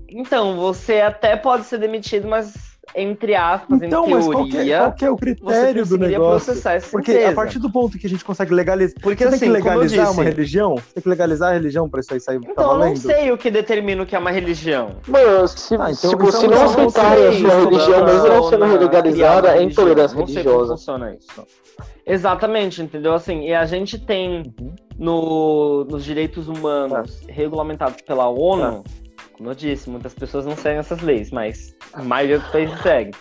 Então, você até pode ser demitido, mas entre aspas, então, em teoria. Qual que, é, qual que é o critério do negócio? Porque a partir do ponto que a gente consegue legalizar. Porque você assim, tem que assim, legalizar uma religião? Você tem que legalizar a religião pra isso aí sair. Então, tá eu não sei o que determina o que é uma religião. Mano, se, ah, então, tipo, se não aceitarem a sua religião, mesmo não sendo legalizada, é intolerância religiosa. Não funciona isso. Exatamente, entendeu? Assim, e a gente tem uhum. no, nos direitos humanos ah. regulamentados pela ONU. Ah como eu disse, muitas pessoas não seguem essas leis, mas a maioria dos países segue.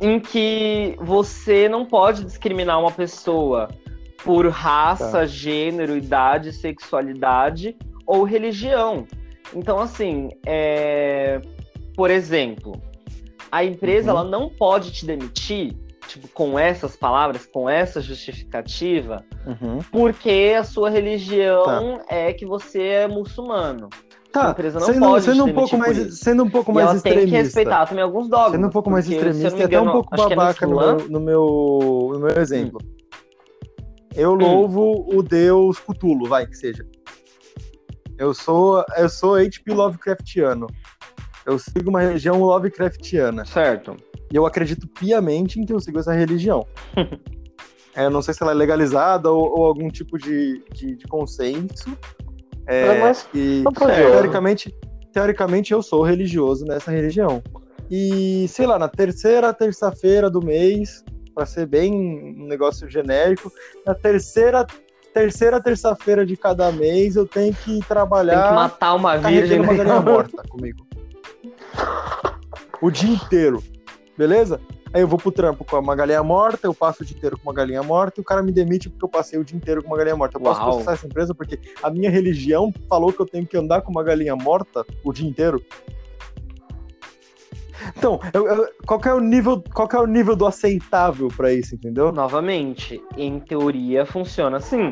Em que você não pode discriminar uma pessoa por raça, tá. gênero, idade, sexualidade ou religião. Então, assim, é... por exemplo, a empresa uhum. ela não pode te demitir tipo, com essas palavras, com essa justificativa, uhum. porque a sua religião tá. é que você é muçulmano. Tá, a empresa não sendo, pode sendo um pouco mais Sendo um pouco e mais extremista. tem que respeitar também alguns dogmas. Sendo um pouco mais extremista e até um pouco é babaca é no, meu, no, meu, no meu exemplo. Hum. Eu louvo hum. o deus Cthulhu, vai, que seja. Eu sou, eu sou HP Lovecraftiano. Eu sigo uma religião Lovecraftiana. Certo. E eu acredito piamente em que eu sigo essa religião. é, não sei se ela é legalizada ou, ou algum tipo de, de, de consenso, é, mas, e, teoricamente, teoricamente, eu sou religioso nessa religião. E, sei lá, na terceira terça-feira do mês, para ser bem um negócio genérico, na terceira terceira terça-feira de cada mês eu tenho que trabalhar. Tem que matar uma virgem. uma galinha morta comigo. O dia inteiro. Beleza? Aí eu vou pro trampo com uma galinha morta, eu passo o dia inteiro com uma galinha morta e o cara me demite porque eu passei o dia inteiro com uma galinha morta. Eu posso Uau. processar essa empresa porque a minha religião falou que eu tenho que andar com uma galinha morta o dia inteiro. Então, eu, eu, qual é o nível, qual é o nível do aceitável para isso, entendeu? Novamente, em teoria funciona assim.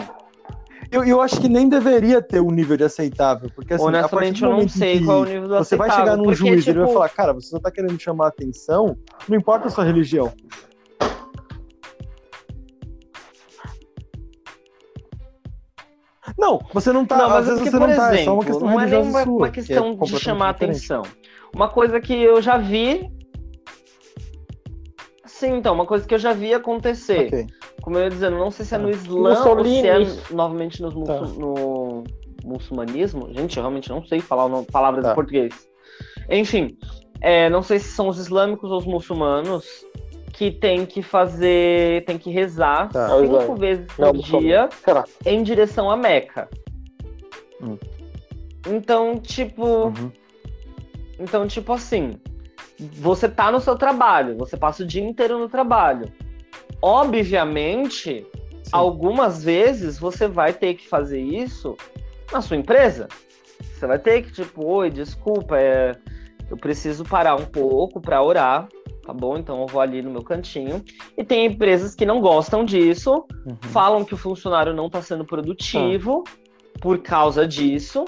Eu, eu acho que nem deveria ter um nível de aceitável, porque assim, Honestamente, eu não sei qual é o nível do Você aceitável, vai chegar num porque, juiz tipo... e ele vai falar, cara, você só tá querendo chamar atenção, não importa a sua religião. Não, você não tá, não, mas às vezes você não exemplo, tá, é só uma questão não é nem uma, sua, uma questão é de chamar diferente. atenção. Uma coisa que eu já vi Sim, então, uma coisa que eu já vi acontecer. Ok. Como eu ia dizendo, não sei se é no Islã Mussolini. ou se é novamente nos Tá. no muçulmanismo. Gente, eu realmente não sei falar nome- palavras Tá. em português. Enfim, é, não sei se são os islâmicos ou os muçulmanos que tem que fazer, tem que rezar Tá. É cinco islâmico. vezes Não, por muçulmano. dia em direção a Meca. Hum. Então, tipo, Uhum. então, tipo assim, você tá no seu trabalho, você passa o dia inteiro no trabalho. Obviamente, Sim. algumas vezes você vai ter que fazer isso na sua empresa. Você vai ter que, tipo, oi, desculpa, é, eu preciso parar um pouco para orar, tá bom? Então eu vou ali no meu cantinho. E tem empresas que não gostam disso, Uhum. falam que o funcionário não está sendo produtivo por causa disso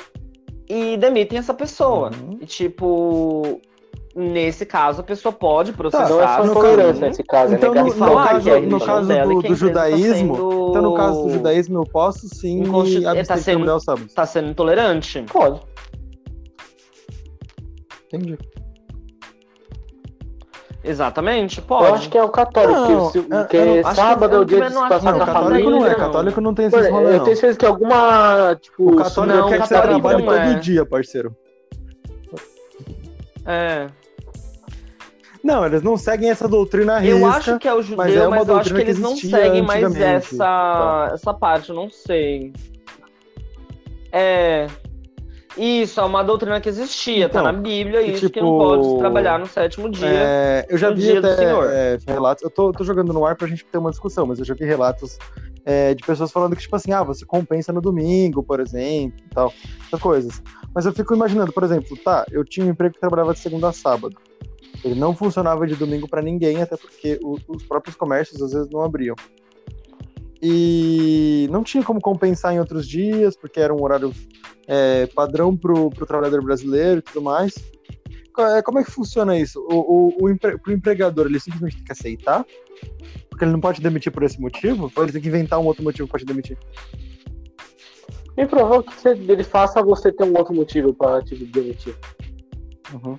e demitem essa pessoa. Uhum. E tipo, nesse caso a pessoa pode processar. Não é só no nesse caso, Então, é no, no caso, é no caso dela do, do empresa tá judaísmo, sendo- então no caso do judaísmo eu posso sim Inconsti- me tá abster de sendo- aos sábados. Tá sendo intolerante? Pode. Entendi. Exatamente, pode. Eu acho que é o católico, Não, que, eu- eu é sábado é o dia de não se passar Não, com a não é. família. Católico não tem esses Mano, rolê, eu não. tenho certeza que alguma, tipo, O católico Não, quer que você trabalhe não é. todo dia, parceiro. É. Não, eles não seguem essa doutrina Eu risca. acho que é o judeu, mas mas, é uma eu acho que doutrina que eles não seguem mais essa, essa parte, eu não sei. É. Isso, é uma doutrina que existia, Então, tá na Bíblia, isso que tipo, não pode trabalhar no sétimo dia. É, eu já vi até é, relatos. Eu tô, tô jogando no ar pra gente ter uma discussão, mas eu já vi relatos é, de pessoas falando que, tipo assim, ah, você compensa no domingo, por exemplo, e tal, essas coisas. Mas eu fico imaginando, por exemplo, tá, eu tinha um emprego que trabalhava de segunda a sábado. Ele não funcionava de domingo pra ninguém, até porque o- os próprios comércios às vezes não abriam. E não tinha como compensar em outros dias, porque era um horário é, padrão pro, pro trabalhador brasileiro e tudo mais. É, Como é que funciona isso? O, o, o empre, empregador, ele simplesmente tem que aceitar? Porque ele não pode demitir por esse motivo? Ou ele tem que inventar um outro motivo pra te demitir? Me provoca que ele faça você ter um outro motivo pra te demitir. Uhum.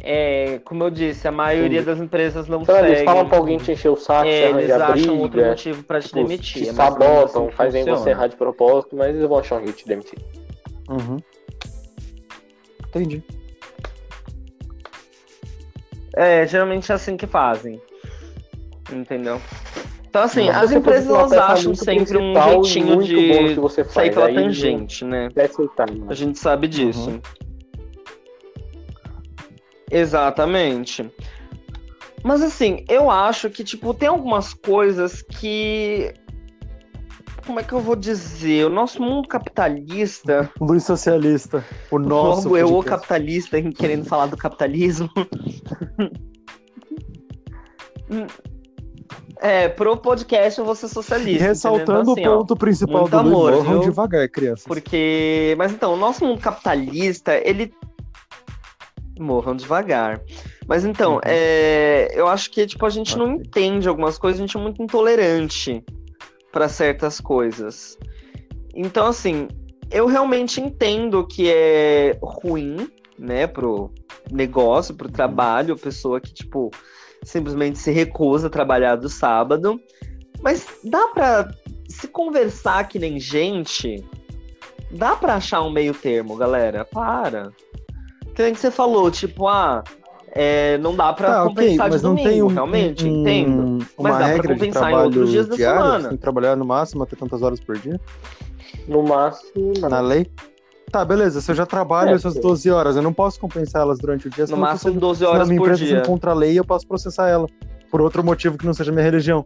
É, como eu disse, a maioria das empresas não lá, seguem. eles falam pra alguém te encher o saco, É, você eles acham outro briga, motivo pra te tipo, demitir. te é sabotam, assim fazem você funciona. errar de propósito, mas eles vão achar um jeito de te demitir. Uhum. Entendi. É, geralmente é assim que fazem. Entendeu? Então, assim, Não, as você empresas elas acham sempre um jeitinho de que você sair pela aí tangente, né? É aceitável. A gente sabe disso. Exatamente. Mas assim, eu acho que, tipo, tem algumas coisas que. Como é que eu vou dizer? O nosso mundo capitalista. Luiz Socialista. O nosso. Logo, eu, o capitalista, querendo falar do capitalismo. é, pro podcast eu vou ser socialista. ressaltando? Então, assim, ó, o ponto principal muito do Luiz, amor, morram viu? devagar, crianças. Porque. Mas então, o nosso mundo capitalista, ele. Morram devagar. Mas então, Uhum. é, eu acho que tipo, a gente não entende algumas coisas, a gente é muito intolerante para certas coisas. Então, assim, eu realmente entendo que é ruim, né, pro negócio, pro trabalho, pessoa que, tipo, simplesmente se recusa a trabalhar do sábado. Mas dá pra se conversar que nem gente, dá pra achar um meio termo, galera. Para. Que nem que você falou, tipo, ah, é, não dá pra Tá, compensar mas de não domingo, tem um, realmente, um- entendo. uma Mas dá pra regra de compensar em outros dias da diário, semana. Você tem que trabalhar no máximo até tantas horas por dia, No máximo, não. na lei. Tá, beleza, se eu já trabalho É, essas sim. 12 horas, eu não posso compensar elas durante o dia. No máximo eu 12 senão a horas minha por empresa dia. se contra a lei eu posso processar ela. Por outro motivo que não seja minha religião.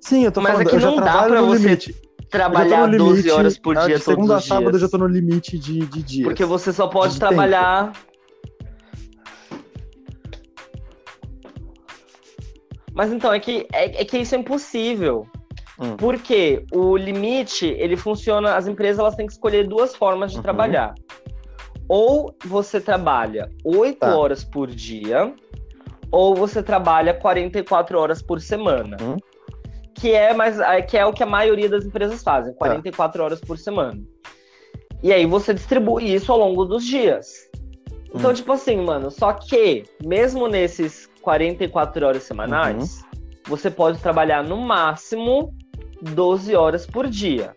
Sim, eu tô Mas falando, é que eu já não dá trabalho pra no você limite. Trabalhar no 12 limite, horas por ah, dia de segunda a sábado eu já tô no limite de, de dias. Porque você só pode de trabalhar. Mas então, é que, é, é que isso é impossível. Hum. Porque o limite, ele funciona. As empresas elas têm que escolher duas formas de Uhum. trabalhar. Ou você trabalha 8 Tá. horas por dia, ou você trabalha 44 horas por semana. Uhum. Que, é mais, que é o que a maioria das empresas Tá. fazem, 44 horas por semana. E aí você distribui isso ao longo dos dias. Então, hum. tipo assim, mano, só que, mesmo nesses 44 horas semanais, uhum. você pode trabalhar no máximo 12 horas por dia.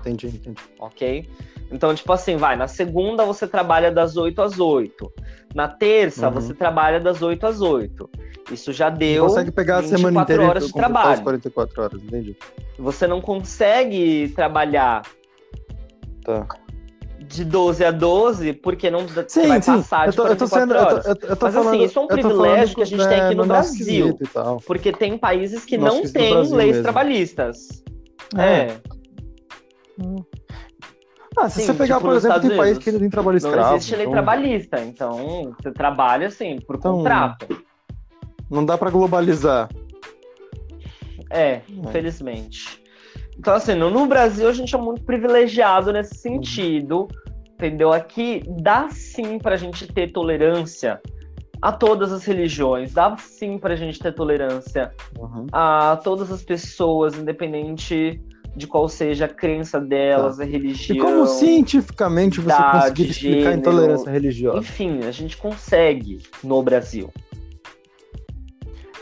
Entendi, entendi. Ok? Então, tipo assim, vai, na segunda você trabalha das 8 às 8. Na terça, uhum. você trabalha das 8 às 8. Isso já deu. Você consegue pegar a semana inteira horas de trabalho. 44 horas, entendi. Você não consegue trabalhar tá. de 12 a 12, porque não sim, vai sim. passar de eu tô, 44 eu tô sendo, horas. Eu tô, eu tô Mas assim, falando, assim, isso é um privilégio que a gente tem aqui no, no Brasil. Porque tem países que não têm leis mesmo. trabalhistas. É. é. Hum. Ah, se Sim, você pegar, tipo, por exemplo, tem país que ainda tem trabalho escravo. Não existe lei então... trabalhista, então você trabalha assim, por então, contrato. Não dá para globalizar. É, é, infelizmente. Então, assim, no Brasil a gente é muito privilegiado nesse sentido, entendeu? Aqui dá sim pra gente ter tolerância a todas as religiões, dá sim pra gente ter tolerância uhum. a todas as pessoas, independente de qual seja a crença delas, tá. a religião. E como cientificamente você conseguir explicar gênero, a intolerância religiosa? Enfim, a gente consegue no Brasil.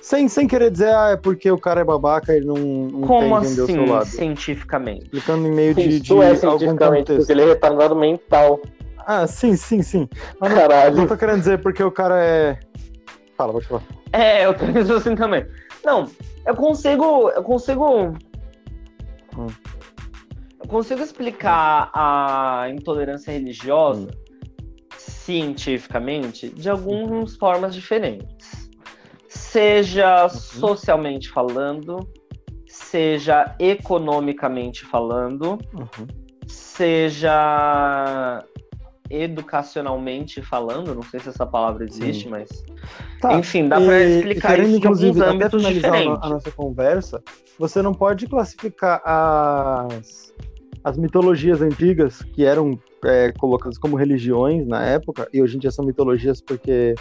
Sem, sem querer dizer, ah, é porque o cara é babaca e não, não Como tem, assim, o seu lado. cientificamente? Explicando em meio de, de é cientificamente, porque ele é retardado mental. Ah, sim, sim, sim. Mas Caralho. Não, não tô querendo dizer porque o cara é... Fala, pode falar. É, eu penso assim também. Não, eu consigo, eu consigo Hum. Eu consigo explicar a intolerância religiosa hum. cientificamente de algumas formas diferentes. Seja uhum. socialmente falando, seja economicamente falando, uhum. seja educacionalmente falando, não sei se essa palavra existe, Sim. mas tá. enfim, dá para explicar isso em alguns âmbitos diferentes. A, a nossa conversa, você não pode classificar as, as mitologias antigas que eram é, colocadas como religiões na época e hoje em dia são mitologias porque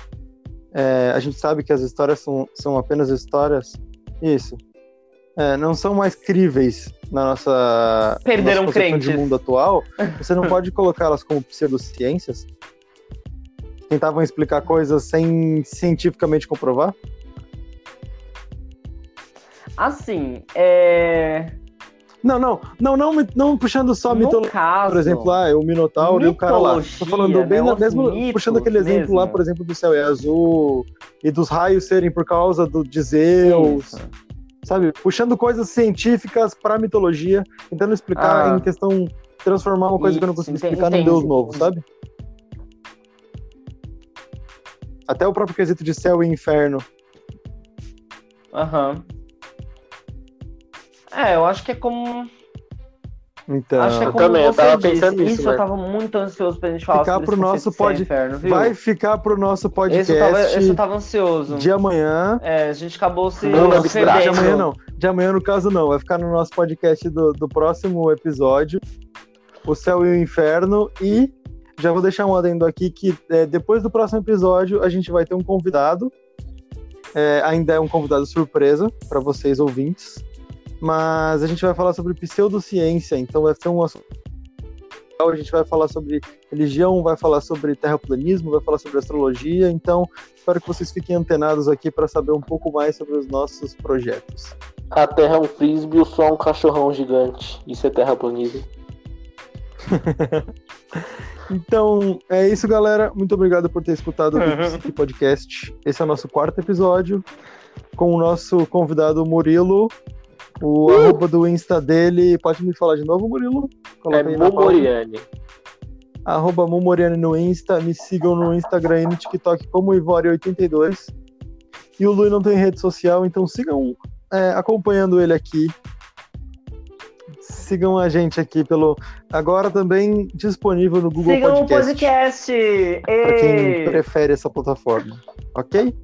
é, a gente sabe que as histórias são, são apenas histórias. Isso. É, não são mais críveis na nossa, Perderam nossa crentes. de mundo atual, você não pode colocá-las como pseudociências. Tentavam explicar coisas sem cientificamente comprovar? Assim, é. Não, não, não, não, não puxando só mitologia. Por exemplo, ah, o Minotauro e o cara lá. Tô falando bem né, mesmo puxando aquele exemplo mesmo. lá, por exemplo, do céu é azul e dos raios serem por causa do, de Zeus. Isso sabe? Puxando coisas científicas para mitologia, tentando explicar ah, em questão transformar uma coisa que eu não consigo explicar num Deus novo, sabe? Até o próprio quesito de céu e inferno. Aham. Uhum. É, eu acho que é como então, Acho que é eu também, eu tava disse, pensando nisso. Isso mas... eu tava muito ansioso pra gente falar ficar sobre pro nosso pod... inferno, viu? Vai ficar pro nosso podcast. Esse eu, tava, esse eu tava ansioso. De amanhã. É, a gente acabou se. Não, não, de amanhã não. De amanhã, no caso, não. Vai ficar no nosso podcast do, do próximo episódio. O Céu e o Inferno. E já vou deixar um adendo aqui que é, depois do próximo episódio a gente vai ter um convidado. É, ainda é um convidado surpresa para vocês ouvintes mas a gente vai falar sobre pseudociência, então vai ser um assunto. A gente vai falar sobre religião, vai falar sobre terraplanismo, vai falar sobre astrologia, então espero que vocês fiquem antenados aqui para saber um pouco mais sobre os nossos projetos. A Terra é um frisbee, o Sol é um cachorrão gigante. Isso é terraplanismo. então, é isso, galera. Muito obrigado por ter escutado o podcast. Esse é o nosso quarto episódio com o nosso convidado Murilo. O uh! arroba do Insta dele, pode me falar de novo, Murilo? Coloca é Mumoriane. Arroba Mumoriane no Insta, me sigam no Instagram e no TikTok como Ivore82. E o Lui não tem rede social, então sigam é, acompanhando ele aqui. Sigam a gente aqui pelo. Agora também disponível no Google sigam Podcast. Sigam o podcast! Para quem prefere essa plataforma. Ok?